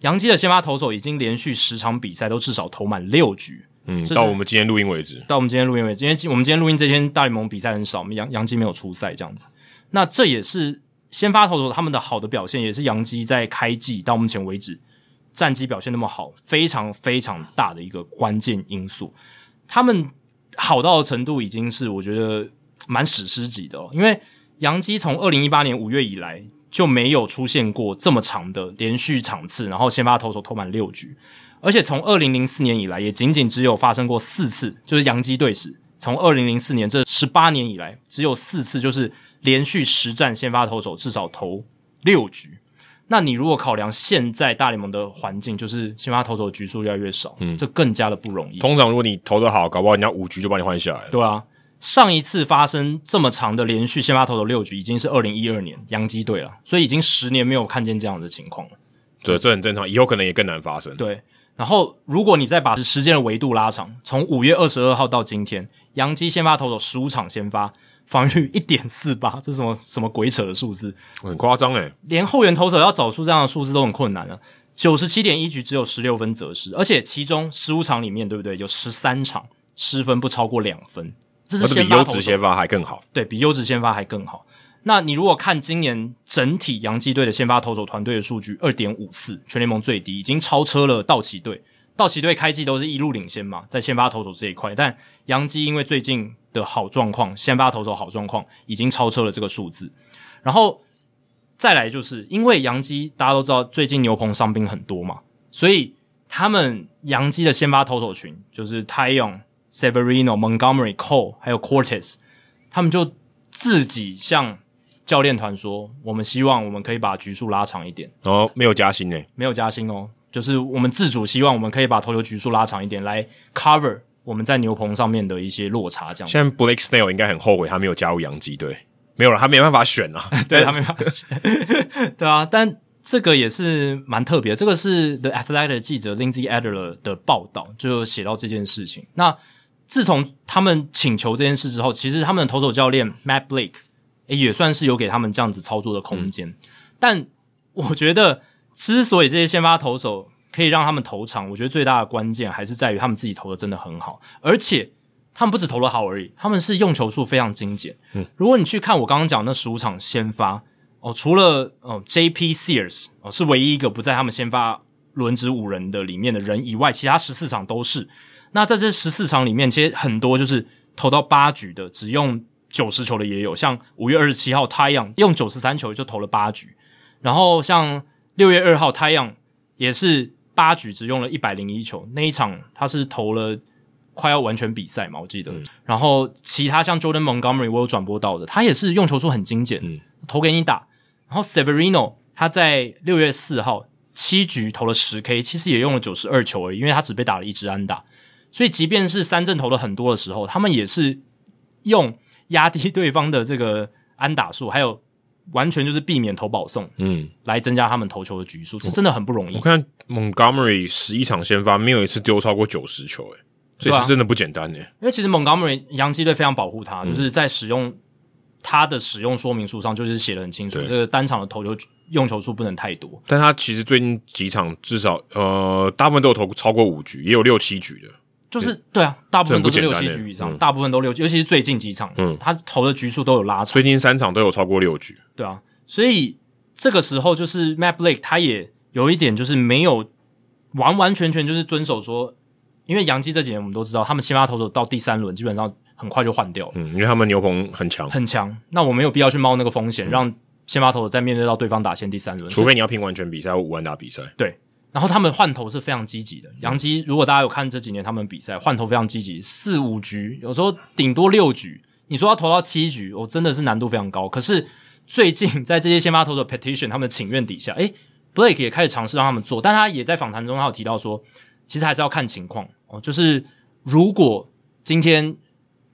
杨基的先发投手已经连续十场比赛都至少投满六局，嗯，到我们今天录音为止，到我们今天录音为止，因为我们今天录音这天大联盟比赛很少，我们杨杨基没有出赛这样子，那这也是先发投手他们的好的表现，也是杨基在开季到目前为止战绩表现那么好，非常非常大的一个关键因素，他们好到的程度已经是我觉得蛮史诗级的哦，因为。洋基从二零一八年五月以来就没有出现过这么长的连续场次，然后先发投手投满六局，而且从二零零四年以来也仅仅只有发生过四次，就是洋基队史从二零零四年这十八年以来只有四次，就是连续实战先发投手至少投六局。那你如果考量现在大联盟的环境，就是先发投手的局数越来越少，嗯，这更加的不容易。通常如果你投的好，搞不好人家五局就把你换下来了。对啊。上一次发生这么长的连续先发投手六局，已经是二零一二年洋基队了，所以已经十年没有看见这样的情况了。对，这很正常，以后可能也更难发生。对，然后如果你再把时间的维度拉长，从五月二十二号到今天，洋基先发投手十五场先发，防御一点四八，这是什么什么鬼扯的数字？很夸张诶，连后援投手要找出这样的数字都很困难了。九十七点一局只有十六分责失，而且其中十五场里面，对不对？有十三场失分不超过两分。这是比优质先发还更好，对，比优质先发还更好。那你如果看今年整体洋基队的先发投手团队的数据，二点五四，全联盟最低，已经超车了道奇队。道奇队开季都是一路领先嘛，在先发投手这一块，但洋基因为最近的好状况，先发投手好状况，已经超车了这个数字。然后再来就是因为杨基大家都知道，最近牛棚伤兵很多嘛，所以他们杨基的先发投手群就是泰阳。Severino、Montgomery、Cole 还有 Cortez，他们就自己向教练团说：“我们希望我们可以把局数拉长一点。”哦，没有加薪诶，没有加薪哦，就是我们自主希望我们可以把投球局数拉长一点，来 cover 我们在牛棚上面的一些落差。这样，现在 Blake Snell 应该很后悔他没有加入洋基队，没有了，他没办法选啊，对 他没办法选，对啊，但。这个也是蛮特别的，这个是 The Athletic 记者 Lindsay Adler 的报道，就写到这件事情。那自从他们请求这件事之后，其实他们的投手教练 Matt Blake 也算是有给他们这样子操作的空间。嗯、但我觉得，之所以这些先发投手可以让他们投长，我觉得最大的关键还是在于他们自己投的真的很好，而且他们不止投的好而已，他们是用球数非常精简。嗯，如果你去看我刚刚讲那十五场先发。哦，除了哦，J.P. Sears 哦是唯一一个不在他们先发轮值五人的里面的人以外，其他十四场都是。那在这十四场里面，其实很多就是投到八局的，只用九十球的也有。像五月二十七号 Ty Young 用九十三球就投了八局，然后像六月二号 Ty Young 也是八局只用了一百零一球，那一场他是投了快要完全比赛嘛，我记得。嗯、然后其他像 Jordan Montgomery 我有转播到的，他也是用球数很精简，嗯、投给你打。然后 Severino 他在六月四号七局投了十 K，其实也用了九十二球而已，因为他只被打了一支安打，所以即便是三振投了很多的时候，他们也是用压低对方的这个安打数，还有完全就是避免投保送，嗯，来增加他们投球的局数，这真的很不容易。我看 Montgomery 十一场先发没有一次丢超过九十球，诶，这是真的不简单诶。因为其实 Montgomery 洋基队非常保护他，就是在使用。他的使用说明书上就是写的很清楚，这个单场的投球用球数不能太多。但他其实最近几场至少呃，大部分都有投超过五局，也有六七局的。就是对啊，大部分都是六七局以上，大部分都六，尤其是最近几场，嗯，他投的局数都有拉长。最近三场都有超过六局。对啊，所以这个时候就是 Matt Blake 他也有一点就是没有完完全全就是遵守说，因为杨基这几年我们都知道，他们先发投手到第三轮基本上。很快就换掉了，嗯，因为他们牛棚很强，很强。那我没有必要去冒那个风险，嗯、让先发投手再面对到对方打线第三轮，除非你要拼完全比赛或无安打比赛。对，然后他们换投是非常积极的。杨基如果大家有看这几年他们比赛，换投非常积极，四五局，有时候顶多六局。你说要投到七局，我、哦、真的是难度非常高。可是最近在这些先发投手 petition 他们的请愿底下，诶，Blake 也开始尝试让他们做，但他也在访谈中他有提到说，其实还是要看情况哦，就是如果今天。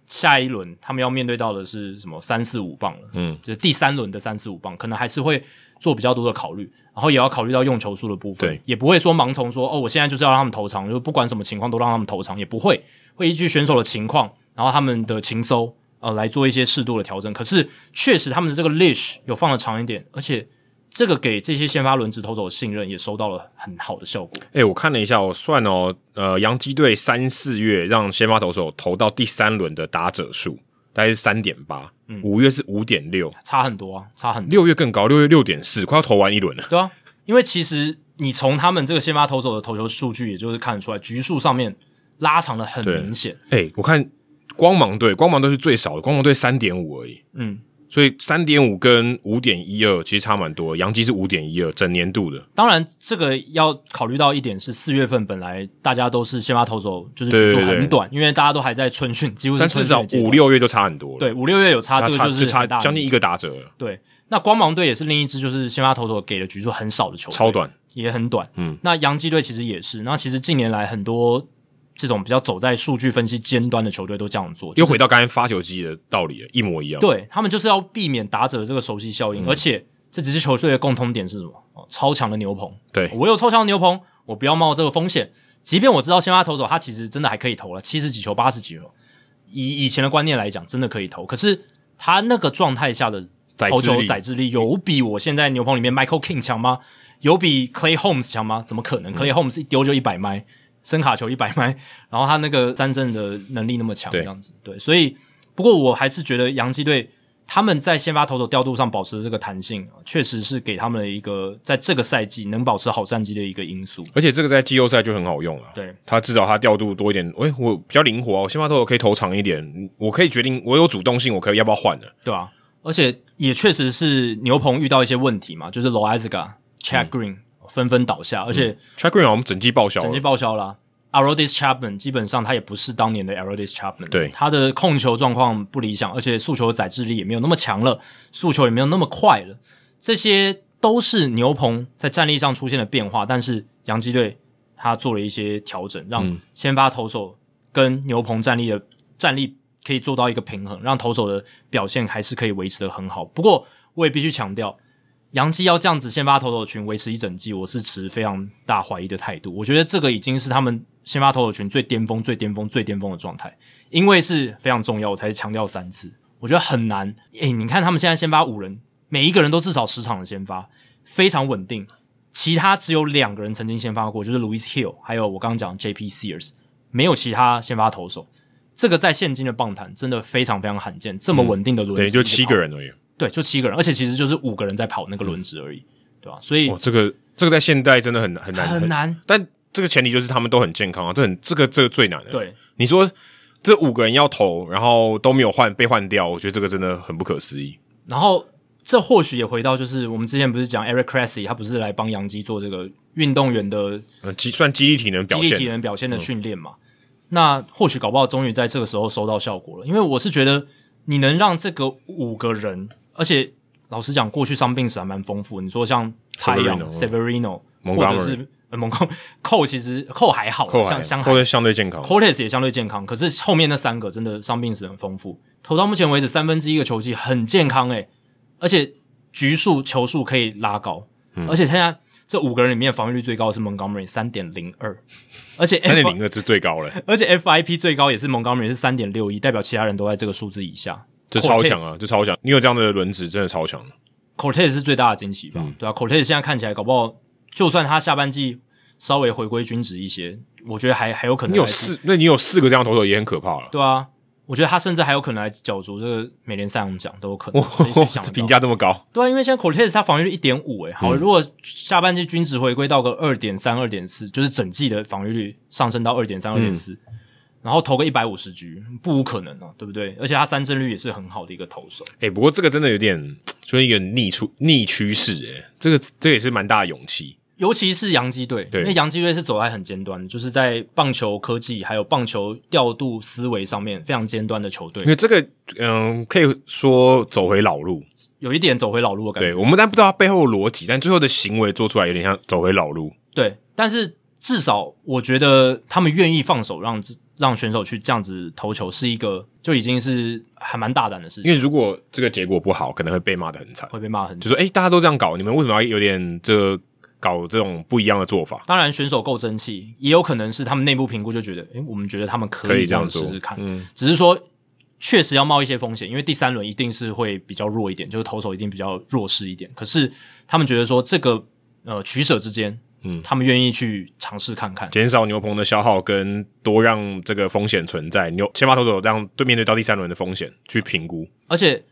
下一轮他们要面对到的是什么三四五棒了，嗯，就是第三轮的三四五棒，可能还是会做比较多的考虑，然后也要考虑到用球数的部分，对，也不会说盲从说哦，我现在就是要让他们投长，就不管什么情况都让他们投长，也不会，会依据选手的情况，然后他们的情搜呃来做一些适度的调整。可是确实他们的这个 leash 有放的长一点，而且。这个给这些先发轮值投手的信任也收到了很好的效果。哎、欸，我看了一下，我算哦，呃，洋基队三四月让先发投手投到第三轮的打者数大概是三点八，五月是五点六，差很多啊，差很多。六月更高，六月六点四，快要投完一轮了。对啊，因为其实你从他们这个先发投手的投球数据，也就是看得出来，局数上面拉长的很明显。哎、欸，我看光芒队，光芒队是最少的，光芒队三点五而已。嗯。所以三点五跟五点一二其实差蛮多，杨基是五点一二整年度的。当然，这个要考虑到一点是四月份本来大家都是先发投手，就是局数很短，因为大家都还在春训，几乎是但至少五六月就差很多了。对，五六月有差，这个就是差将近一个打折了。对，那光芒队也是另一支，就是先发投手给的局数很少的球队，超短，也很短。嗯，那洋基队其实也是，那其实近年来很多。这种比较走在数据分析尖端的球队都这样做，又回到刚才发球机的道理了，一模一样。对，他们就是要避免打者的这个熟悉效应，嗯、而且这只是球队的共通点是什么？哦，超强的牛棚。对，我有超强的牛棚，我不要冒这个风险。即便我知道先发投手他其实真的还可以投了，七十几球、八十几球，以以前的观念来讲，真的可以投。可是他那个状态下的投球载制力，有比我现在牛棚里面 Michael King 强吗？有比 Clay Holmes 强吗？怎么可能、嗯、？Clay Holmes 一丢就一百迈。伸卡球一百迈，然后他那个三振的能力那么强，这样子。对，对，所以不过我还是觉得洋基队他们在先发投手调度上保持的这个弹性，确实是给他们的一个在这个赛季能保持好战绩的一个因素。而且这个在季后赛就很好用了，对，他至少他调度多一点，诶，我比较灵活，我先发投手可以投长一点，我可以决定我有主动性，我可以要不要换的，对啊，而且也确实是牛棚遇到一些问题嘛，就是 Loaisiga、Chad Green。嗯纷纷倒下，而且 Green 我们整季报销，整季报销啦。Aroldis Chapman 基本上他也不是当年的 Aroldis Chapman，对，他的控球状况不理想，而且速球的载制力也没有那么强了，速球也没有那么快了，这些都是牛棚在战力上出现了变化。但是洋基队他做了一些调整，让先发投手跟牛棚战力的战力可以做到一个平衡，让投手的表现还是可以维持的很好。不过我也必须强调。洋基要这样子先发投手群维持一整季，我是持非常大怀疑的态度。我觉得这个已经是他们先发投手群最巅峰、最巅峰、最巅峰的状态，因为是非常重要，我才强调三次。我觉得很难。诶，你看他们现在先发五人，每一个人都至少十场的先发，非常稳定。其他只有两个人曾经先发过，就是 Louis Hill，还有我刚刚讲 JP Sears，没有其他先发投手。这个在现今的棒坛真的非常非常罕见，这么稳定的轮值、嗯，对，就七个人而已。对，就七个人，而且其实就是五个人在跑那个轮值而已，嗯、对吧？所以，哦，这个这个在现代真的很很难很难。但这个前提就是他们都很健康啊，这很这个这个最难的。对，你说这五个人要投，然后都没有换被换掉，我觉得这个真的很不可思议。然后这或许也回到就是我们之前不是讲 Eric Cressey，他不是来帮杨基做这个运动员的呃，算肌力体能表现、肌力体能表现的训练嘛？嗯、那或许搞不好终于在这个时候收到效果了，因为我是觉得你能让这个五个人，而且。老实讲，过去伤病史还蛮丰富。你说像太阳、Severino，或者是蒙康寇，其实寇还好，像相对相对健康，Cortes 也相对健康。可是后面那三个真的伤病史很丰富。投到目前为止三分之一个球季很健康诶，而且局数球数可以拉高。嗯、而且现在这五个人里面防御率最高的是 Montgomery 三点零二，而且 三点零二是最高了。而且 FIP 最高也是 Montgomery 是三点六一，代表其他人都在这个数字以下。就超强啊！就超强，你有这样的轮值，真的超强了。Cortez 是最大的惊喜吧？嗯、对啊，Cortez 现在看起来搞不好，就算他下半季稍微回归均值一些，我觉得还还有可能。你有四，那你有四个这样投手也很可怕了。对啊，我觉得他甚至还有可能来角逐这个美联赛扬奖都有可能。评价这么高？对啊，因为现在 Cortez 他防御率一点五，诶，好，嗯、如果下半季均值回归到个二点三、二点四，就是整季的防御率上升到二点三、二点四。然后投个一百五十局，不无可能啊，对不对？而且他三振率也是很好的一个投手。诶，不过这个真的有点，就是一个逆出逆趋势，诶，这个这也是蛮大的勇气。尤其是洋基队，对，因为洋基队是走在很尖端，就是在棒球科技还有棒球调度思维上面非常尖端的球队。因为这个，嗯，可以说走回老路，有一点走回老路的感觉。对，我们但不知道他背后的逻辑，但最后的行为做出来有点像走回老路。对，但是至少我觉得他们愿意放手让。让选手去这样子投球是一个就已经是还蛮大胆的事情。因为如果这个结果不好，可能会被骂得很惨，会被骂很惨。就说诶，大家都这样搞，你们为什么要有点这搞这种不一样的做法？当然，选手够争气，也有可能是他们内部评估就觉得，诶，我们觉得他们可以这样试试看。嗯，只是说确实要冒一些风险，因为第三轮一定是会比较弱一点，就是投手一定比较弱势一点。可是他们觉得说这个呃取舍之间。嗯，他们愿意去尝试看看，减少牛棚的消耗，跟多让这个风险存在。牛先发投手这样对面对到第三轮的风险去评估。而且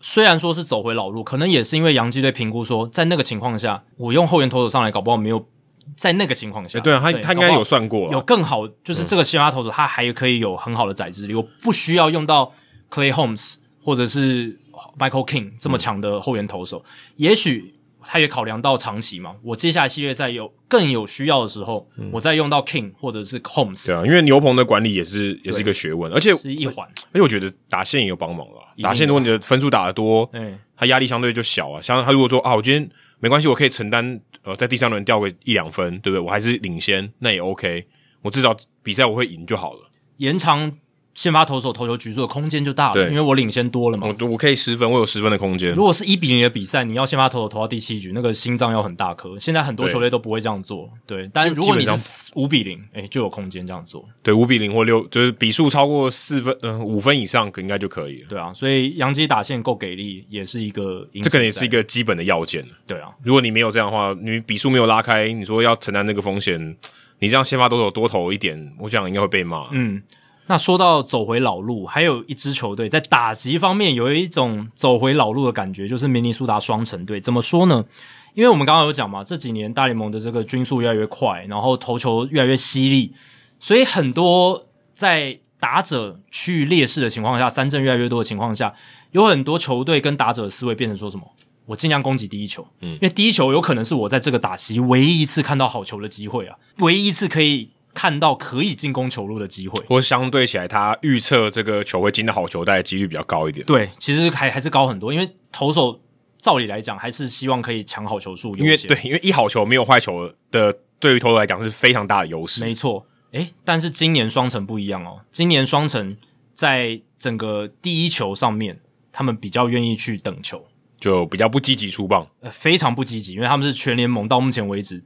虽然说是走回老路，可能也是因为洋基队评估说，在那个情况下，我用后援投手上来，搞不好没有在那个情况下。对啊，他他应该有算过，有更好，就是这个先发投手他还可以有很好的宰制力，我不需要用到 Clay Holmes 或者是 Michael King 这么强的后援投手，也许。他也考量到长期嘛，我接下来系列赛有更有需要的时候，嗯、我再用到 King 或者是 Holmes。对啊，因为牛棚的管理也是也是一个学问，而且是一环。而且我觉得打线也有帮忙了。打线如果你的分数打得多，嗯，他压力相对就小啊。像他如果说啊，我今天没关系，我可以承担呃，在第三轮掉个一两分，对不对？我还是领先，那也 OK。我至少比赛我会赢就好了。延长。先发投手投球局数的空间就大了，因为我领先多了嘛。我我可以十分，我有十分的空间。如果是一比零的比赛，你要先发投手投到第七局，那个心脏要很大颗。现在很多球队都不会这样做，对。对，但是如果你是五比零，诶，就有空间这样做。对，五比零或六，就是比数超过四分，嗯、呃，五分以上，应该就可以了。对啊，所以洋基打线够给力，也是一个，这可能也是一个基本的要件。对啊，如果你没有这样的话，你比数没有拉开，你说要承担那个风险，你这样先发投手多投一点，我想应该会被骂。嗯。那说到走回老路，还有一支球队在打击方面有一种走回老路的感觉，就是明尼苏达双城队。怎么说呢？因为我们刚刚有讲嘛，这几年大联盟的这个均速越来越快，然后投球越来越犀利，所以很多在打者趋于劣势的情况下，三振越来越多的情况下，有很多球队跟打者的思维变成说什么？我尽量攻击第一球，嗯，因为第一球有可能是我在这个打席唯一一次看到好球的机会啊，唯一一次可以。看到可以进攻球路的机会，或相对起来，他预测这个球会进的好球带的几率比较高一点。对，其实还还是高很多，因为投手照理来讲还是希望可以抢好球数，因为对，因为一好球没有坏球的，对于投手来讲是非常大的优势。没错，诶，但是今年双城不一样哦，今年双城在整个第一球上面，他们比较愿意去等球。就比较不积极出棒，呃，非常不积极，因为他们是全联盟到目前为止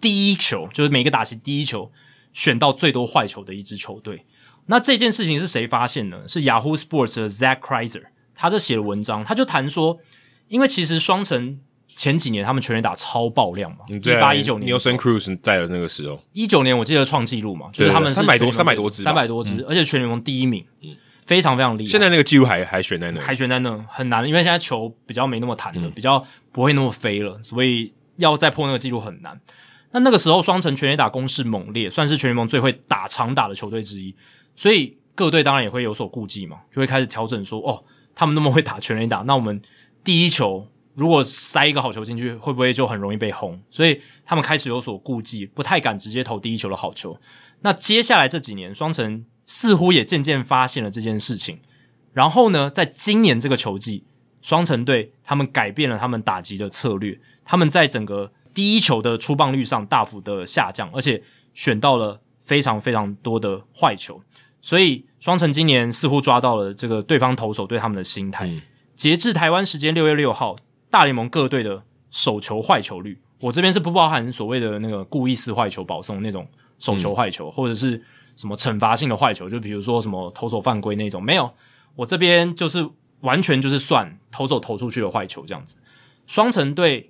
第一球，就是每个打席第一球选到最多坏球的一支球队。那这件事情是谁发现呢？是 Yahoo Sports 的 Zach Kreiser，他就写了文章，他就谈说，因为其实双城前几年他们全垒打超爆量嘛，一八一九年 Nelson Cruz 在的那个时候，一九年我记得创纪录嘛，就是他们三百多三百多支，三百多支，嗯、而且全联盟第一名，嗯，非常非常厉害。现在那个记录还还悬在那，还悬在那，很难，因为现在球比较没那么弹了，嗯、比较不会那么飞了，所以要再破那个记录很难。那那个时候双城全垒打攻势猛烈，算是全联盟最会打长打的球队之一。所以各队当然也会有所顾忌嘛，就会开始调整说，哦，他们那么会打全垒打，那我们第一球如果塞一个好球进去，会不会就很容易被轰？所以他们开始有所顾忌，不太敢直接投第一球的好球。那接下来这几年，双城似乎也渐渐发现了这件事情。然后呢，在今年这个球季，双城队他们改变了他们打击的策略，他们在整个第一球的出棒率上大幅的下降，而且选到了非常非常多的坏球。所以双城今年似乎抓到了这个对方投手对他们的心态。嗯、截至台湾时间六月六号，大联盟各队的手球坏球率，我这边是不包含所谓的那个故意四坏球保送那种手球坏球，嗯、或者是什么惩罚性的坏球，就比如说什么投手犯规那种，没有。我这边就是完全就是算投手投出去的坏球这样子。双城队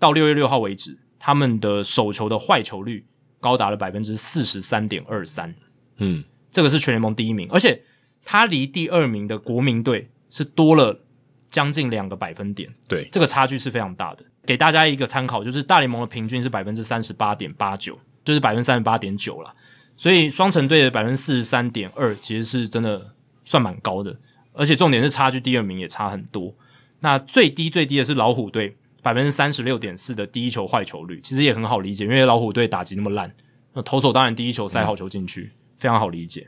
到六月六号为止，他们的手球的坏球率高达了百分之四十三点二三。嗯。这个是全联盟第一名，而且他离第二名的国民队是多了将近两个百分点。对，这个差距是非常大的。给大家一个参考，就是大联盟的平均是百分之三十八点八九，就是百分之三十八点九了。所以双城队的百分之四十三点二，其实是真的算蛮高的。而且重点是差距第二名也差很多。那最低最低的是老虎队百分之三十六点四的第一球坏球率，其实也很好理解，因为老虎队打击那么烂，那投手当然第一球塞好球进去。嗯非常好理解，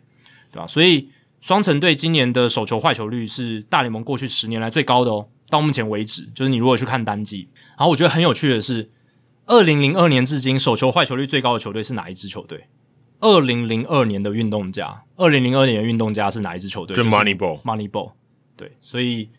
对吧？所以双城队今年的手球坏球率是大联盟过去十年来最高的哦。到目前为止，就是你如果去看单季，然后我觉得很有趣的是，二零零二年至今手球坏球率最高的球队是哪一支球队？二零零二年的运动家，二零零二年的运动家是哪一支球队？就 Moneyball，Moneyball。对，所以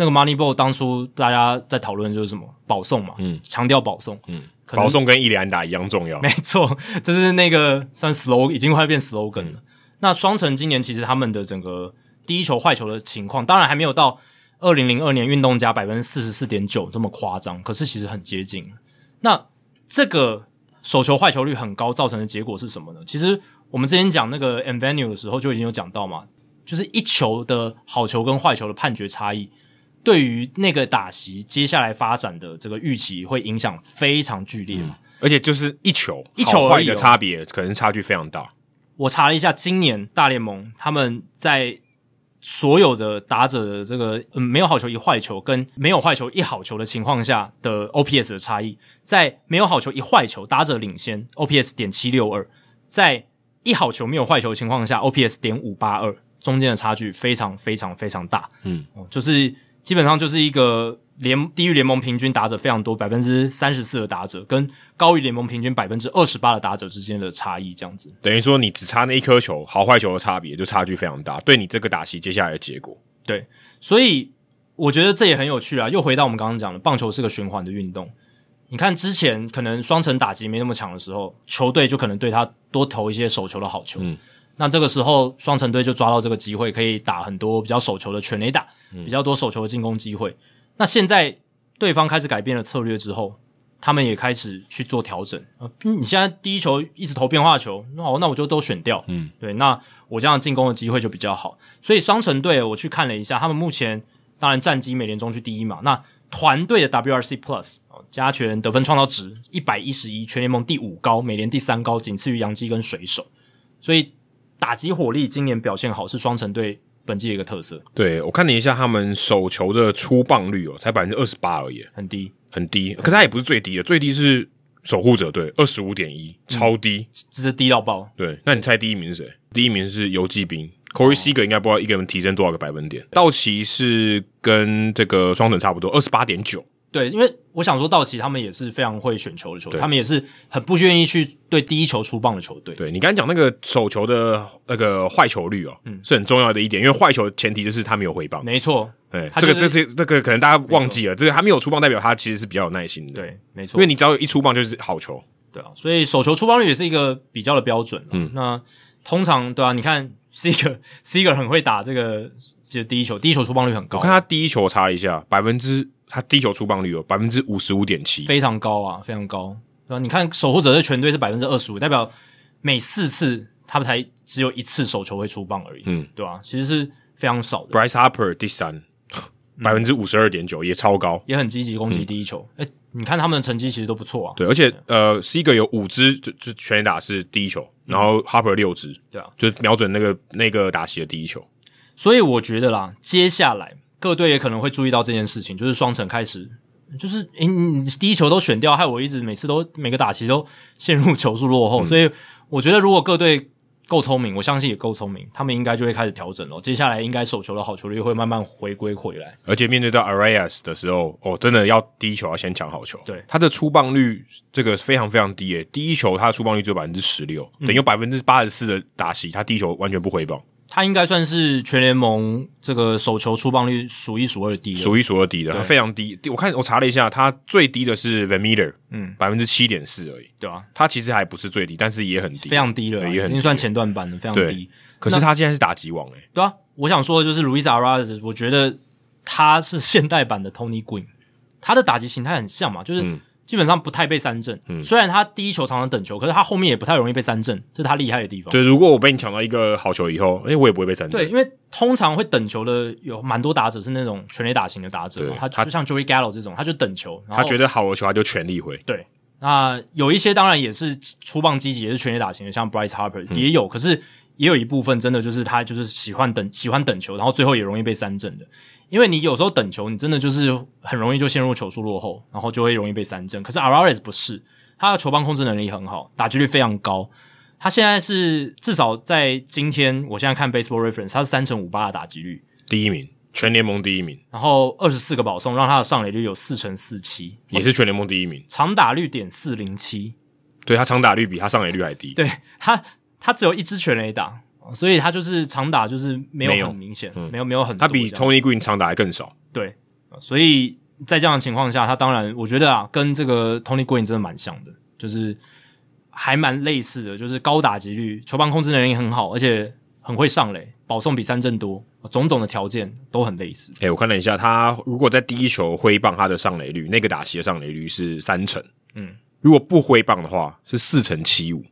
那个 Moneyball 当初大家在讨论就是什么保送嘛，嗯，强调保送，嗯。保送跟伊利安达一样重要，没错，这是那个算 slogan，已经快变 slogan 了。嗯、那双城今年其实他们的整个第一球坏球的情况，当然还没有到二零零二年运动家百分之四十四点九这么夸张，可是其实很接近。那这个手球坏球率很高造成的结果是什么呢？其实我们之前讲那个 Avenue 的时候就已经有讲到嘛，就是一球的好球跟坏球的判决差异。对于那个打席接下来发展的这个预期会影响非常剧烈，嗯，而且就是一球一球坏的差别，可能差距非常大。我查了一下，今年大联盟他们在所有的打者的这个嗯没有好球一坏球跟没有坏球一好球的情况下的 OPS 的差异，在没有好球一坏球打者领先 OPS 点七六二，在一好球没有坏球的情况下 OPS 点五八二，中间的差距非常非常非常大。嗯，就是。基本上就是一个联低于联盟平均打者非常多，百分之三十四的打者跟高于联盟平均百分之二十八的打者之间的差异，这样子等于说你只差那一颗球好坏球的差别，就差距非常大，对你这个打席接下来的结果。对，所以我觉得这也很有趣啊。又回到我们刚刚讲的，棒球是个循环的运动。你看之前可能双城打击没那么强的时候，球队就可能对他多投一些手球的好球。嗯那这个时候，双城队就抓到这个机会，可以打很多比较手球的全垒打，比较多手球的进攻机会。嗯、那现在对方开始改变了策略之后，他们也开始去做调整。呃，你现在第一球一直投变化球，那好，那我就都选掉。嗯，对，那我这样进攻的机会就比较好。所以双城队我去看了一下，他们目前当然战绩美联中区第一嘛。那团队的 WRC Plus 加权得分创造值一百一十一，全联盟第五高，美联第三高，仅次于洋基跟水手。所以打击火力今年表现好，是双城队本季的一个特色。对，我看了一下他们手球的出棒率哦，才百分之二十八而已，很低很低。可是他也不是最低的，最低是守护者队二十五点一，超低，这是低到爆。对，那你猜第一名是谁？第一名是游击兵，Corey Seager 应该不知道一个人提升多少个百分点。道奇是跟这个双城差不多，二十八点九，对，因为我想说，道奇他们也是非常会选球的球队，他们也是很不愿意去对第一球出棒的球队。对，你刚才讲那个手球的那个坏球率哦，嗯，是很重要的一点，因为坏球前提就是他没有回棒。没错，对，这个这这这个可能大家忘记了，这个他没有出棒代表他其实是比较有耐心的。对，没错，因为你只要一出棒就是好球。对啊，所以手球出棒率也是一个比较的标准。嗯，那通常对啊，你看 Seager Seager 很会打这个，就是第一球，第一球出棒率很高。我看他第一球我查了一下，百分之他第一球出棒率有百分之五十五点七，非常高啊，非常高。对吧？你看守护者的全队是百分之二十五，代表每四次他们才只有一次手球会出棒而已。嗯，对吧？其实是非常少的。Bryce Harper 第三，百分之五十二点九，也超高，也很积极攻击第一球。哎、嗯欸你看他们的成绩其实都不错啊。对，而且呃，Seager 有五支就就全垒打是第一球，嗯、然后 Harper 六支，对啊，就瞄准那个那个打席的第一球。所以我觉得啦，接下来各队也可能会注意到这件事情，就是双城开始，就是诶、欸，你第一球都选掉，害我一直每次都每个打席都陷入球数落后。嗯、所以我觉得如果各队够聪明，我相信也够聪明，他们应该就会开始调整了。接下来应该手球的好球率会慢慢回归回来。而且面对到 Arias 的时候，哦，真的要第一球要先抢好球。对，他的出棒率这个非常非常低诶，第一球他的出棒率只有百分之十六，等于有百分之八十四的打席，他第一球完全不回棒。他应该算是全联盟这个手球出棒率数一数二低的，数一数二低的，他非常低。我看我查了一下，他最低的是 VanMeter，嗯，百分之七点四而已，对啊，他其实还不是最低，但是也很低，非常低了，也已经算前段班的，非常低。可是他现在是打击王诶，对啊，我想说的就是 Luis Arraez，我觉得他是现代版的 Tony Green，他的打击形态很像嘛，就是。基本上不太被三振，嗯，虽然他第一球常常等球，可是他后面也不太容易被三振，这是他厉害的地方。对，如果我被你抢到一个好球以后，诶、欸，我也不会被三振。对，因为通常会等球的有蛮多打者是那种全垒打型的打者嘛，他就像 Joey Gallo 这种，他就等球，他觉得好的球他就全力挥。对，那有一些当然也是出棒积极，也是全力打型的，像 Bryce Harper、嗯、也有，可是也有一部分真的就是他就是喜欢等喜欢等球，然后最后也容易被三振的。因为你有时候等球，你真的就是很容易就陷入球数落后，然后就会容易被三振。可是 Arraez 不是，他的球棒控制能力很好，打击率非常高。他现在是至少在今天，我现在看 Baseball Reference，他是三成五八的打击率，第一名，全联盟第一名。然后二十四个保送，让他的上垒率有四成四七，也是全联盟第一名。长打率点四零七，对，他长打率比他上垒率还低。对他，他只有一支全垒打。所以他就是长打，就是没有很明显，没有、嗯、没有很多。他比 Tony Green 长打还更少。对，所以在这样的情况下，他当然我觉得啊，跟这个 Tony Green 真的蛮像的，就是还蛮类似的，就是高打击率，球棒控制能力很好，而且很会上垒，保送比三振多，种种的条件都很类似。哎、欸，我看了一下，他如果在第一球挥棒，他的上垒率，那个打席的上垒率是三成。嗯，如果不挥棒的话，是四成七五，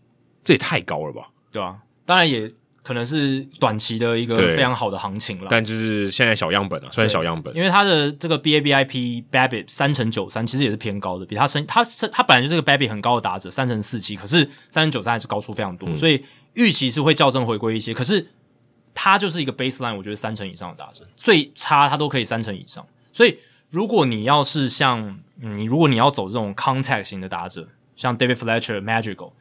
这也太高了吧？对啊，当然也。可能是短期的一个非常好的行情了，但就是现在小样本啊，算小样本。因为它的这个 BABIP BABIP 三乘九三，其实也是偏高的，比他升他他本来就是个 BABIP 很高的打者，三乘四七，可是三乘九三还是高出非常多，嗯、所以预期是会校正回归一些。可是他就是一个 baseline，我觉得三成以上的打者，最差他都可以三成以上。所以如果你要是像嗯，你如果你要走这种 contact 型的打者，像 David Fletcher、Madrigal。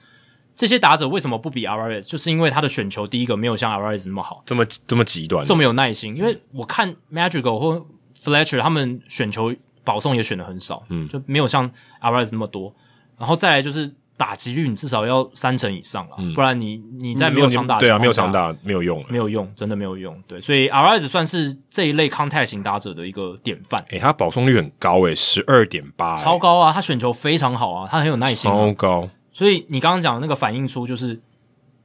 这些打者为什么不比 Arraez？就是因为他的选球第一个没有像 Arraez 那么好，这么这么极端，这么有耐心。因为我看 Madrigal 或 Fletcher 他们选球保送也选的很少，嗯，就没有像 Arraez 那么多。然后再来就是打击率，你至少要三成以上了，嗯、不然你你在没有长打，对啊，没有长打没有用，没有用，真的没有用。对，所以 Arraez 算是这一类 contact 型打者的一个典范。诶，他保送率很高诶，十二点八，超高啊！他选球非常好啊，他很有耐心、啊，超高。所以你刚刚讲的那个反映出就是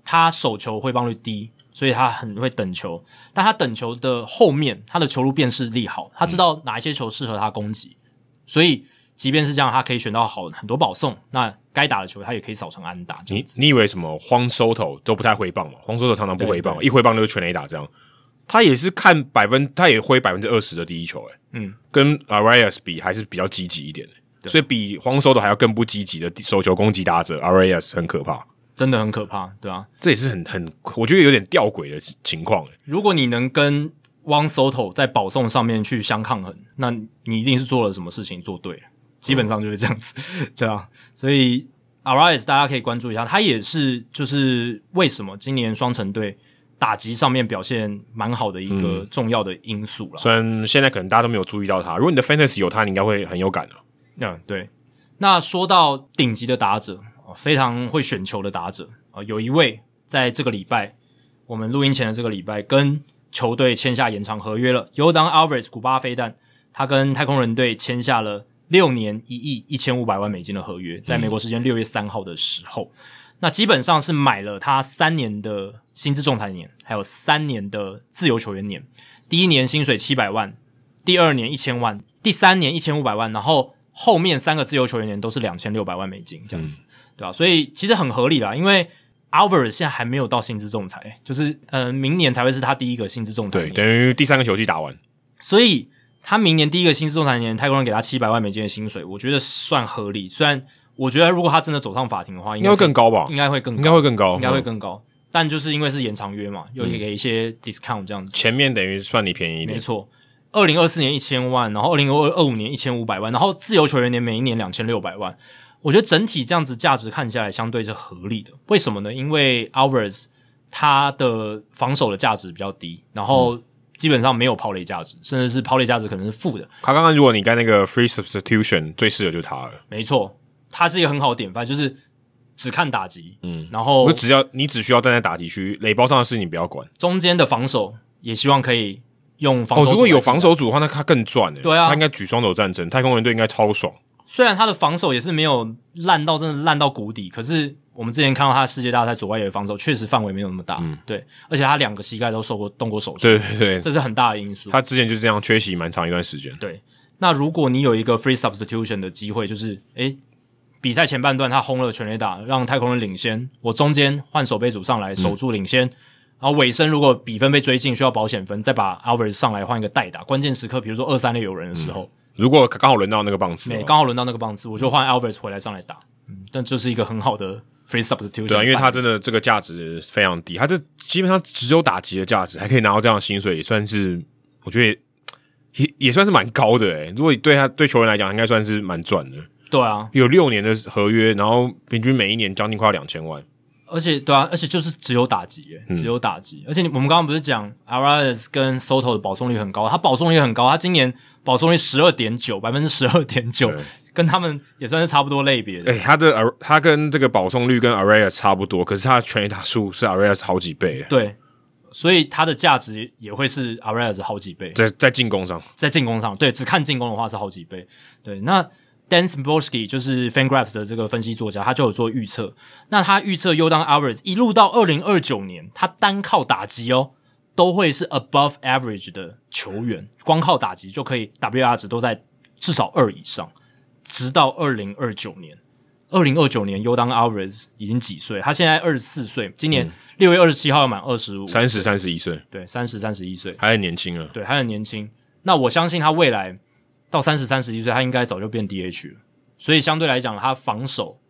他手球挥棒率低，所以他很会等球。但他等球的后面，他的球路辨识力好，他知道哪一些球适合他攻击。嗯、所以即便是这样，他可以选到好很多保送。那该打的球，他也可以扫成安打。你你以为什么荒收头都不太挥棒嘛？荒收头常常不挥棒，一挥棒就是全垒打这样。他也是看百分，他也挥百分之二十的第一球、欸，诶嗯，跟 Arraez 比还是比较积极一点的、欸。对所以比荒收的还要更不积极的手球攻击打者 Arraez 很可怕，真的很可怕，对啊，这也是很很，我觉得有点吊诡的情况。如果你能跟 Juan Soto 在保送上面去相抗衡，那你一定是做了什么事情做对了，基本上就是这样子，嗯、对啊。所以 Arraez 大家可以关注一下，他也是就是为什么今年双城队打击上面表现蛮好的一个重要的因素了。虽然现在可能大家都没有注意到他，如果你的 Fantasy 有他，你应该会很有感的。嗯，对。那说到顶级的打者，非常会选球的打者啊，有一位在这个礼拜，我们录音前的这个礼拜跟球队签下延长合约了。尤当 Alvarez 古巴飞弹，他跟太空人队签下了六年一亿一千五百万美金的合约，在美国时间六月三号的时候。那基本上是买了他三年的薪资仲裁年，还有三年的自由球员年。第一年薪水七百万，第二年一千万，第三年一千五百万，然后后面三个自由球员年都是两千六百万美金这样子，嗯、对吧、啊？所以其实很合理啦，因为 Alvarez 现在还没有到薪资仲裁，就是呃明年才会是他第一个薪资仲裁年，对，等于第三个球季打完，所以他明年第一个薪资仲裁年，太空人给他七百万美金的薪水，我觉得算合理，虽然。我觉得如果他真的走上法庭的话，应该会更高吧？应该会更高，应该会更高，应该会更高。但就是因为是延长约嘛，又给一些 discount 这样子。前面等于算你便宜一点。没错，二零二四年一千万，然后二零二二五年一千五百万，然后自由球员年每一年两千六百万。我觉得整体这样子价值看下来相对是合理的。为什么呢？因为 Alvarez 他的防守的价值比较低，然后基本上没有抛垒价值，甚至是抛垒价值可能是负的。他刚刚如果你干那个 free substitution，最适合就是他了。没错。他是一个很好的典范，就是只看打击，嗯，然后我只要你只需要站在打击区，垒包上的事你不要管，中间的防守也希望可以用防守。哦，如果有防守组的话，那他更赚诶。对啊，他应该举双手赞成，太空人队应该超爽。虽然他的防守也是没有烂到真的烂到谷底，可是我们之前看到他的世界大赛左外野的防守确实范围没有那么大，嗯，对，而且他两个膝盖都受过动过手术，对对对，这是很大的因素。他之前就是这样缺席蛮长一段时间。对，那如果你有一个 free substitution 的机会，就是诶。比赛前半段，他轰了全垒打，让太空人领先。我中间换守备组上来守住领先，嗯、然后尾声如果比分被追进，需要保险分，再把 Alvarez 上来换一个代打。关键时刻，比如说二三垒有人的时候，嗯、如果刚好轮到那个棒次，对，刚好轮到那个棒次，我就换 Alvarez 回来上来打。嗯，但这是一个很好的 free substitution。对啊，因为他真的这个价值非常低，他这基本上只有打击的价值，还可以拿到这样的薪水，也算是我觉得也也算是蛮高的诶。如果对他对球员来讲，应该算是蛮赚的。对啊，有六年的合约，然后平均每一年将近快两千万，而且对啊，而且就是只有打击，诶只有打击，嗯、而且我们刚刚不是讲 Arraez 跟 Soto 的保送率很高，他保送率很高，他今年保送率十二点九，百分之十二点九，跟他们也算是差不多类别的。诶他的他跟这个保送率跟 Arraez 差不多，可是他的全垒打数是 Arraez 好几倍，对，所以他的价值也会是 Arraez 好几倍，在在进攻上，在进攻上，对，只看进攻的话是好几倍，对，那。Dan Szymborski 就是 FanGraphs 的这个分析作家，他就有做预测。那他预测 Yordan Alvarez 一路到二零二九年，他单靠打击哦，都会是 above average 的球员，光靠打击就可以 WR 值都在至少二以上，直到二零二九年。二零二九年 Yordan Alvarez 已经几岁？他现在二十四岁，今年六月二十七号要满二十五，三十三十一岁，对，三十三十一岁，还很年轻啊，对，还很年轻。那我相信他未来。到三十三十一岁，他应该早就变 DH 了，所以相对来讲，他防守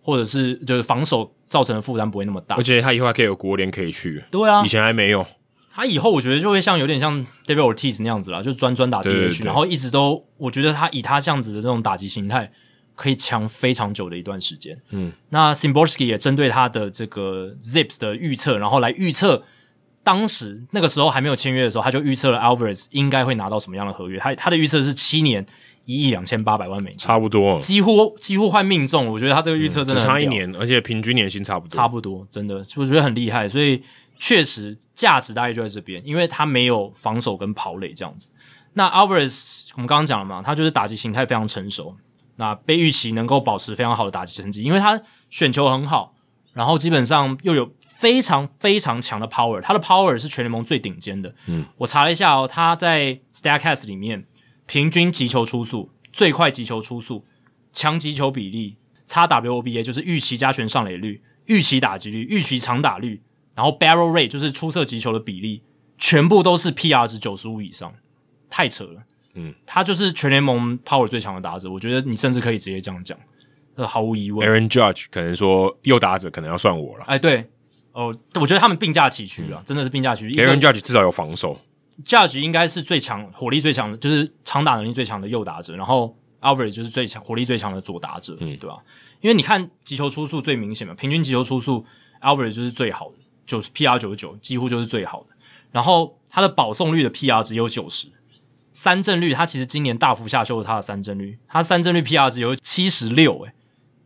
或者是就是防守造成的负担不会那么大，而且他以后还可以有国联可以去。对啊，以前还没有。他以后我觉得就会像有点像 David Ortiz 那样子啦，就专专打 DH，然后一直都我觉得他以他这样子的这种打击形态，可以强非常久的一段时间。嗯，那 Szymborski 也针对他的这个 ZiPS 的预测，然后来预测。当时那个时候还没有签约的时候，他就预测了 Alvarez 应该会拿到什么样的合约。他他的预测是七年一亿两千八百万美金，差不多，几乎几乎快命中。我觉得他这个预测真的、嗯、只差一年，而且平均年薪差不多，差不多，真的我觉得很厉害。所以确实价值大概就在这边，因为他没有防守跟跑垒这样子。那 Alvarez 我们刚刚讲了嘛，他就是打击形态非常成熟，那被预期能够保持非常好的打击成绩，因为他选球很好，然后基本上又有。非常非常强的 power，他的 power 是全联盟最顶尖的。嗯，我查了一下哦，他在 Statcast 里面平均击球出速、最快击球出速、强击球比例、xWOBA 就是预期加权上垒率、预期打击率、预期长打率，然后 barrel rate 就是出色击球的比例，全部都是 PR 值九十五以上，太扯了。嗯，他就是全联盟 power 最强的打者，我觉得你甚至可以直接这样讲，这毫无疑问。Aaron Judge 可能说右打者可能要算我了。哎，对。哦，我觉得他们并驾齐驱啊，真的是并驾齐驱。Aaron Judge 至少有防守，Judge 应该是最强、火力最强的，就是长打能力最强的右打者，然后 Alvarez 就是最强、火力最强的左打者，嗯，对吧？因为你看击球出速最明显嘛，平均击球出速 Alvarez 就是最好的，九十 PR 九十九，几乎就是最好的。然后他的保送率的 PR 只有九十，三振率他其实今年大幅下修了他的三振率，他三振率 PR 只有七十六，诶，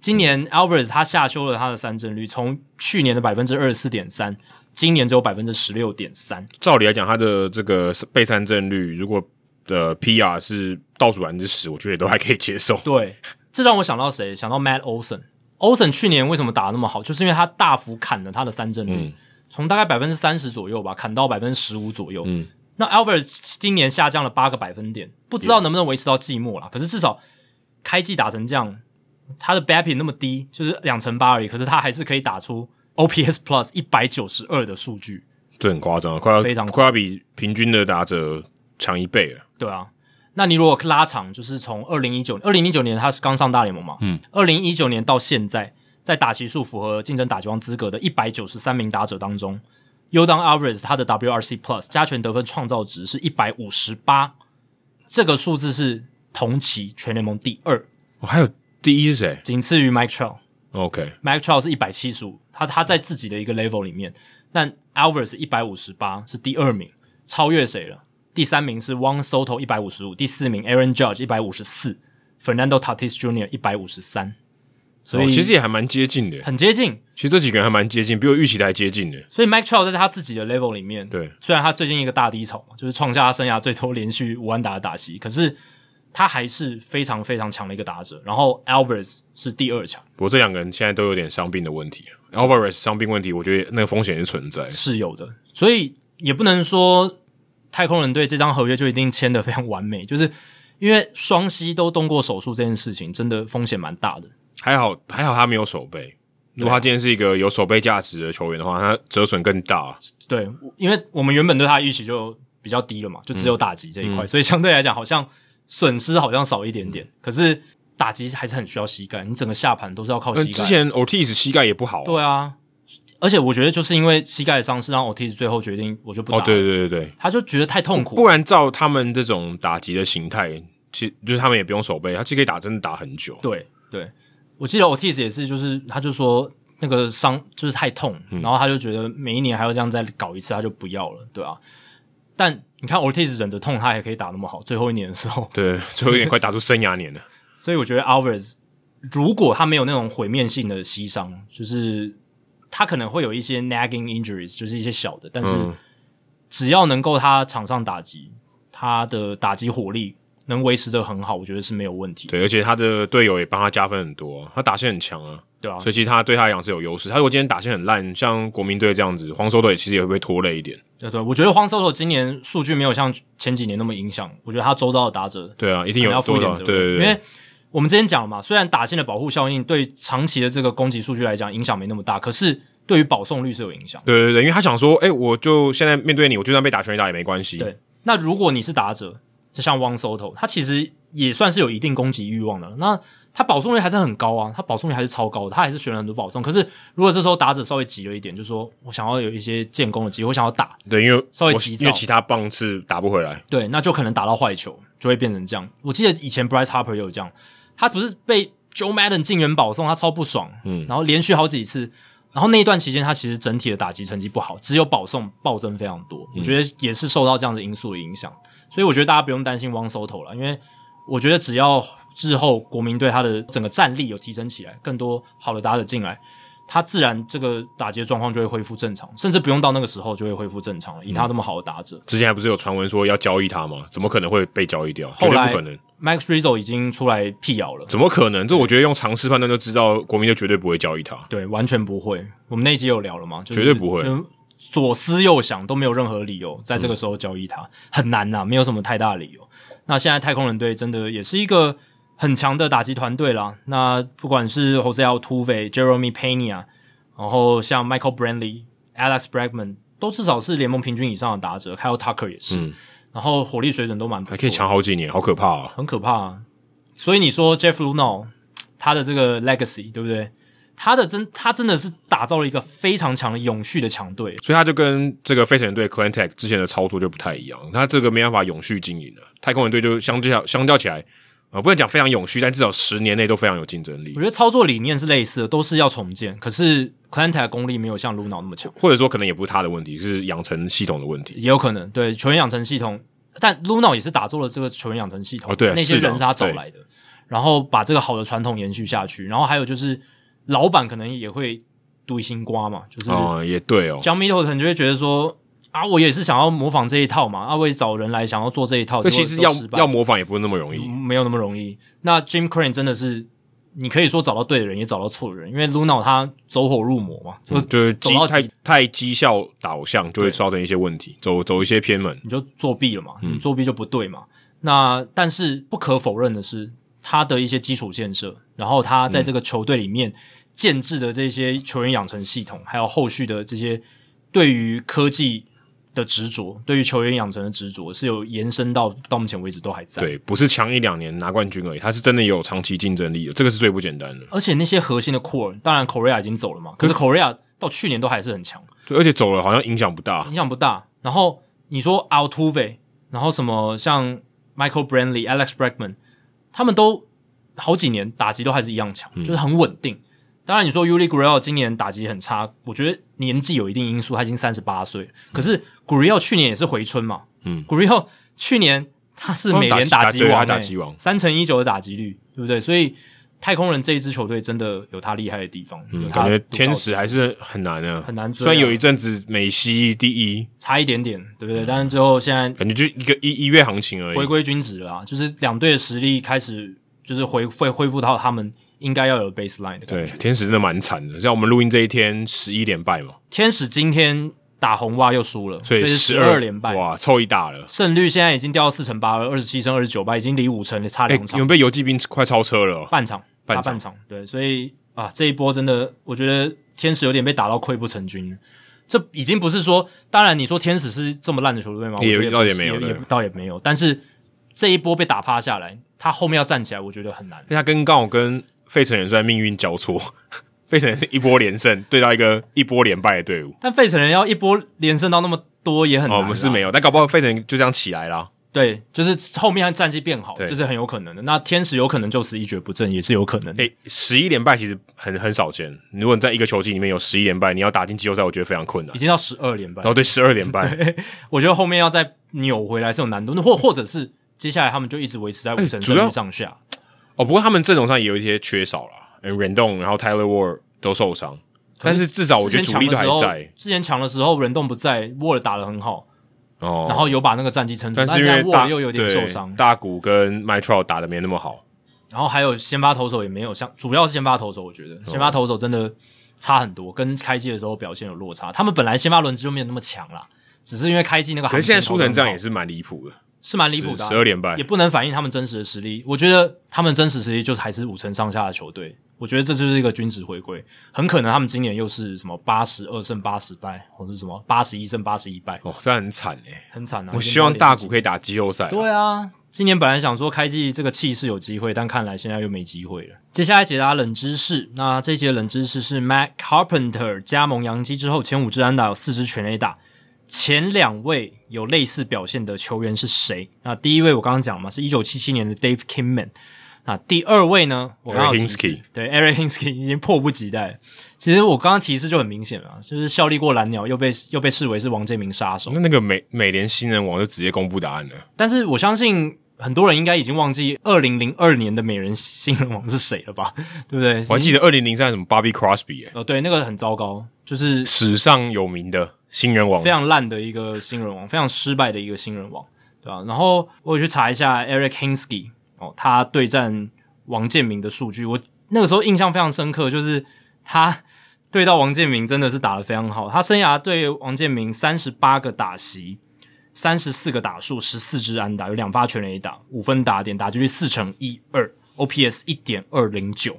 今年 Alvarez 他下修了他的三振率，从去年的百分之二十四点三，今年只有百分之十六点三。照理来讲，他的这个被三振率如果的 PR 是倒数百分之十，我觉得都还可以接受。对，这让我想到谁？想到 Matt Olson。Olson 去年为什么打得那么好？就是因为他大幅砍了他的三振率。嗯从大概百分之三十左右吧，砍到百分之十五左右。嗯，那 Alvarez 今年下降了八个百分点，不知道能不能维持到季末啦。可是至少开季打成这样，他的 BABIP 那么低，就是两成八而已。可是他还是可以打出 OPS Plus 一百九十二的数据，这很夸张，快要非常快要比平均的打者强一倍了。对啊，那你如果拉长，就是从二零一九二零一九年他是刚上大联盟嘛，嗯，二零一九年到现在。在打击数符合竞争打击王资格的一百九十三名打者当中，Yordan Alvarez 他的 WRC Plus 加权得分创造值是一百五十八，这个数字是同期全联盟第二。哦，还有第一是谁？仅次于 Mike Trout。OK，Mike Trout 是一百七十五，他他在自己的一个 level 里面，但 Alvarez 一百五十八是第二名，超越谁了？第三名是 Juan Soto 一百五十五，第四名 Aaron Judge 一百五十四，Fernando Tatis Jr. 一百五十三。所以、哦、其实也还蛮接近的，很接近。其实这几个人还蛮接近，比我预期的还接近的。所以 Mike Trout 在他自己的 level 里面，对，虽然他最近一个大低潮嘛，就是创下他生涯最多连续五万打的打席，可是他还是非常非常强的一个打者。然后 Alvarez 是第二强。不过这两个人现在都有点伤病的问题，Alvarez 伤病问题，我觉得那个风险是存在，是有的。所以也不能说太空人队这张合约就一定签的非常完美，就是因为双膝都动过手术这件事情，真的风险蛮大的。还好，还好他没有手背。如果他今天是一个有手背价值的球员的话，他折损更大。对，因为我们原本对他的预期就比较低了嘛，就只有打击这一块，嗯、所以相对来讲好像损失好像少一点点。嗯、可是打击还是很需要膝盖，你整个下盘都是要靠膝盖。之前 Ortiz 膝盖也不好、啊。对啊，而且我觉得就是因为膝盖的伤势，让 Ortiz 最后决定我就不打。哦，对对对对，他就觉得太痛苦。不然照他们这种打击的形态，其实就是他们也不用手背，他其实可以打，真的打很久。对对。我记得 Ortiz 也是，就是他就说那个伤就是太痛，嗯、然后他就觉得每一年还要这样再搞一次，他就不要了，对啊。但你看 Ortiz 忍着痛，他还可以打那么好，最后一年的时候，对，最后一年快打出生涯年了。所以我觉得 Alvarez 如果他没有那种毁灭性的膝伤，就是他可能会有一些 nagging injuries，就是一些小的，但是只要能够他场上打击，他的打击火力。能维持的很好，我觉得是没有问题。对，而且他的队友也帮他加分很多，他打线很强啊，对啊，所以其实他对他来讲是有优势。他如果今天打线很烂，像国民队这样子，黄 Soto 也其实也会被拖累一点。对对，我觉得黄 Soto 今年数据没有像前几年那么影响。我觉得他周遭的打者，对啊，一定有要负一点责任。对对对，因为我们之前讲了嘛，虽然打线的保护效应对长期的这个攻击数据来讲影响没那么大，可是对于保送率是有影响。对对对，因为他想说，哎，我就现在面对你，我就算被打全垒打也没关系。对，那如果你是打者，就像 Juan Soto，他其实。也算是有一定攻击欲望的，那他保送率还是很高啊，他保送率还是超高的，他还是选了很多保送。可是如果这时候打者稍微急了一点，就是说我想要有一些建功的机会，我想要打，对，因为稍微急躁，因为其他棒次打不回来，对，那就可能打到坏球，就会变成这样。我记得以前 Bryce Harper 也有这样，他不是被 Joe Madden 进园保送，他超不爽，嗯，然后连续好几次，然后那一段期间他其实整体的打击成绩不好，只有保送暴增非常多，我觉得也是受到这样的因素的影响，所以我觉得大家不用担心 one solo 了，因为。我觉得只要日后国民队他的整个战力有提升起来，更多好的打者进来，他自然这个打击状况就会恢复正常，甚至不用到那个时候就会恢复正常了。以他这么好的打者，之前还不是有传闻说要交易他吗？怎么可能会被交易掉？绝对不可能。Max Rizzo 已经出来辟谣了，怎么可能？这我觉得用常识判断就知道，国民队绝对不会交易他。对，完全不会。我们那一集有聊了吗？就是、绝对不会。左思右想都没有任何理由在这个时候交易他，嗯、很难呐、啊，没有什么太大的理由。那现在太空人队真的也是一个很强的打击团队啦。那不管是 Jose Altuve、Jeremy Pena，然后像 Michael Brantley、Alex Bregman，都至少是联盟平均以上的打者。Kyle Tucker 也是，嗯、然后火力水准都蛮不错，还可以强好几年，好可怕啊，很可怕啊。所以你说 Jeff Luhnow 他的这个 legacy 对不对？他的真，他真的是打造了一个非常强的永续的强队，所以他就跟这个飞城人队 Clentech 之前的操作就不太一样，他这个没办法永续经营了。太空人队就相较相较起来，呃，不能讲非常永续，但至少十年内都非常有竞争力。我觉得操作理念是类似的，都是要重建。可是 Klentak 功力没有像 Luhnow 那么强，或者说可能也不是他的问题，是养成系统的问题，也有可能对球员养成系统。但 Luhnow 也是打造了这个球员养成系统，哦对啊，那些人是他找来的，然后把这个好的传统延续下去。然后还有就是老板可能也会堆心瓜嘛，就是哦也对哦，John Middleton 就会觉得说啊，我也是想要模仿这一套嘛，啊，我也找人来想要做这一套，那其实要要模仿也不是那么容易，嗯，没有那么容易。那 Jim Crane 真的是。你可以说找到对的人，也找到错的人，因为 Luhnow 他走火入魔嘛，嗯、就是绩太太绩效导向，就会造成一些问题，走走一些偏门，你就作弊了嘛，嗯、你作弊就不对嘛。那但是不可否认的是，他的一些基础建设，然后他在这个球队里面建制的这些球员养成系统，还有后续的这些对于科技。的执着，对于球员养成的执着是有延伸到到目前为止都还在。对，不是强一两年拿冠军而已，他是真的有长期竞争力的，这个是最不简单的。而且那些核心的 core，当然 Correa 已经走了嘛，可是 Correa 到去年都还是很强。对，而且走了好像影响不大，影响不大。然后你说 Altuve，然后什么像 Michael Brantley、Alex Bregman，他们都好几年打击都还是一样强，就是很稳定。嗯当然，你说 Yuli Gurriel 今年打击很差，我觉得年纪有一定因素，他已经三十八岁。可是 Gurriel 去年也是回春嘛，嗯，Gurriel 去年他是美联打击王，打击王，三成一九的打击率，对不对？所以太空人这一支球队真的有他厉害的地方。嗯，感觉天使还是很难啊，很难追。虽然有一阵子美西第一，差一点点，对不对？但是最后现在感觉就一个一一月行情而已，回归均值了啊，就是两队的实力开始就是恢恢恢复到他们。应该要有 baseline 的感觉。对，天使真的蛮惨的，像我们录音这一天十一连败嘛。天使今天打红袜又输了，所以是十二连败，哇，凑一打了。胜率现在已经掉到四成八了，二十七胜二十九败，已经离五成差两场。有被游击兵快超车了？半场，半场，半场。对，所以啊，这一波真的，我觉得天使有点被打到溃不成军。这已经不是说，当然你说天使是这么烂的球队吗？也也倒也没有，也倒也没有。但是这一波被打趴下来，他后面要站起来，我觉得很难。他跟刚好跟。费城人虽然命运交错，费城人一波连胜对到一个一波连败的队伍，但费城人要一波连胜到那么多也很难。哦，我们是没有，但搞不好费城人就这样起来啦。对，就是后面战绩变好，这是很有可能的。那天使有可能就此一蹶不振，也是有可能的。诶，十一连败其实很很少见。如果你在一个球季里面有十一连败，你要打进季后赛，我觉得非常困难。已经到十二连败，然后对十二连败，我觉得后面要再扭回来是有难度。或或者是接下来他们就一直维持在五成胜率上下。哦，不过他们阵容上也有一些缺少了。Rendon，然后 Tyler Ward 都受伤，但是至少我觉得主力都还在。之前强的时候，Rendon 不在，Ward 打的很好哦，然后有把那个战绩撑住。但是因为 Ward 又有点受伤，大谷跟 Trout 打的没那么好，然后还有先发投手也没有像，主要是先发投手，我觉得先发投手真的差很多，跟开季的时候表现有落差。他们本来先发轮值就没有那么强啦，只是因为开季那个，可是现在输成这样也是蛮离谱的。是蛮离谱的，啊，十二连败也不能反映他们真实的实力。我觉得他们真实实力就还是五成上下的球队。我觉得这就是一个均值回归，很可能他们今年又是什么八十二胜八十败，或者是什么八十一胜八十一败。哦，这样很惨诶，很惨啊！我希望大谷可以打季后赛。对啊，今年本来想说开季这个气势有机会，但看来现在又没机会了。接下来解答冷知识，那这一节冷知识是 Matt Carpenter 加盟洋基之后，前五支安打有四支全垒打。前两位有类似表现的球员是谁？那第一位我刚刚讲嘛，是一九七七年的 Dave Kingman。那第二位呢？我刚刚 Hinske 对 Eric Hinsky 已经迫不及待。其实我刚刚提示就很明显了，就是效力过蓝鸟，又被又被视为是王建民杀手。那那个美美联新人王就直接公布答案了。但是我相信很多人应该已经忘记二零零二年的美人新人王是谁了吧？对不对？我还记得二零零三什么 Bobby Crosby 哦，对，那个很糟糕，就是史上有名的。新人王非常烂的一个新人王，非常失败的一个新人王，对吧？然后我有去查一下 Eric Hinske 哦，他对战王建民的数据，我那个时候印象非常深刻，就是他对到王建民真的是打得非常好。他生涯对王建民三十八个打席，三十四个打数，十四支安打，有两发全垒打，五分打点，打击率四成一二，OPS 一点二零九。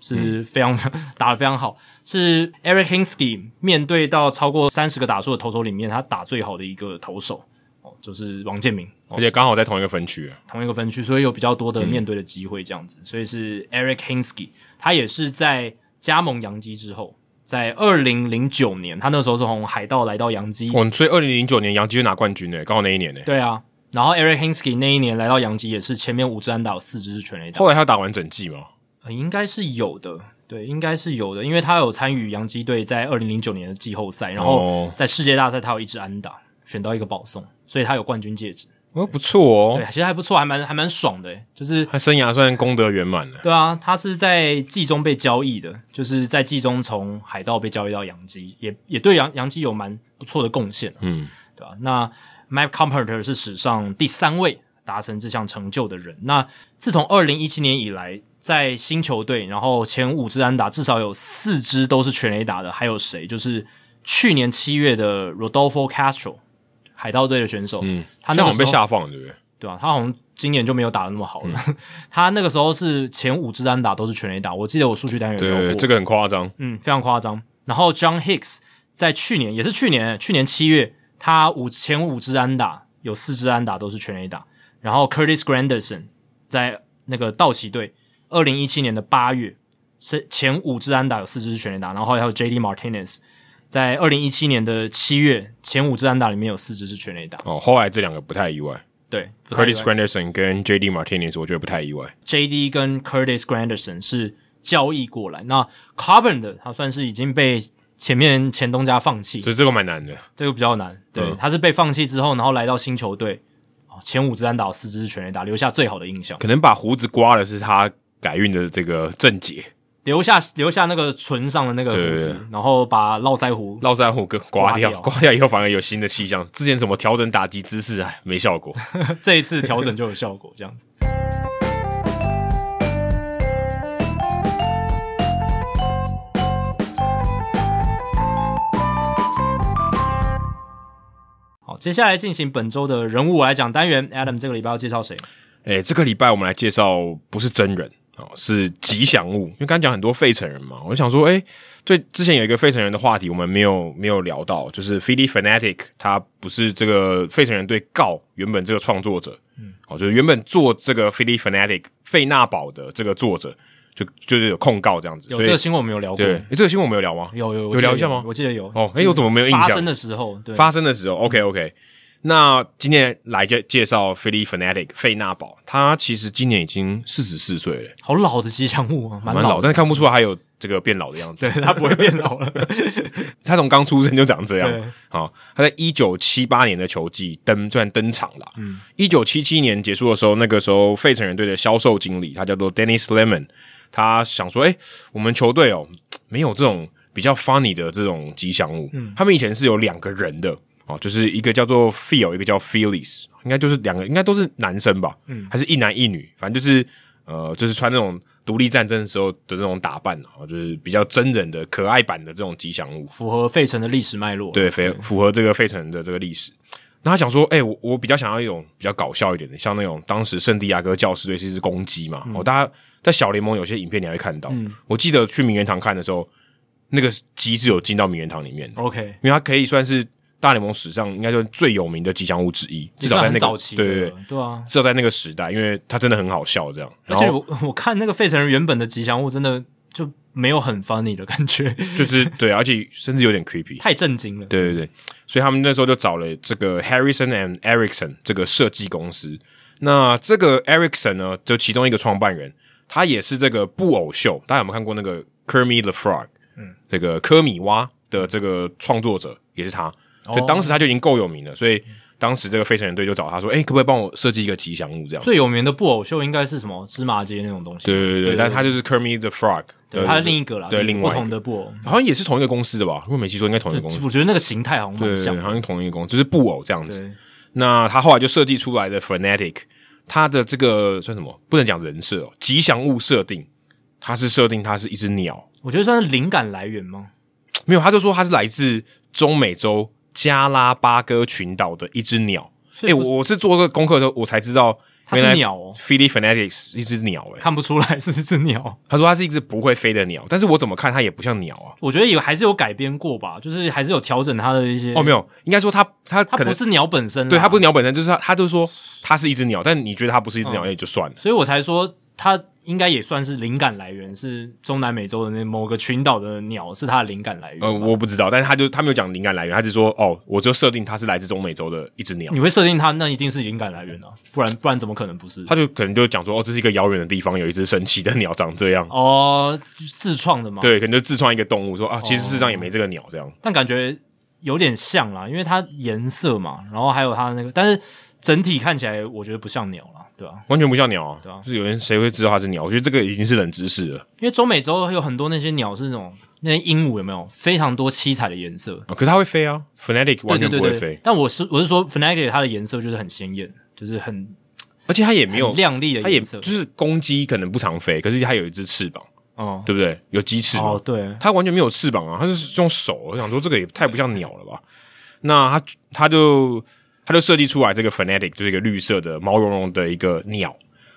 是非常、嗯、打得非常好，是 Eric Hinsky 面对到超过三十个打数的投手里面，他打最好的一个投手。哦，就是王建民，而且刚好在同一个分区，同一个分区，所以有比较多的面对的机会，这样子，嗯、所以是 Eric Hinsky，他也是在加盟洋基之后，在二零零九年，他那时候是从海盗来到洋基，哦，所以二零零九年洋基就拿冠军呢，刚好那一年呢，对啊，然后 Eric Hinsky 那一年来到洋基也是前面五支安打有四支是全垒打，后来他打完整季吗？应该是有的，对，应该是有的，因为他有参与洋基队在二零零九年的季后赛，然后在世界大赛他有一支安打，选到一个保送，所以他有冠军戒指。哦，不错哦，对，其实还不错，还蛮还蛮爽的，就是他生涯算功德圆满了。对啊，他是在季中被交易的，就是在季中从海盗被交易到洋基，也也对洋洋基有蛮不错的贡献，嗯，对吧、啊？那 Map Comperter 是史上第三位达成这项成就的人。那自从二零一七年以来，在新球队，然后前五支安打至少有四支都是全垒打的，还有谁？就是去年七月的 Rodolfo Castro。海盗队的选手，嗯，他那好像被下放了，对不对？对啊，他好像今年就没有打的那么好了。嗯、他那个时候是前五支安打都是全垒打，我记得我数据单元对，这个很夸张，嗯，非常夸张。然后 John Hicks 在去年也是去年，去年七月，他五前五支安打有四支安打都是全垒打。然后 Curtis Granderson 在那个道奇队，二零一七年的八月是前五支安打有四支是全垒打，然后还有 JD Martinez。在二零一七年的七月，前五支安打里面有四支是全垒打。哦，后来这两个不太意外。对，Curtis Granderson 跟 J.D. Martinez，我觉得不太意外。J.D. 跟 Curtis Granderson 是交易过来，那 Carbon 的他算是已经被前面前东家放弃，所以这个蛮难的。这个比较难，对，嗯、他是被放弃之后，然后来到新球队，前五支安打四支是全垒打，留下最好的印象。可能把胡子刮了是他改运的这个症结。留下留下那个唇上的那个胡子，然后把络腮胡络腮胡给刮掉，刮掉以后反而有新的气象。之前怎么调整打击姿势啊？没效果，这一次调整就有效果，这样子。好，接下来进行本周的人物我来讲单元。Adam 这个礼拜要介绍谁？诶，这个礼拜我们来介绍不是真人。哦，是吉祥物，因为刚才讲很多费城人嘛，我就想说，诶，对，之前有一个费城人的话题，我们没有没有聊到，就是 Phillie Phanatic，他不是这个费城人对告原本这个创作者，嗯，哦，就是原本做这个 Phillie Phanatic 费纳宝的这个作者，就就是有控告这样子。有这个新闻我们有聊过，对，诶，这个新闻我们有聊吗？有有有聊一下吗？我记得有。哦，诶，我怎么没有印象？发生的时候，对，发生的时候，OK OK。那今天来介介绍 Phillie Phanatic 费纳宝，他其实今年已经四十四岁了，好老的吉祥物啊，蛮老，老，但是看不出来还有这个变老的样子。对，他不会变老了，他从刚出生就长这样。好，他在一九七八年的球季登算登场了。嗯，一九七七年结束的时候，那个时候费城人队的销售经理他叫做 Dennis Lemon，他想说，诶，我们球队哦没有这种比较 funny 的这种吉祥物，嗯，他们以前是有两个人的。哦，就是一个叫做 Feel，一个叫 Phillies，应该就是两个，应该都是男生吧？嗯，还是一男一女，反正就是呃，就是穿那种独立战争时候的那种打扮，哦，就是比较真人的可爱版的这种吉祥物，符合费城的历史脉络。对，符符合这个费城的这个历史。那他想说，哎、欸，我我比较想要一种比较搞笑一点的，像那种当时圣地亚哥教师队是一只公鸡嘛。嗯、哦，大家在小联盟有些影片你还会看到。嗯，我记得去名人堂看的时候，那个鸡是有进到名人堂里面。OK，因为它可以算是。大联盟史上应该就是最有名的吉祥物之一，至少在那个对对对对啊，至少在那个时代，因为它真的很好笑这样。而且我我看那个费城人原本的吉祥物真的就没有很 funny 的感觉，就是对，而且甚至有点 creepy，太震惊了。对对对，所以他们那时候就找了这个 Harrison and Erickson 这个设计公司。那这个 Erickson 呢，就其中一个创办人，他也是这个布偶秀，大家有没有看过那个 Kermit the Frog？嗯，这个科米蛙的这个创作者也是他。所以当时他就已经够有名了，所以当时这个飞行人队就找他说：“哎、欸，可不可以帮我设计一个吉祥物？这样。”最有名的布偶秀应该是什么芝麻街那种东西？对对对，对对对，但他就是 Kermit the Frog，对，他是另一个啦，对，另外不同的布偶，好像也是同一个公司的吧？如果没记错，应该同一个公司。我觉得那个形态好像蛮像，好像同一个公司，就是布偶这样子。那他后来就设计出来的 Phanatic，他的这个算什么？不能讲人设哦，吉祥物设定，他是设定他是一只鸟。我觉得算是灵感来源吗？没有，他就说他是来自中美洲。加拉巴哥群岛的一只鸟，哎、欸，我是做这个功课的时候，我才知道它是鸟哦。Phillie Phanatic 一只鸟，哎，看不出来是一只鸟。他说它是一只不会飞的鸟，但是我怎么看它也不像鸟啊。我觉得有还是有改编过吧，就是还是有调整它的一些。哦，没有，应该说它它它不是鸟本身，对，它不是鸟本身，就是它它就说它是一只鸟，但你觉得它不是一只鸟，也就算了。所以我才说它应该也算是灵感来源，是中南美洲的那某个群岛的鸟是它的灵感来源。呃，我不知道，但是他就他没有讲灵感来源，他就说哦，我就设定它是来自中美洲的一只鸟。你会设定它，那一定是灵感来源啊，不然不然怎么可能不是？他就可能就讲说哦，这是一个遥远的地方，有一只神奇的鸟长这样。哦，自创的吗？对，可能就自创一个动物，说啊，其实世上也没这个鸟这样。哦，但感觉有点像啦，因为它颜色嘛，然后还有它的那个，但是。整体看起来，我觉得不像鸟了，对吧？完全不像鸟啊，对啊。就是有人谁会知道它是鸟？我觉得这个已经是冷知识了。因为中美洲有很多那些鸟是那种那些鹦鹉，有没有非常多七彩的颜色？可是它会飞啊，Fnatic 完全不会飞。但我是我是说，Fnatic 它的颜色就是很鲜艳，就是很，而且它也没有亮丽的颜色，就是公鸡可能不常飞，可是它有一只翅膀，哦，对不对？有鸡翅哦，对，它完全没有翅膀啊，它是用手。我想说，这个也太不像鸟了吧？那它它就。它就设计出来这个 Fnatic 就是一个绿色的毛茸茸的一个鸟。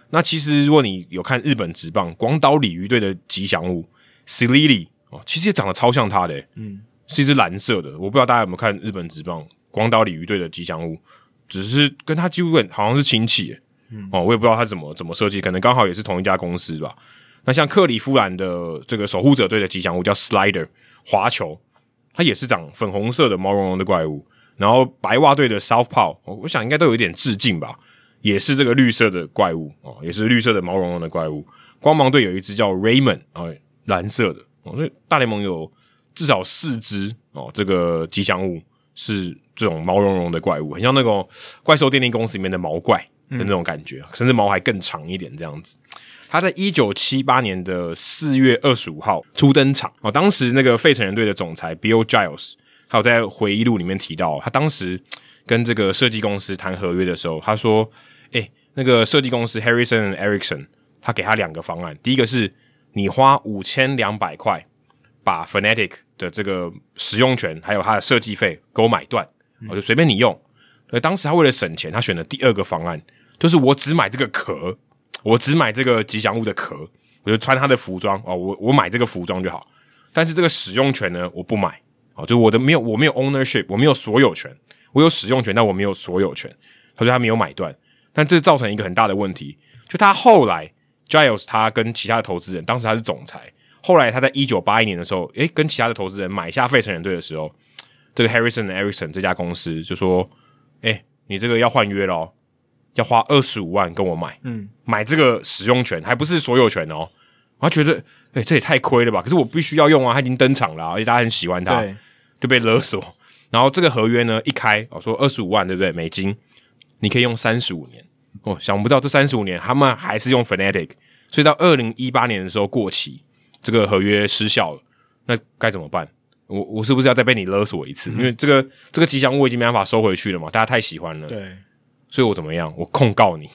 那其实如果你有看日本职棒广岛鲤鱼队的吉祥物 Silery 哦，其实也长得超像它的，嗯，是一只蓝色的。我不知道大家有没有看日本职棒广岛鲤鱼队的吉祥物，只是跟它几乎好像是亲戚，嗯，哦，我也不知道它怎么怎么设计，可能刚好也是同一家公司吧。那像克里夫兰的这个守护者队的吉祥物叫 Slider 滑球，它也是长粉红色的毛茸茸的怪物。然后白袜队的 Southpaw，我想应该都有一点致敬吧，也是这个绿色的怪物哦，也是绿色的毛茸茸的怪物。光芒队有一只叫 Raymond 啊，蓝色的哦，所以大联盟有至少四只哦，这个吉祥物是这种毛茸茸的怪物，很像那个怪兽电力公司里面的毛怪的那种感觉，嗯、甚至毛还更长一点这样子。他在一九七八年的四月二十五号初登场哦，当时那个费城人队的总裁 Bill Giles。他有在回忆录里面提到，他当时跟这个设计公司谈合约的时候，他说：“诶、欸，那个设计公司 Harrison Erickson，他给他两个方案，第一个是你花五千两百块把 Fnatic 的这个使用权还有它的设计费给我买断，我就随便你用。所以当时他为了省钱，他选了第二个方案就是我只买这个壳，我只买这个吉祥物的壳，我就穿他的服装哦，我我买这个服装就好，但是这个使用权呢，我不买。”哦，就我的没有，我没有 ownership，我没有所有权，我有使用权，但我没有所有权。他说他没有买断，但这造成一个很大的问题，就他后来 Giles 他跟其他的投资人，当时他是总裁，后来他在一九八一年的时候，诶，跟其他的投资人买下费城人队的时候，这个 Harrison and Erickson 这家公司就说，诶，你这个要换约咯，要花二十五万跟我买，嗯，买这个使用权，还不是所有权哦。他觉得，哎、欸，这也太亏了吧！可是我必须要用啊，他已经登场了，而且大家很喜欢他，就被勒索。然后这个合约呢，一开，我说二十五万，对不对？美金，你可以用三十五年。哦，想不到这三十五年，他们还是用 Fnatic，所以到二零一八年的时候过期，这个合约失效了。那该怎么办？我我是不是要再被你勒索一次？嗯、因为这个这个吉祥物已经没办法收回去了嘛，大家太喜欢了。对，所以我怎么样？我控告你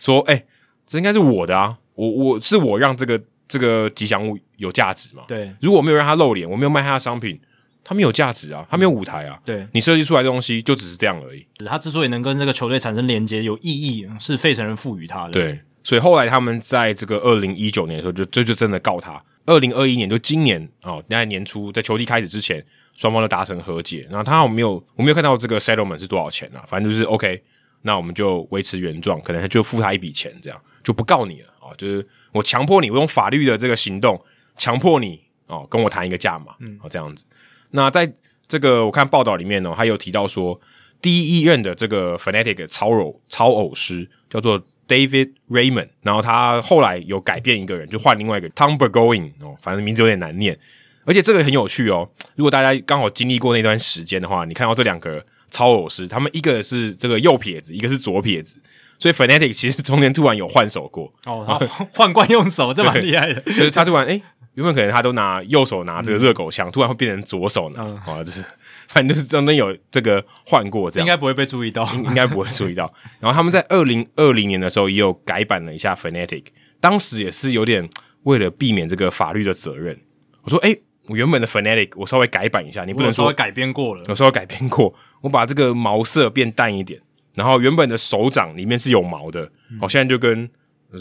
说，哎、欸，这应该是我的啊，我我是我让这个。这个吉祥物有价值嘛？对，如果我没有让他露脸，我没有卖他的商品，他没有价值啊，他没有舞台啊。对，你设计出来的东西就只是这样而已。他之所以能跟这个球队产生连接，有意义，是费城人赋予他的。对，所以后来他们在这个二零一九年的时候，就这就真的告他。二零二一年就今年哦，在年初在球季开始之前，双方都达成和解。然后他我没有我没有看到这个 settlement 是多少钱啊？反正就是 OK，那我们就维持原状，可能就付他一笔钱，这样就不告你了。哦，就是我强迫你，我用法律的这个行动强迫你哦，跟我谈一个价嘛，嗯，哦，这样子。那在这个我看报道里面呢，还有提到说，第一任的这个 Fnatic 超偶超偶师叫做 David Raymond，然后他后来有改变一个人，就换另外一个 Tom Burgoyne 哦，反正名字有点难念，而且这个很有趣哦。如果大家刚好经历过那段时间的话，你看到这两个超偶师，他们一个是这个右撇子，一个是左撇子。所以 Fnatic 其实中间突然有换手过哦，他换惯用手，这蛮厉害的。就是他突然哎、欸，原本可能他都拿右手拿这个热狗枪，嗯、突然会变成左手拿，啊、嗯，就是 反正就是中间有这个换过，这样。应该不会被注意到，应应该不会注意到。然后他们在二零二零年的时候也有改版了一下 Fnatic，当时也是有点 为了避免这个法律的责任，我说哎、欸，我原本的 Fnatic 我稍微改版一下，你不能说稍微改编过了，我稍微改编过，我把这个毛色变淡一点。然后原本的手掌里面是有毛的，好、嗯、现在就跟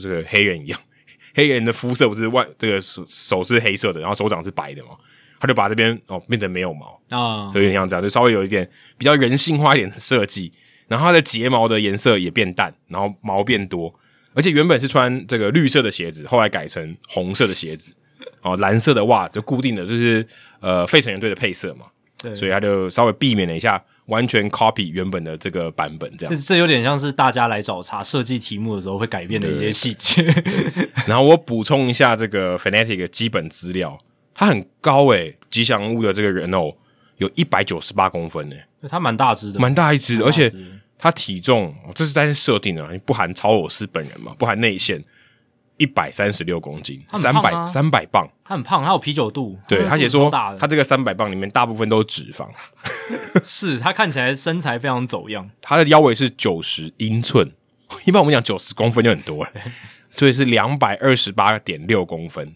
这个黑人一样，黑人的肤色不是外这个手手是黑色的，然后手掌是白的嘛，他就把这边哦变得没有毛啊，有点像这样，就稍微有一点比较人性化一点的设计。然后他的睫毛的颜色也变淡，然后毛变多。而且原本是穿这个绿色的鞋子，后来改成红色的鞋子，哦，蓝色的袜就固定的，就是呃费城人队的配色嘛。对，所以他就稍微避免了一下完全 copy 原本的这个版本，这样。这这有点像是大家来找茬设计题目的时候会改变的一些细节。然后我补充一下这个 Fnatic 的基本资料，它很高诶，吉祥物的这个人偶有一百九十八公分诶，它蛮大只的，蛮大一只，而且它体重这是在设定的，不含曹尔斯本人嘛，不含内线。一百三十六公斤，三百三百磅，他很胖，他有啤酒肚。对，他写说，他这个三百磅里面大部分都是脂肪。是他看起来身材非常走样。他的腰围是九十英寸，一般我们讲九十公分就很多了，所以是两百二十八点六公分，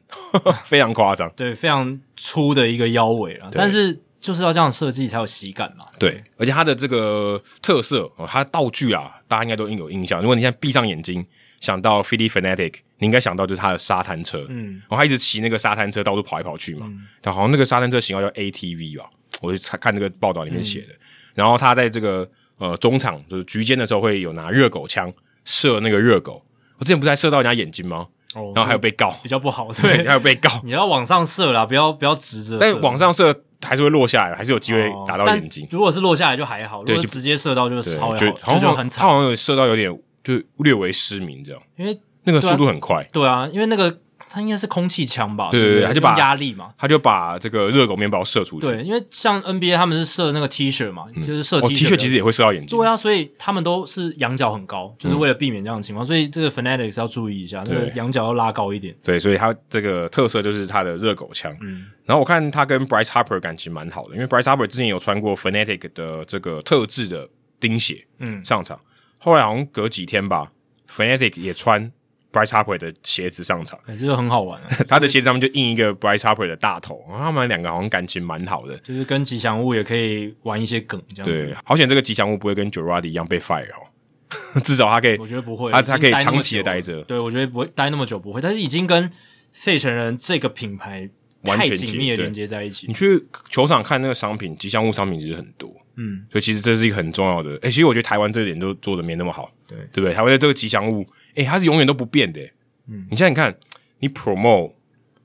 非常夸张。对，非常粗的一个腰围啊，但是就是要这样设计才有喜感嘛。对，而且他的这个特色哦，他的道具啊，大家应该都应有印象。如果你现在闭上眼睛。想到 Phillie Phanatic，你应该想到就是他的沙滩车，嗯，然后他一直骑那个沙滩车到处跑来跑去嘛，他、嗯、好像那个沙滩车型号叫 ATV 吧，我就看那个报道里面写的。嗯、然后他在这个呃中场就是局间的时候会有拿热狗枪射那个热狗，我之前不是还射到人家眼睛吗？哦，然后还有被告，比较不好，对，还有被告，你要往上射啦，不要不要直着，但往上射还是会落下来，还是有机会打到眼睛。哦、如果是落下来就还好，如果直接射到就是超好，就好像很惨，他好像有射到有点就略微失明这样，因为。那个速度很快，对啊，因为那个它应该是空气枪吧？对对对，他就把压力嘛，他就把这个热狗面包射出去。对，因为像 NBA 他们是射那个 T 恤嘛，就是射 T 恤，其实也会射到眼睛。对啊，所以他们都是仰角很高，就是为了避免这样的情况。所以这个 Fanatics 要注意一下，那个仰角要拉高一点。对，所以他这个特色就是他的热狗枪。嗯，然后我看他跟 Bryce Harper 感情蛮好的，因为 Bryce Harper 之前有穿过 Fanatic 的这个特制的钉鞋，嗯，上场。后来好像隔几天吧，Fanatic 也穿。Bryce Harper 的鞋子上场，这个很好玩啊！他的鞋子上面就印一个 Bryce Harper 的大头，然后他们两个好像感情蛮好的，就是跟吉祥物也可以玩一些梗这样子。对，好险这个吉祥物不会跟 Girardi 一样被 fire 哦，至少他可以，我觉得不会，他他可以长期的待着。对，我觉得不会待那么久，不会。但是已经跟费城人这个品牌太紧密的连接在一起。你去球场看那个商品，吉祥物商品其实很多，嗯，所以其实这是一个很重要的。哎、欸，其实我觉得台湾这点都做的没那么好，对，对不对？台湾的这个吉祥物，哎、欸，它是永远都不变的。嗯，你现在你看，你 promote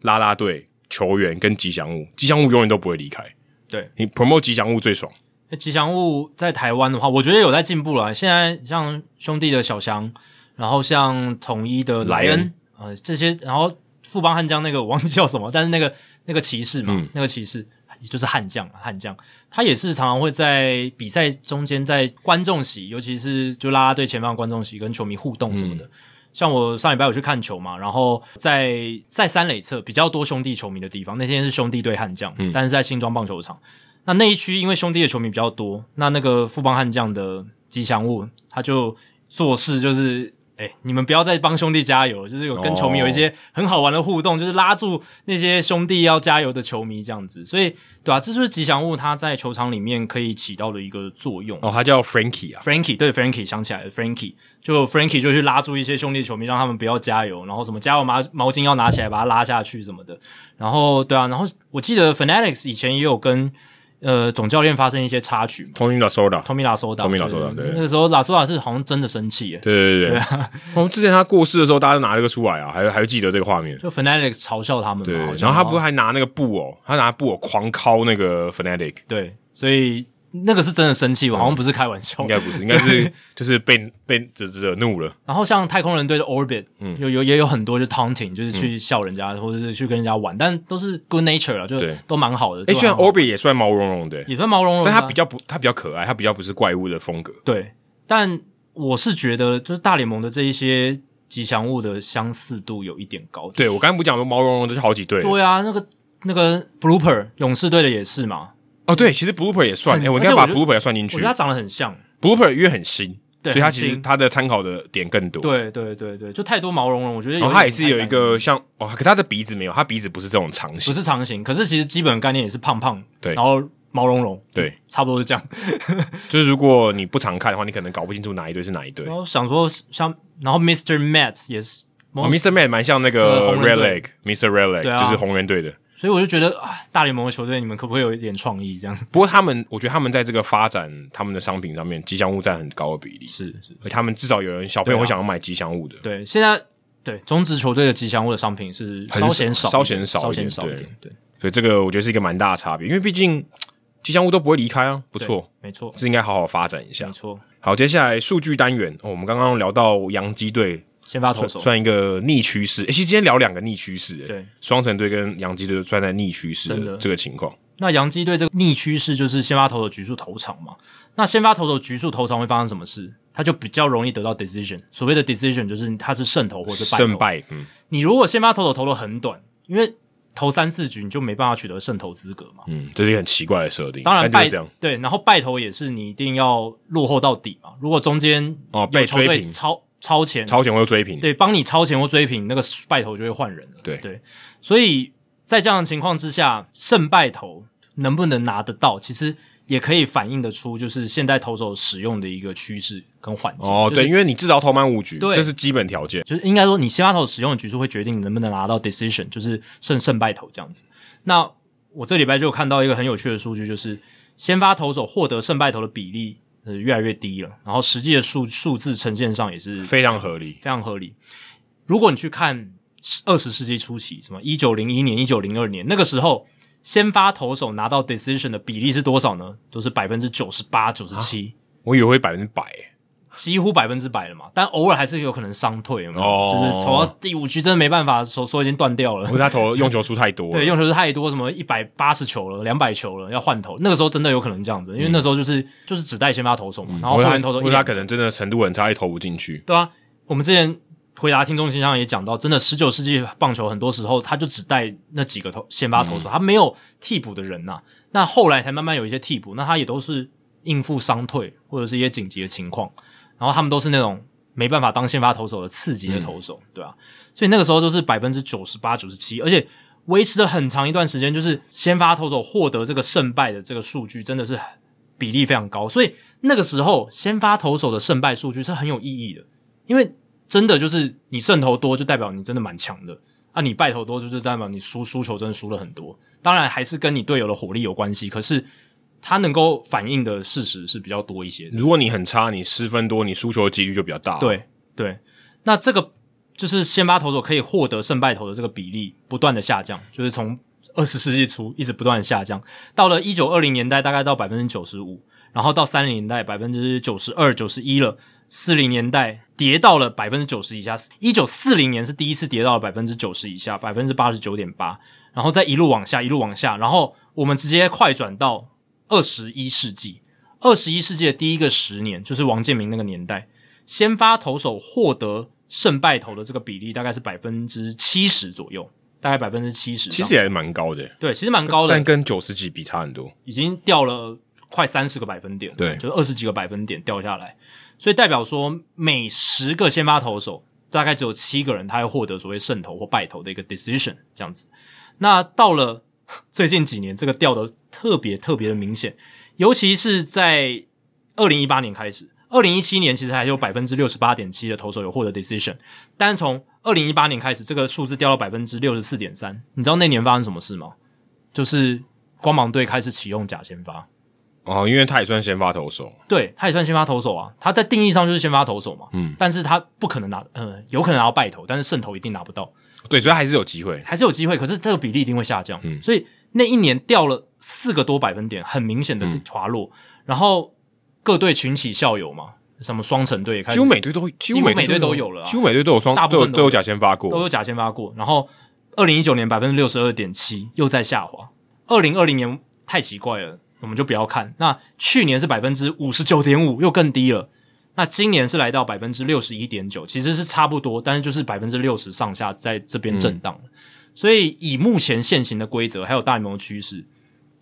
拉拉队球员跟吉祥物，吉祥物永远都不会离开。对，你 promote 吉祥物最爽。那吉祥物在台湾的话，我觉得有在进步了。现在像兄弟的小翔，然后像统一的莱恩，呃，这些，然后富邦悍将那个我忘记叫什么，但是那个那个骑士嘛，嗯、那个骑士就是悍将，悍将，他也是常常会在比赛中间在观众席，尤其是就啦啦队前方观众席跟球迷互动什么的。嗯像我上礼拜有去看球嘛，然后在在三垒侧比较多兄弟球迷的地方，那天是兄弟对悍将，嗯、但是在新庄棒球场，那那一区因为兄弟的球迷比较多，那那个富邦悍将的吉祥物他就做事就是。哎、欸，你们不要再帮兄弟加油，就是有跟球迷有一些很好玩的互动，oh. 就是拉住那些兄弟要加油的球迷这样子，所以对啊，这就是吉祥物它在球场里面可以起到的一个作用。哦，它叫 Frankie 啊，Frankie 对 Frankie 想起来了，Frankie 就 Frankie 就去拉住一些兄弟球迷，让他们不要加油，然后什么加油毛毛巾要拿起来把它拉下去什么的，然后对啊，然后我记得 Fanatics 以前也有跟。呃，总教练发生一些插曲。Tommy Lasorda，Tommy Lasorda，Tommy Lasorda，对。那个时候 La Soda 是好像真的生气耶。对对对对。哦，之前他过世的时候，大家都拿这个出来啊，还还记得这个画面。就 Fanatics 嘲笑他们嘛。对。然后他不是还拿那个布偶，他拿布偶狂敲那个 Fanatic。对，所以。那个是真的生气，我好像不是开玩笑，应该不是，应该是就是被被惹惹怒了。然后像太空人队的 Orbit，嗯，有有也有很多就 taunting，就是去笑人家，或者是去跟人家玩，但都是 good nature 了，就都蛮好的。诶，虽然 Orbit 也算毛茸茸的，也算毛茸茸，但他比较不，他比较可爱，他比较不是怪物的风格。对，但我是觉得，就是大联盟的这一些吉祥物的相似度有一点高。对，我刚才不讲说毛茸茸的就好几对。对啊，那个那个 Blooper 勇士队的也是嘛。哦，对，其实 Blooper 也算，哎、欸，我应该把 Blooper 也算进去。我觉得他长得很像 Blooper，因为很新，对所以他其实他的参考的点更多。对对对对，就太多毛茸茸，我觉得有。哦，他也是有一个像哦，可他的鼻子没有，他鼻子不是这种长形，不是长形，可是其实基本概念也是胖胖，对，然后毛茸茸，对，差不多是这样。就是如果你不常看的话，你可能搞不清楚哪一对是哪一对。然后想说像，然后 Mr. Matt 也是，哦，Mr. Matt 蛮像那个 Red Leg，Mr. Red Leg 就是红人队的。所以我就觉得啊，大联盟的球队你们可不可以有一点创意？这样。不过他们，我觉得他们在这个发展他们的商品上面，吉祥物占很高的比例。是是，而他们至少有人小朋友会想要买吉祥物的。对，啊、对，现在对中职球队的吉祥物的商品是稍显少，稍显少，稍显少，少一点。对，对所以这个我觉得是一个蛮大的差别，因为毕竟吉祥物都不会离开啊，不错，没错，是应该好好发展一下。没错。好，接下来数据单元，哦、我们刚刚聊到洋基队。先发投手算，一个逆趋势，其实今天聊两个逆趋势，对，双城队跟洋基队算在逆趋势的这个情况。那洋基队这个逆趋势就是先发投手局数投长嘛？那先发投手局数投长会发生什么事？他就比较容易得到 decision。所谓的 decision 就是他是胜投或者败投。胜败，嗯，你如果先发投手投的很短，因为投三四局你就没办法取得胜投资格嘛。嗯，这是一个很奇怪的设定。当然败这样对，然后败投也是你一定要落后到底嘛。如果中间哦被追平超。超前，超前或追平，对，帮你超前或追平，那个败投就会换人了。对对，所以在这样的情况之下，胜败投能不能拿得到，其实也可以反映得出，就是现代投手使用的一个趋势跟环境。哦，就是、对，因为你至少投满五局，对，这是基本条件。就是应该说，你先发投使用的局数会决定你能不能拿到 decision，就是胜胜败投这样子。那我这礼拜就看到一个很有趣的数据，就是先发投手获得胜败投的比例。呃，越来越低了，然后实际的数数字呈现上也是非常合理，非常合理。如果你去看二十世纪初期，什么一九零一年、一九零二年那个时候，先发投手拿到 decision 的比例是多少呢？都是百分之九十八、九十七。我以为会百分之百。几乎百分之百了嘛，但偶尔还是有可能伤退，有没有？哦、就是投到第五局真的没办法，手手已经断掉了。因为他投用球数太多了，对，用球数太多，什么一百八十球了，两百球了，要换投。那个时候真的有可能这样子，因为那时候就是、嗯、就是只带先发投手嘛，嗯、然后后援投手，因为他可能真的程度很差，也投不进去。对啊，我们之前回答听众信箱也讲到，真的十九世纪棒球很多时候他就只带那几个投先发投手，嗯、他没有替补的人呐、啊。那后来才慢慢有一些替补，那他也都是应付伤退或者是一些紧急的情况。然后他们都是那种没办法当先发投手的次级的投手，嗯、对啊，所以那个时候都是百分之九十八、九十七，而且维持了很长一段时间，就是先发投手获得这个胜败的这个数据真的是比例非常高，所以那个时候先发投手的胜败数据是很有意义的，因为真的就是你胜投多就代表你真的蛮强的，啊，你败投多就是代表你输输球真的输了很多，当然还是跟你队友的火力有关系，可是。它能够反映的事实是比较多一些。如果你很差，你失分多，你输球的几率就比较大。对对，那这个就是先发投手可以获得胜败投的这个比例不断的下降，就是从二十世纪初一直不断的下降，到了一九二零年代大概到百分之九十五，然后到三零年代百分之九十二、九十一了，四零年代跌到了百分之九十以下，一九四零年是第一次跌到了百分之九十以下，百分之八十九点八，然后再一路往下，一路往下，然后我们直接快转到。二十一世纪，二十一世纪的第一个十年，就是王建民那个年代，先发投手获得胜败投的这个比例大概是百分之七十左右，大概百分之七十，其实也蛮高的。对，其实蛮高的，但跟九十几比差很多，已经掉了快三十个百分点，对，就是二十几个百分点掉下来，所以代表说每十个先发投手大概只有七个人他会获得所谓胜投或败投的一个 decision 这样子。那到了 最近几年，这个掉的。特别特别的明显，尤其是在二零一八年开始，二零一七年其实还有百分之六十八点七的投手有获得 decision，但从二零一八年开始，这个数字掉到百分之六十四点三。你知道那年发生什么事吗？就是光芒队开始启用假先发哦，因为他也算先发投手，对，他也算先发投手啊，他在定义上就是先发投手嘛，嗯，但是他不可能拿，呃，有可能拿到败投，但是胜投一定拿不到，对，所以还是有机会，还是有机会，可是这个比例一定会下降，嗯，所以。那一年掉了四个多百分点，很明显的滑落。嗯、然后各队群起效尤嘛，什么双城队也开始，几乎每队都，几乎每队都有了，几乎每队都有双，大部分都有，都有假先发过，都有假先发过。然后二零一九年百分之六十二点七又在下滑，二零二零年太奇怪了，我们就不要看。那去年是百分之五十九点五，又更低了。那今年是来到百分之六十一点九，其实是差不多，但是就是百分之六十上下在这边震荡。嗯所以，以目前现行的规则，还有大联盟的趋势，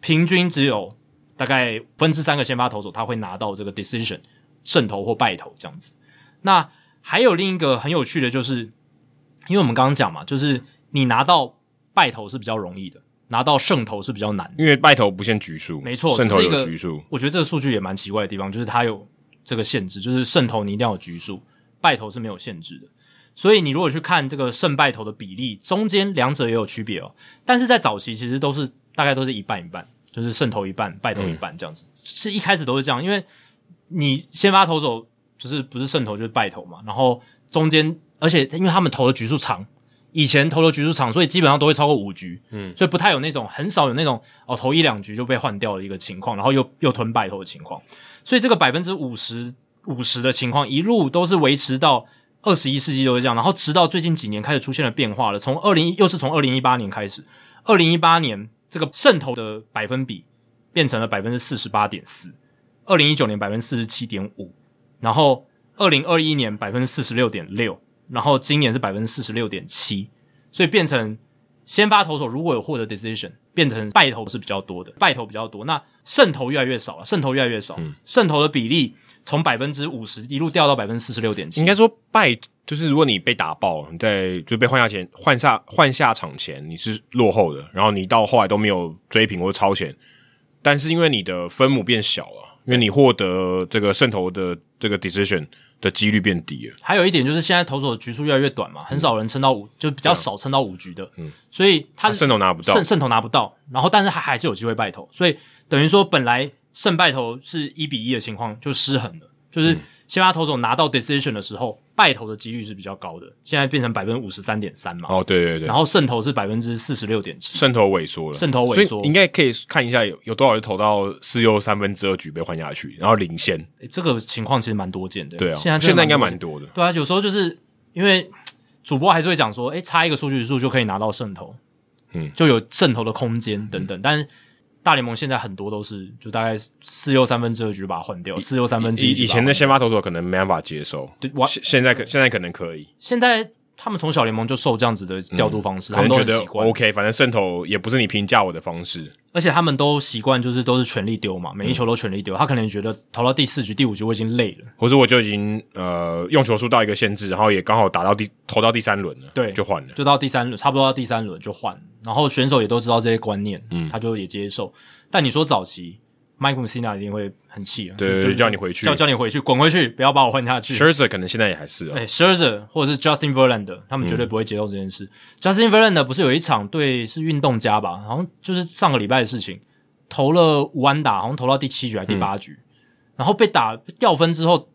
平均只有大概分之三个先发投手他会拿到这个 decision 胜投或败投这样子。那还有另一个很有趣的就是，因为我们刚刚讲嘛，就是你拿到败投是比较容易的，拿到胜投是比较难，因为败投不限局数，没错，胜投有局数。我觉得这个数据也蛮奇怪的地方，就是它有这个限制，就是胜投你一定要有局数，败投是没有限制的。所以你如果去看这个胜败投的比例，中间两者也有区别哦。但是在早期其实都是大概都是一半一半，就是胜投一半，败投一半这样子，嗯、是一开始都是这样，因为你先发投手就是不是胜投就是败投嘛，然后中间而且因为他们投的局数长。以前投的局数长，所以基本上都会超过五局，嗯，所以不太有那种很少有那种哦投一两局就被换掉的一个情况，然后又又吞败投的情况，所以这个百分之五十五十的情况一路都是维持到二十一世纪都是这样，然后直到最近几年开始出现了变化了，从二零又是从二零一八年开始，二零一八年这个胜投的百分比变成了百分之四十八点四，二零一九年百分之四十七点五，然后二零二一年百分之四十六点六。然后今年是百分之四十六点七，所以变成先发投手如果有获得 decision，变成败投是比较多的，败投比较多，那胜投越来越少了，胜投越来越少，嗯、胜投的比例从百分之五十一路掉到百分之四十六点七。应该说败就是如果你被打爆，你在就被换下前换下换下场前你是落后的，然后你到后来都没有追平或超前，但是因为你的分母变小了，因为你获得这个胜投的这个 decision。的几率变低了。还有一点就是，现在投手的局数越来越短嘛，很少人撑到五，嗯、就比较少撑到五局的。嗯，所以他胜投拿不到，胜胜投拿不到，然后但是他还是有机会败投，所以等于说本来胜败投是一比一的情况就失衡了，就是。嗯先发投手拿到 decision 的时候，败投的几率是比较高的，现在变成百分之五十三点三嘛。哦，对对对。然后胜投是百分之四十六点七，胜投萎缩了，胜投萎缩，应该可以看一下有有多少人投到四又三分之二局被换下去，然后领先。诶，这个情况其实蛮多见的。对啊，现在现在应该蛮多的。对啊，有时候就是因为主播还是会讲说，诶，差一个数据数就可以拿到胜投，嗯，就有胜投的空间等等，嗯、但是。大联盟现在很多都是就大概四又三分之二局把它换掉，四又三分之一。以前的先发投手可能没办法接受，对，现现在可现在可能可以。现在他们从小联盟就受这样子的调度方式，嗯、他们觉得 OK，反正渗透也不是你评价我的方式。而且他们都习惯就是都是全力丢嘛，每一球都全力丢。嗯、他可能觉得投到第四局、第五局我已经累了，或者我就已经呃用球数到一个限制，然后也刚好打到第投到第三轮了，对，就换了，就到第三轮，差不多到第三轮就换。然后选手也都知道这些观念，嗯，他就也接受。但你说早期，Mike Mussina 一定会很气啊，对，就叫你回去，叫叫你回去，滚回去，不要把我换下去。Scherzer 可能现在也还是啊，哎，Scherzer 或者是 Justin Verlander，他们绝对不会接受这件事。嗯、Justin Verlander 不是有一场对是运动家吧？好像就是上个礼拜的事情，投了五安打，好像投到第七局还是第八局，嗯、然后被打掉分之后，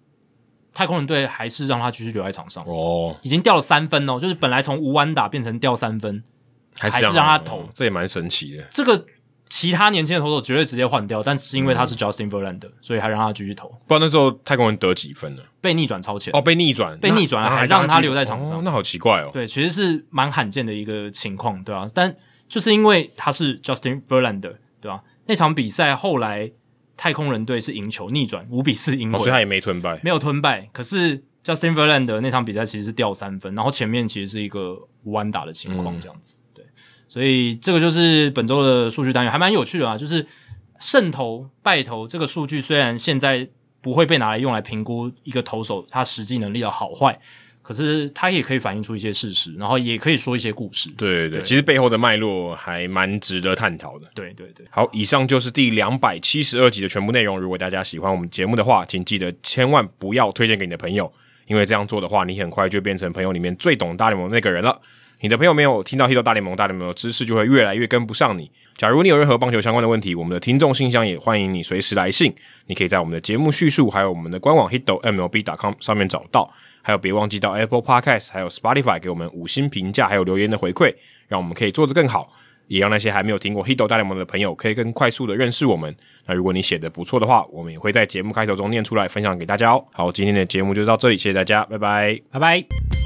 太空人队还是让他继续留在场上哦，已经掉了三分哦，就是本来从五安打变成掉三分，还是让他投，这也蛮神奇的。这个。其他年轻的投手绝对直接换掉，但是因为他是 Justin Verlander，、嗯、所以还让他继续投。不然那时候太空人得几分了？被逆转超前。哦，被逆转，被逆转了，还让他留在场上，哦、那好奇怪哦。对，其实是蛮罕见的一个情况，对吧、啊？但就是因为他是 Justin Verlander，对吧、啊？那场比赛后来太空人队是赢球逆转五比四赢、哦，所以他也没吞败，没有吞败。可是 Justin Verlander 那场比赛其实是掉三分，然后前面其实是一个无安打的情况，这样子。嗯所以这个就是本周的数据单元，还蛮有趣的啊。就是胜投败投这个数据，虽然现在不会被拿来用来评估一个投手他实际能力的好坏，可是它也可以反映出一些事实，然后也可以说一些故事。对对对，其实背后的脉络还蛮值得探讨的。对对对。好，以上就是第两百七十二集的全部内容。如果大家喜欢我们节目的话，请记得千万不要推荐给你的朋友，因为这样做的话，你很快就变成朋友里面最懂大联盟那个人了。你的朋友没有听到《hit 大联盟》，大联盟的知识就会越来越跟不上你。假如你有任何棒球相关的问题，我们的听众信箱也欢迎你随时来信。你可以在我们的节目叙述，还有我们的官网 hitomlb.com 上面找到。还有，别忘记到 Apple Podcast 还有 Spotify 给我们五星评价，还有留言的回馈，让我们可以做得更好，也让那些还没有听过《hit 大联盟》的朋友可以更快速的认识我们。那如果你写的不错的话，我们也会在节目开头中念出来，分享给大家哦。好，今天的节目就到这里，谢谢大家，拜拜，拜拜。